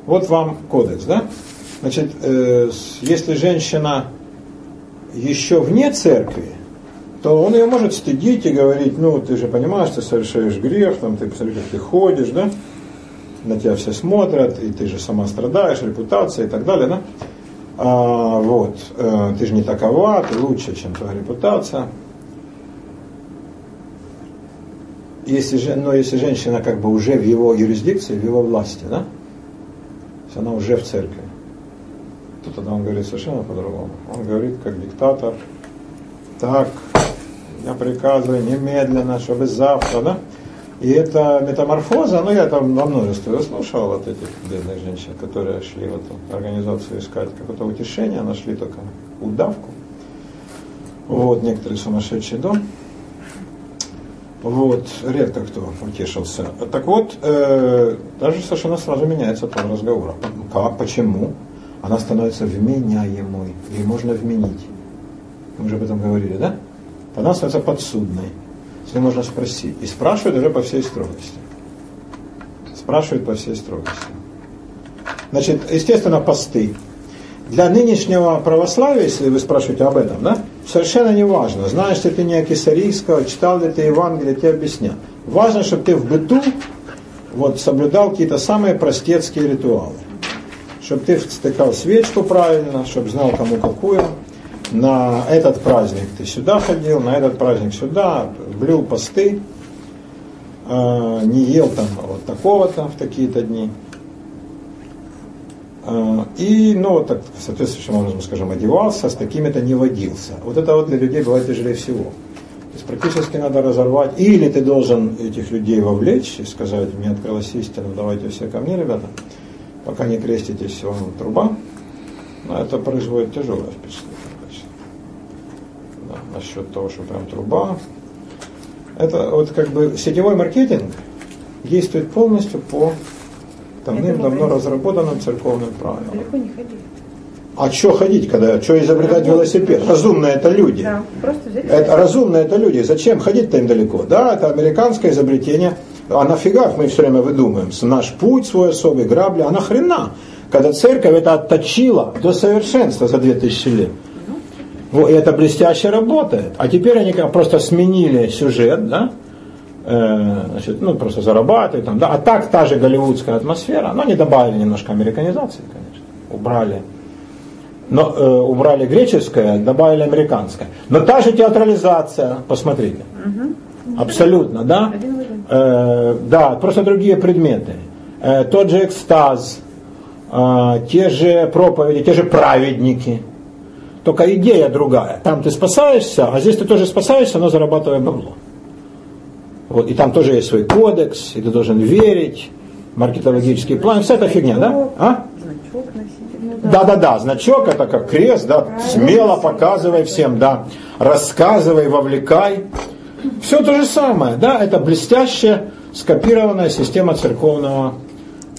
A: Вот вам кодекс, да? Значит, э, если женщина еще вне церкви, то он ее может стыдить и говорить, ну, ты же понимаешь, ты совершаешь грех, там, ты посмотри, как ты ходишь, да? На тебя все смотрят, и ты же сама страдаешь, репутация и так далее, да? А, вот, э, ты же не такова, ты лучше, чем твоя репутация. Если, же- но если женщина как бы уже в его юрисдикции, в его власти, да? То есть она уже в церкви, то тогда он говорит совершенно по-другому. Он говорит как диктатор, так, я приказываю немедленно, чтобы завтра, да? И это метаморфоза, ну я там во множестве слушал вот этих бедных женщин, которые шли в эту организацию искать какое-то утешение, нашли только удавку. Вот, некоторый сумасшедший дом. Вот, редко кто утешился. Так вот, э, даже совершенно сразу меняется тон разговора. Как, почему? Она становится вменяемой, ее можно вменить. Мы уже об этом говорили, да? Она становится подсудной. С ней можно спросить. И спрашивают уже по всей строгости. Спрашивают по всей строгости. Значит, естественно, посты. Для нынешнего православия, если вы спрашиваете об этом, да, совершенно не важно, знаешь ли ты не Кисарийского, читал ли ты Евангелие, тебе объяснят. Важно, чтобы ты в быту вот, соблюдал какие-то самые простецкие ритуалы. Чтобы ты встыкал свечку правильно, чтобы знал, кому какую. На этот праздник ты сюда ходил, на этот праздник сюда, блюл посты, э, не ел там вот такого-то в такие-то дни. Э, И, ну, так, соответствующим образом, скажем, одевался, с такими-то не водился. Вот это вот для людей бывает тяжелее всего. То есть практически надо разорвать. Или ты должен этих людей вовлечь и сказать, мне открылась истина, давайте все ко мне, ребята. Пока не креститесь, вам труба. Но это производит тяжелое впечатление. Да, насчет того, что прям труба. Это вот как бы сетевой маркетинг действует полностью по давным-давно разработанным церковным правилам.
F: Далеко не ходи.
A: А что ходить, когда, что изобретать велосипед? Разумные это люди.
B: Да, просто взять.
A: Это разумные это люди. Зачем ходить-то им далеко? Да, это американское изобретение. А нафига мы все время выдумываем? Наш путь свой особый, грабли. А нахрена? Когда церковь это отточила до совершенства за 2000 лет. Вот, и это блестяще работает. А теперь они просто сменили сюжет, да? Э, значит, ну, просто зарабатывают там, да. А так та же голливудская атмосфера, но они добавили немножко американизации, конечно. Убрали но э, убрали греческое, добавили американское. Но та же театрализация, посмотрите. Абсолютно, да? Э, да, просто другие предметы. Э, тот же экстаз, э, те же проповеди, те же праведники. Только идея другая. Там ты спасаешься, а здесь ты тоже спасаешься, но зарабатывая бабло. Вот, и там тоже есть свой кодекс, и ты должен верить, маркетологический план, вся эта фигня, да? А?
B: Значок носить.
A: Да-да-да, значок это как крест, да, смело показывай всем, да, рассказывай, вовлекай. Все то же самое, да, это блестящая скопированная система церковного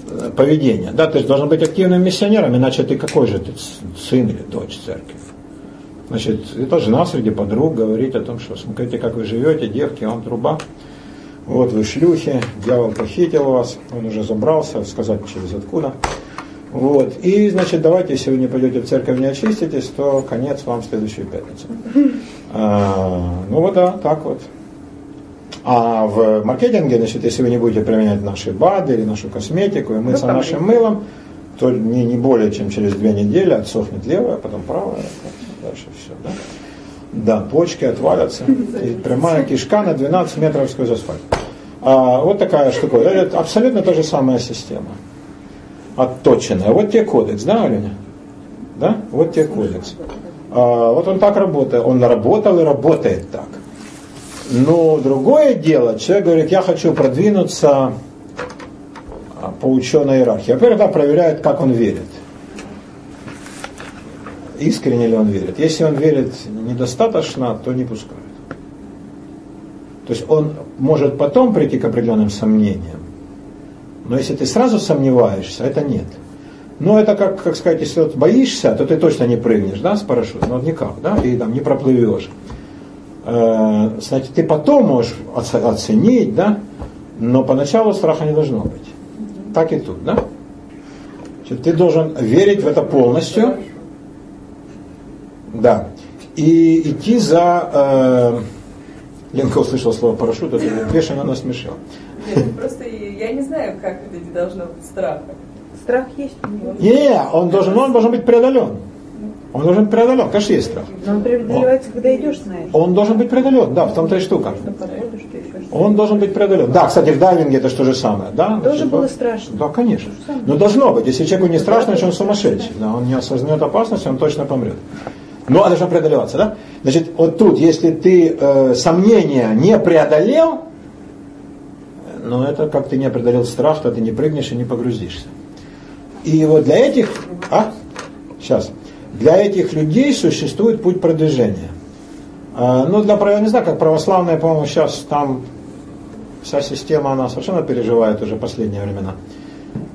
A: э, поведения. Да, ты должен быть активным миссионером, иначе ты какой же ты сын или дочь церкви. Значит, это жена среди подруг говорит о том, что смотрите, как вы живете, девки, вам труба. Вот вы шлюхи, дьявол похитил вас, он уже забрался, сказать через откуда. Вот. И, значит, давайте, если вы не пойдете в церковь, не очиститесь, то конец вам в следующую пятницу. А, ну вот да, так вот. А в маркетинге, значит, если вы не будете применять наши БАДы или нашу косметику и мыться
B: Ну,
A: нашим мылом, то не, не более чем через две недели отсохнет левая, потом правая, дальше все, да? Да, почки отвалятся. И прямая кишка на 12 метров сквозь асфальт. А, вот такая штука. Это абсолютно та же самая система отточенная. Вот тебе кодекс, да, Аленя? Да? Вот тебе кодекс. А, вот он так работает. Он работал и работает так. Но другое дело, человек говорит, я хочу продвинуться а, по ученой иерархии. Во-первых, да, проверяет, как он верит. Искренне ли он верит. Если он верит недостаточно, то не пускают. То есть он может потом прийти к определенным сомнениям. Но если ты сразу сомневаешься, это нет. Но это как, как сказать, если вот боишься, то ты точно не прыгнешь, да, с парашютом, ну, никак, да, и там не проплывешь. Э, значит, ты потом можешь оценить, да, но поначалу страха не должно быть. Так и тут, да. Ты должен верить в это полностью, да, и идти за... Э, Ленка услышала слово парашют, это бешено насмешила.
I: Нет, просто я не знаю, как это не должно быть страха.
F: Страх есть у него.
A: Не, он должен, он должен быть преодолен. Он должен быть преодолен, конечно, есть страх.
F: Но он преодолевается, когда идешь, знаешь.
A: Он должен быть преодолен, да, в том-то и штука. Он должен быть преодолен. Да, кстати, в дайвинге это что же самое, да?
F: Тоже было страшно.
A: Да, конечно. Но должно быть. Если человеку не страшно, значит он сумасшедший. Да, он не осознает опасности, он точно помрет. Но должно преодолеваться, да? Значит, вот тут, если ты э, сомнения не преодолел, но это как ты не преодолел страх, то ты не прыгнешь и не погрузишься. И вот для этих, а, сейчас, для этих людей существует путь продвижения. А, ну, для, я не знаю, как православные, по-моему, сейчас там вся система, она совершенно переживает уже последние времена.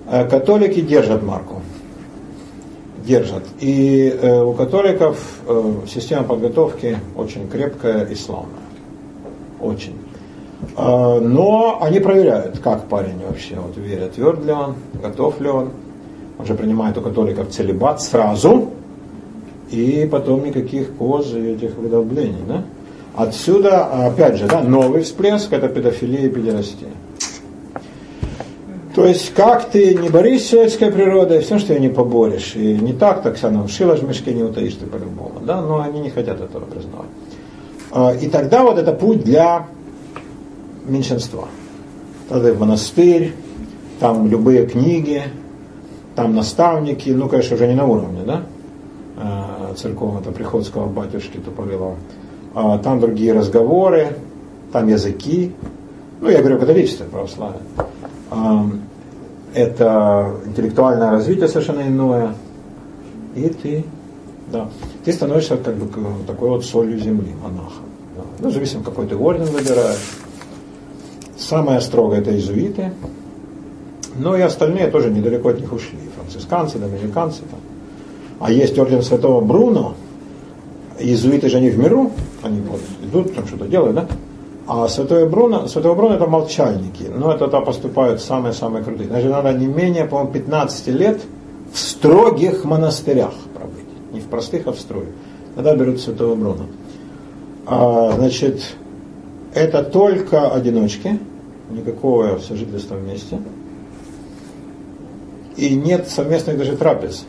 A: А, католики держат марку. Держат. И э, у католиков э, система подготовки очень крепкая и славная. Очень. А, но они проверяют, как парень вообще вот, верит, тверд ли он, готов ли он. Он же принимает у католиков целебат сразу, и потом никаких коз и этих выдолблений. Да? Отсюда, опять же, да, новый всплеск – это педофилия и педерастия. То есть, как ты не борись с человеческой природой, все, что ее не поборешь. И не так, так равно, шило в мешке не утаишь ты по-любому. Да? Но они не хотят этого признавать. А, И тогда вот это путь для меньшинства. Тогда в монастырь, там любые книги, там наставники, ну, конечно, уже не на уровне, да, э, церковного приходского батюшки Туповилова. А Там другие разговоры, там языки. Ну, я говорю католичество, православие. Это интеллектуальное развитие совершенно иное. И ты, да, ты становишься как бы такой вот солью земли, монахом. Да. Ну, зависит, какой ты орден выбираешь. Самое строгое это иезуиты. Но и остальные тоже недалеко от них ушли. Францисканцы, доминиканцы. Там. А есть орден святого Бруно, иезуиты же они в миру, они вот идут, там что-то делают, да? А святой Бруно, святого Бруно это молчальники, но это туда поступают самые-самые крутые. Значит, надо не менее, по-моему, 15 лет в строгих монастырях пробыть. Не в простых, а в строгих. Тогда берут святого Бруно. А, значит, это только одиночки, никакого сожительства вместе. И нет совместных даже трапез.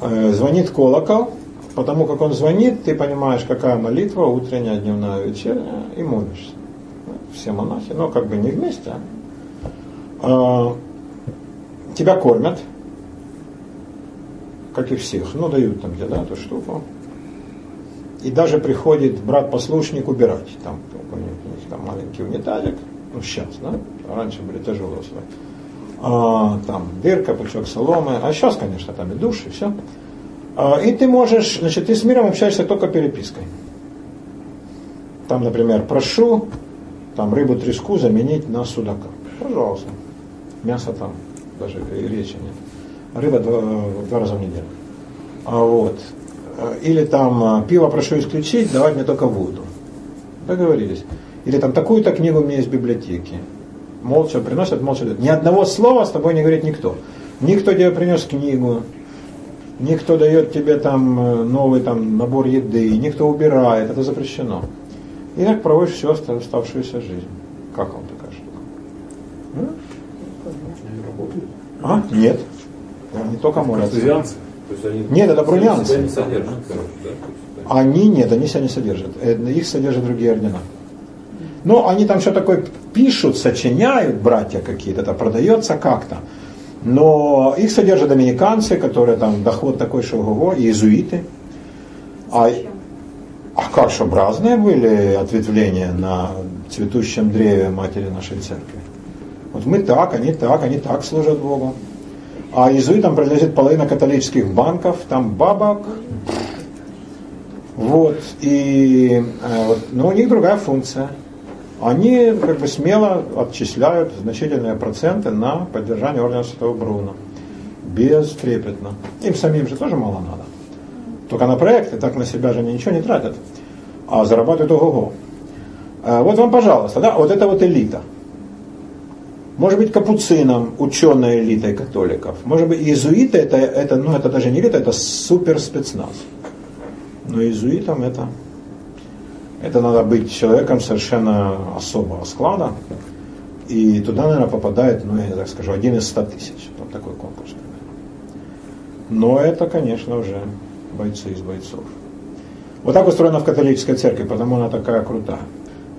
A: Э, звонит колокол, потому как он звонит, ты понимаешь, какая молитва, утренняя, дневная, вечерняя, и молишься. Все монахи, но как бы не вместе. А, тебя кормят, как и всех, ну дают там где-то эту штуку. И даже приходит брат-послушник убирать. Там, них, у них там маленький унитазик, ну сейчас, да? Раньше были тяжелые условия. А, там дырка, пучок соломы, а сейчас, конечно, там и душ, и все. А, и ты можешь, значит, ты с миром общаешься только перепиской. Там, например, прошу там рыбу треску заменить на судака. Пожалуйста. Мясо там даже речи нет. Рыба два, два раза в неделю. А вот. Или там а, пиво прошу исключить, давать мне только воду. Договорились. Или там такую-то книгу у меня есть в библиотеке. Молча приносят, молча дают. Ни одного слова с тобой не говорит никто. Никто тебе принес книгу, никто дает тебе там э, новый там набор еды, никто убирает, это запрещено. И так проводишь всю оставшуюся жизнь. Как вам такая штука? А? Нет. Не только молятся. Нет, это брунянцы.
C: не содержат?
A: Они нет, они себя не содержат. Э, Их содержат другие ордена. Но они там что такое пишут, сочиняют, братья какие-то, это продается как-то. Но их содержат доминиканцы, которые там доход такой, что ого, и иезуиты. А, а как, чтобы разные были ответвления на цветущем древе матери нашей церкви? Вот мы так, они так, они так служат Богу. А иезуитам принадлежит половина католических банков, там бабок. Вот, и э, вот, но у них другая функция. Они как бы смело отчисляют значительные проценты на поддержание ордена Святого Бруна. Бестрепетно. Им самим же тоже мало надо. Только на проекты, так на себя же они ничего не тратят. А зарабатывают ого-го. Э, Вот вам, пожалуйста, да, вот это вот элита. Может быть, капуцинам, ученая элитой католиков. Может быть, иезуиты, это, это, ну, это даже не элита, это супер спецназ. Но иезуитам это, это надо быть человеком совершенно особого склада. И туда, наверное, попадает, ну, я так скажу, один из ста тысяч. Вот такой конкурс. Но это, конечно, уже бойцы из бойцов. Вот так устроена в католической церкви, потому она такая крутая.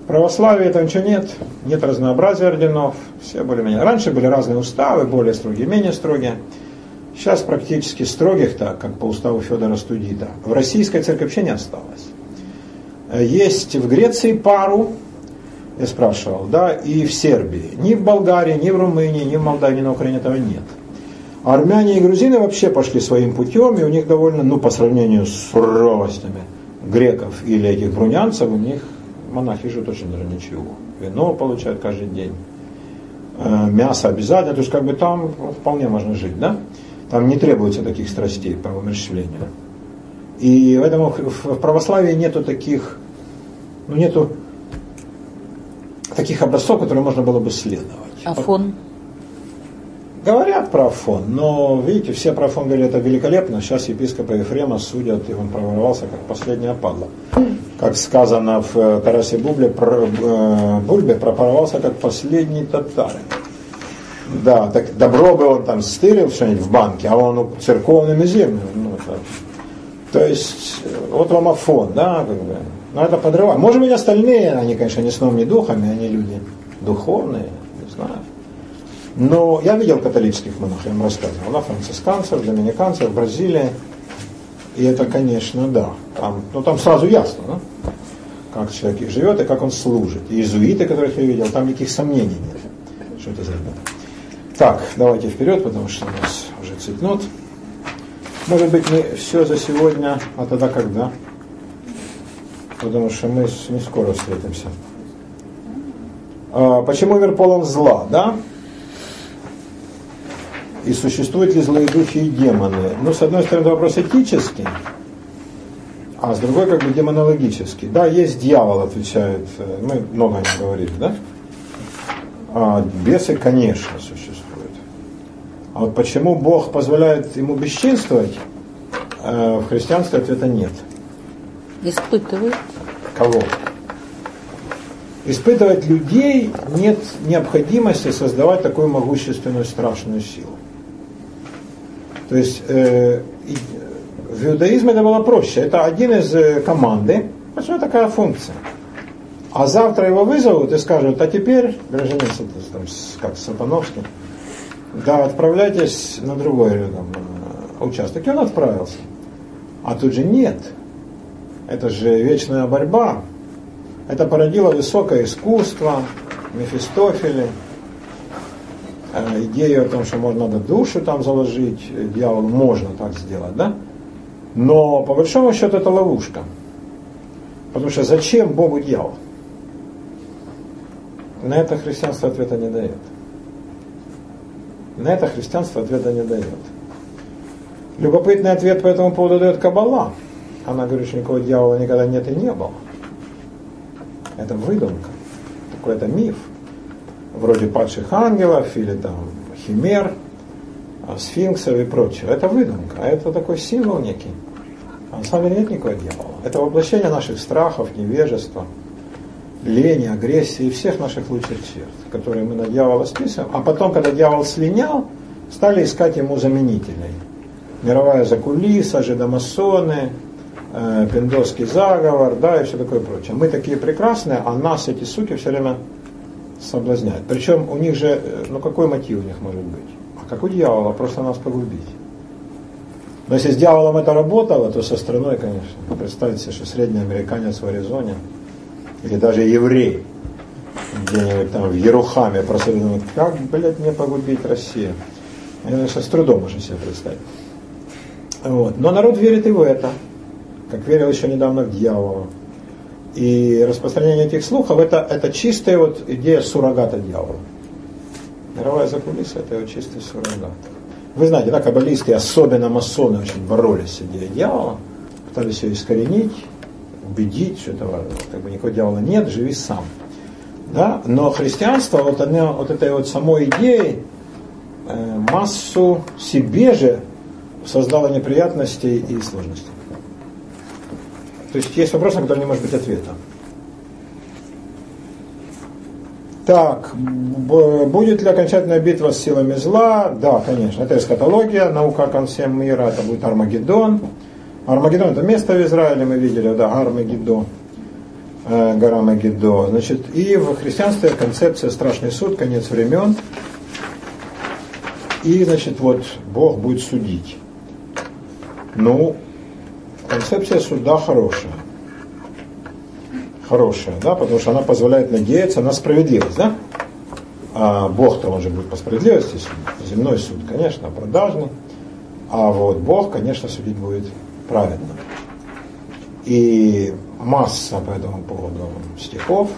A: В православии этого ничего нет, нет разнообразия орденов, все более-менее. Раньше были разные уставы, более строгие, менее строгие. Сейчас практически строгих, так как по уставу Федора Студита, в российской церкви вообще не осталось. Есть в Греции пару, я спрашивал, да, и в Сербии. Ни в Болгарии, ни в Румынии, ни в Молдавии, ни на Украине этого нет. Армяне и грузины вообще пошли своим путем, и у них довольно, ну, по сравнению с суровостями греков или этих брунянцев, у них монахи живут очень даже ничего. Вино получают каждый день, э, мясо обязательно, то есть как бы там вполне можно жить, да? Там не требуется таких страстей по умерщвлению. И поэтому в православии нету таких, ну нету таких образцов, которые можно было бы следовать.
D: Афон.
A: Говорят про Афон, но видите, все про Афон говорят, это великолепно. Сейчас епископа Ефрема судят, и он проворовался как последняя падла. Как сказано в э, Тарасе Бубле, про, э, Бульбе, проворовался как последний татарин. Да, так добро бы он там стырил что-нибудь в банке, а он церковными землями. Ну, это, то есть, вот вам Афон, да, как бы. Но это подрывает. Может быть, остальные, они, конечно, не сном, не духами, они люди духовные, не знаю. Но я видел католических монахов, я вам рассказывал, да, францисканцев, доминиканцев Бразилии. И это, конечно, да. Там, ну, там сразу ясно, да? как человек живет и как он служит. И иезуиты, которых я видел, там никаких сомнений нет, что это за ребята. Так, давайте вперед, потому что у нас уже цветнут. Может быть, мы все за сегодня, а тогда когда? Потому что мы не скоро встретимся. А, почему мир полон зла, да? и существуют ли злые духи и демоны. Ну, с одной стороны, вопрос этический, а с другой как бы демонологический. Да, есть дьявол, отвечает, э, мы много о нем говорили, да? А бесы, конечно, существуют. А вот почему Бог позволяет ему бесчинствовать, э, в христианстве ответа нет.
D: Испытывают.
A: Кого? Испытывать людей нет необходимости создавать такую могущественную страшную силу. То есть э, в иудаизме это было проще. Это один из э, команды, почему такая функция. А завтра его вызовут и скажут, а теперь, гражданин там, как Сатановский, да, отправляйтесь на другой там, э, участок. И он отправился. А тут же нет. Это же вечная борьба. Это породило высокое искусство, Мефистофели, э, идею о том, что можно надо душу там заложить, э, дьяволу можно так сделать, да? Но по большому счету это ловушка. Потому что зачем Богу дьявол? На это христианство ответа не дает. На это христианство ответа не дает. Любопытный ответ по этому поводу дает Кабала. Она говорит, что никакого дьявола никогда нет и не было. Это выдумка, какой-то миф. Вроде падших ангелов или там химер, а, сфинксов и прочего. Это выдумка, а это такой символ некий. А на самом деле нет никакого дьявола. Это воплощение наших страхов, невежества, лени, агрессии и всех наших лучших черт, которые мы на дьявола списываем. А потом, когда дьявол слинял, стали искать ему заменителей. Мировая закулиса, жидомасоны, э, пиндосский заговор, да, и все такое прочее. Мы такие прекрасные, а нас эти суки все время соблазняют. Причем у них же, э, ну какой мотив у них может быть? А как у дьявола, просто нас погубить. Но если с дьяволом это работало, то со страной, конечно. Представьте себе, что средний американец в Аризоне, или даже еврей, где-нибудь там в Ерухаме думает, как, блядь, мне погубить Россию? Я, с трудом можно себе представить. Вот. Но народ верит и в это как верил еще недавно в дьявола. И распространение этих слухов это, это чистая вот идея суррогата дьявола. Мировая закулиса это его чистый суррогат. Вы знаете, да, каббалисты, особенно масоны, очень боролись с идеей дьявола, пытались ее искоренить, убедить, что этого как бы никакого дьявола нет, живи сам. Да? Но христианство вот, оно, вот этой вот самой идеей э, массу себе же создало неприятностей и сложностей. То есть есть вопрос, на который не может быть ответа. Так, будет ли окончательная битва с силами зла? Да, конечно. Это эскатология, наука о конце мира, это будет Армагеддон. Армагеддон это место в Израиле, мы видели, да, Армагеддон, гора Магеддо. Значит, и в христианстве концепция страшный суд, конец времен. И, значит, вот Бог будет судить. Ну, концепция суда хорошая. Хорошая, да, потому что она позволяет надеяться на справедливость, да? А Бог-то он же будет по справедливости судить. Земной суд, конечно, продажный. А вот Бог, конечно, судить будет праведно. И масса по этому поводу стихов,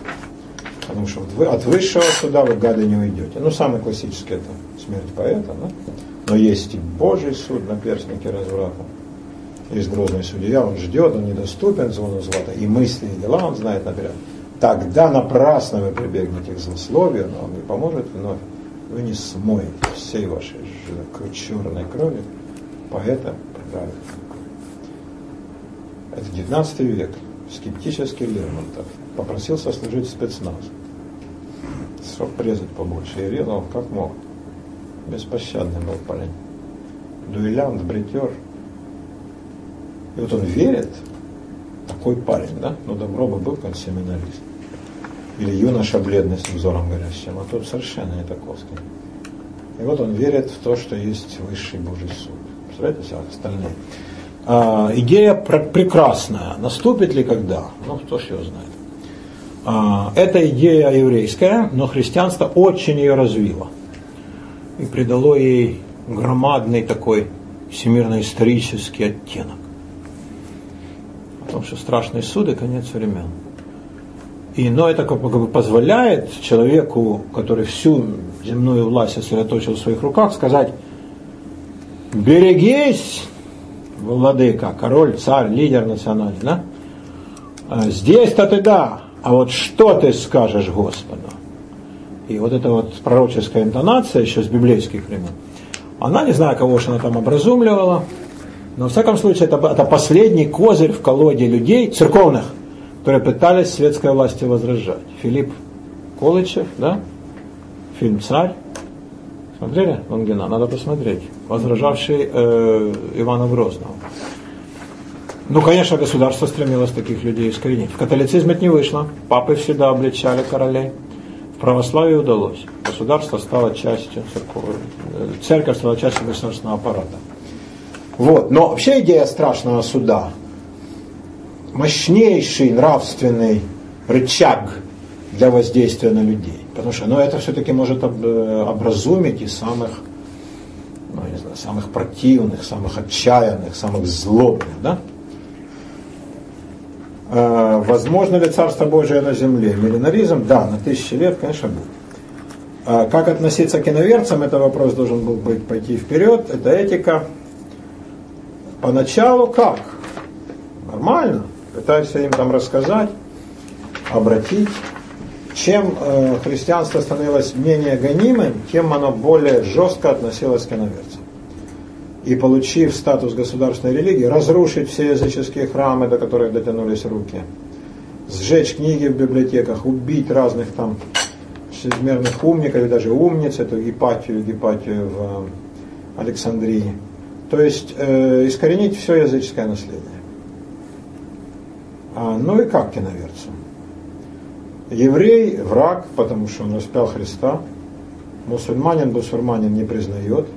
A: потому что от высшего суда вы гады не уйдете. Ну, самый классический это смерть поэта, да? но есть и Божий суд на перстнике разврата есть грозный судья, он ждет, он недоступен звону злата, и мысли, и дела он знает наперед. Тогда напрасно вы прибегнете к злословию, но он не поможет вновь. Вы не смоете всей вашей черной крови поэта праведного. Это 19 век. Скептический Лермонтов попросился служить в спецназ. Срок презать побольше. И резал как мог. Беспощадный был парень. Дуэлянт, бритер – и вот он верит, такой парень, да, ну добро бы был как семинарист. Или юноша бледный с взором горящим, а тут совершенно не таковский. И вот он верит в то, что есть высший Божий суд. Представляете себе остальные? А, идея пр- прекрасная. Наступит ли когда? Ну, кто ж его знает. А, эта идея еврейская, но христианство очень ее развило. И придало ей громадный такой всемирно-исторический оттенок том, что страшные суды – конец времен. И, но это как бы позволяет человеку, который всю земную власть сосредоточил в своих руках, сказать, берегись, владыка, король, царь, лидер национальный, да? А Здесь-то ты да, а вот что ты скажешь Господу? И вот эта вот пророческая интонация еще с библейских времен, она, не знаю, кого же она там образумливала, но, в всяком случае, это, это последний козырь в колоде людей, церковных, которые пытались светской власти возражать. Филипп Колычев, да? Фильм «Царь». Смотрели Лангина? Надо посмотреть. Возражавший э, Ивана Грозного. Ну, конечно, государство стремилось таких людей искоренить. В католицизме это не вышло. Папы всегда обличали королей. В православии удалось. Государство стало частью церковь, церковь стала частью государственного аппарата. Вот. Но вообще идея страшного суда, мощнейший нравственный рычаг для воздействия на людей. Потому что ну, это все-таки может э, образумить и самых, ну, не знаю, самых противных, самых отчаянных, самых злобных. Да? Э, возможно ли Царство Божие на земле? Миллинаризм? Да, на тысячи лет, конечно, будет. А как относиться к иноверцам, это вопрос должен был быть пойти вперед, это этика. Поначалу как? Нормально. Пытаешься им там рассказать, обратить. Чем э, христианство становилось менее гонимым, тем оно более жестко относилось к иноверцам. И получив статус государственной религии, разрушить все языческие храмы, до которых дотянулись руки, сжечь книги в библиотеках, убить разных там чрезмерных умников и даже умниц, эту Гепатию, Гепатию в э, Александрии – то есть э, искоренить все языческое наследие. А, ну и как киноверцу? Еврей – враг, потому что он распял Христа. Мусульманин бусурманин не признает.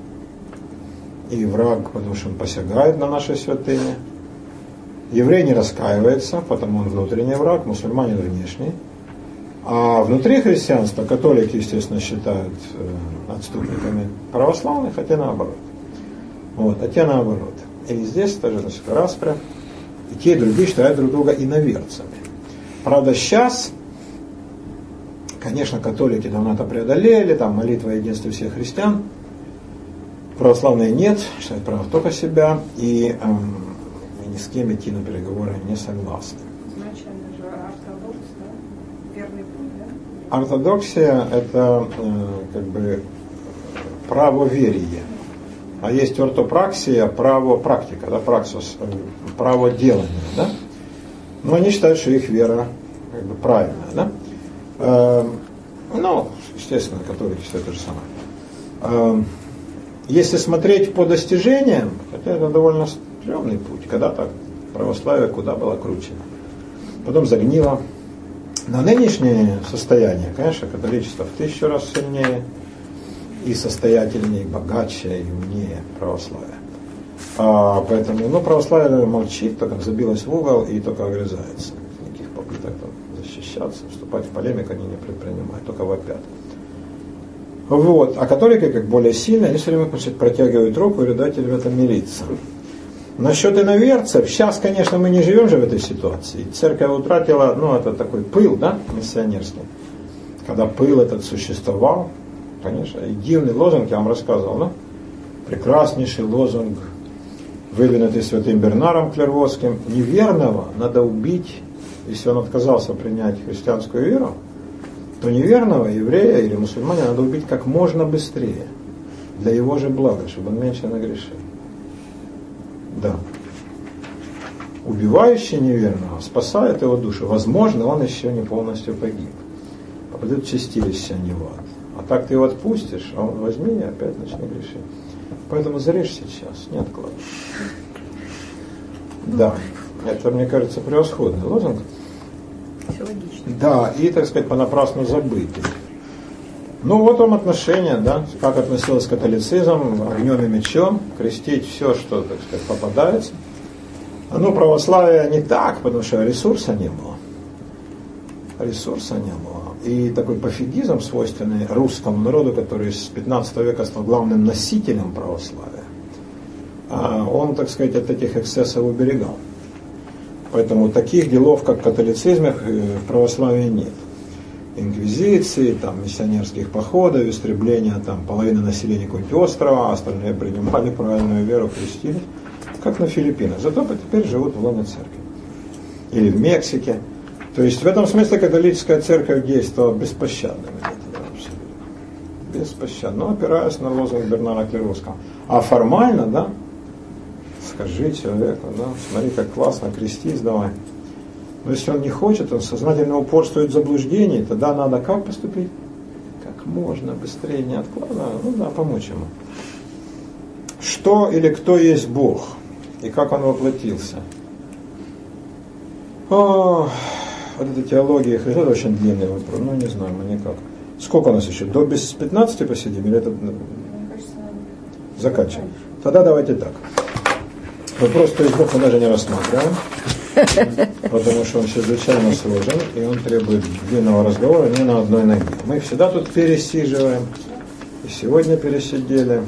A: И враг, потому что он посягает на наши святыни. Еврей не раскаивается, потому он внутренний враг, мусульманин внешний. А внутри христианства католики, естественно, считают э, отступниками православных, хотя наоборот. Вот, а те наоборот. И здесь тоже значит, распря. И те, и другие считают друг друга иноверцами. Правда, сейчас, конечно, католики давно это преодолели, там молитва единства всех христиан. Православные нет, считают право только себя, и эм, ни с кем идти на переговоры не согласны.
B: Изначально же ортодокс, да? Верный путь, да?
A: Ортодоксия – это э, как бы правоверие. А есть ортопраксия, право практика, да, праксус, э, право делания, да? Но они считают, что их вера как бы правильная, да? Э, ну, естественно, католики считают то же самое. Э, если смотреть по достижениям, хотя это довольно стрёмный путь, когда-то православие куда было круче. Потом загнило. На нынешнее состояние, конечно, католичество в тысячу раз сильнее – и состоятельнее, и богаче, и умнее православия. А, поэтому, ну, православие молчит, только забилось в угол и только огрызается. Защищаться, вступать в полемику они не предпринимают, только вопят. Вот. А католики, как более сильные, они все время значит, протягивают руку и говорят, в этом мириться. Насчет иноверцев, сейчас, конечно, мы не живем же в этой ситуации. Церковь утратила, ну, это такой пыл, да, миссионерский. Когда пыл этот существовал, Конечно. И дивный лозунг, я вам рассказывал, да? Прекраснейший лозунг, выдвинутый святым Бернаром Клерводским. Неверного надо убить, если он отказался принять христианскую веру, то неверного еврея или мусульманина надо убить как можно быстрее, для его же блага, чтобы он меньше нагрешил. Да. Убивающий неверного спасает его душу. Возможно, он еще не полностью погиб. Попадет чистилище, не в ад. А так ты его отпустишь, а он возьми и опять начни грешить. Поэтому зарежь сейчас, не откладывай. Да, это, мне кажется, превосходный лозунг.
G: Все логично.
A: Да, и, так сказать, понапрасну забытый. Ну, вот вам отношения, да, как относилась католицизм, огнем и мечом, крестить все, что, так сказать, попадается. Ну, православие не так, потому что ресурса не было. Ресурса не было и такой пофигизм, свойственный русскому народу, который с 15 века стал главным носителем православия, а он, так сказать, от этих эксцессов уберегал. Поэтому таких делов, как католицизм, э, в православии нет. инквизиции, там, миссионерских походов, истребления там, половины населения какого-нибудь острова, а остальные принимали правильную веру, крестились, как на Филиппинах. Зато теперь живут в лоне церкви. Или в Мексике. То есть в этом смысле католическая церковь действовала абсолютно. Беспощадно, но опираясь на лозунг Бернара Клеровского. А формально, да, скажи человеку, да, смотри, как классно, крестись давай. Но если он не хочет, он сознательно упорствует в заблуждении, тогда надо как поступить? Как можно быстрее, не откладывая, ну да, помочь ему. Что или кто есть Бог? И как он воплотился? О, вот эта теология Христа, это очень длинный вопрос, ну не знаю, мы никак. Сколько у нас еще? До без 15 посидим или это
I: Мне кажется, надо.
A: заканчиваем? Тогда давайте так. Вопрос, мы даже не рассматриваем, потому что он чрезвычайно сложен, и он требует длинного разговора не на одной ноге. Мы всегда тут пересиживаем, и сегодня пересидели.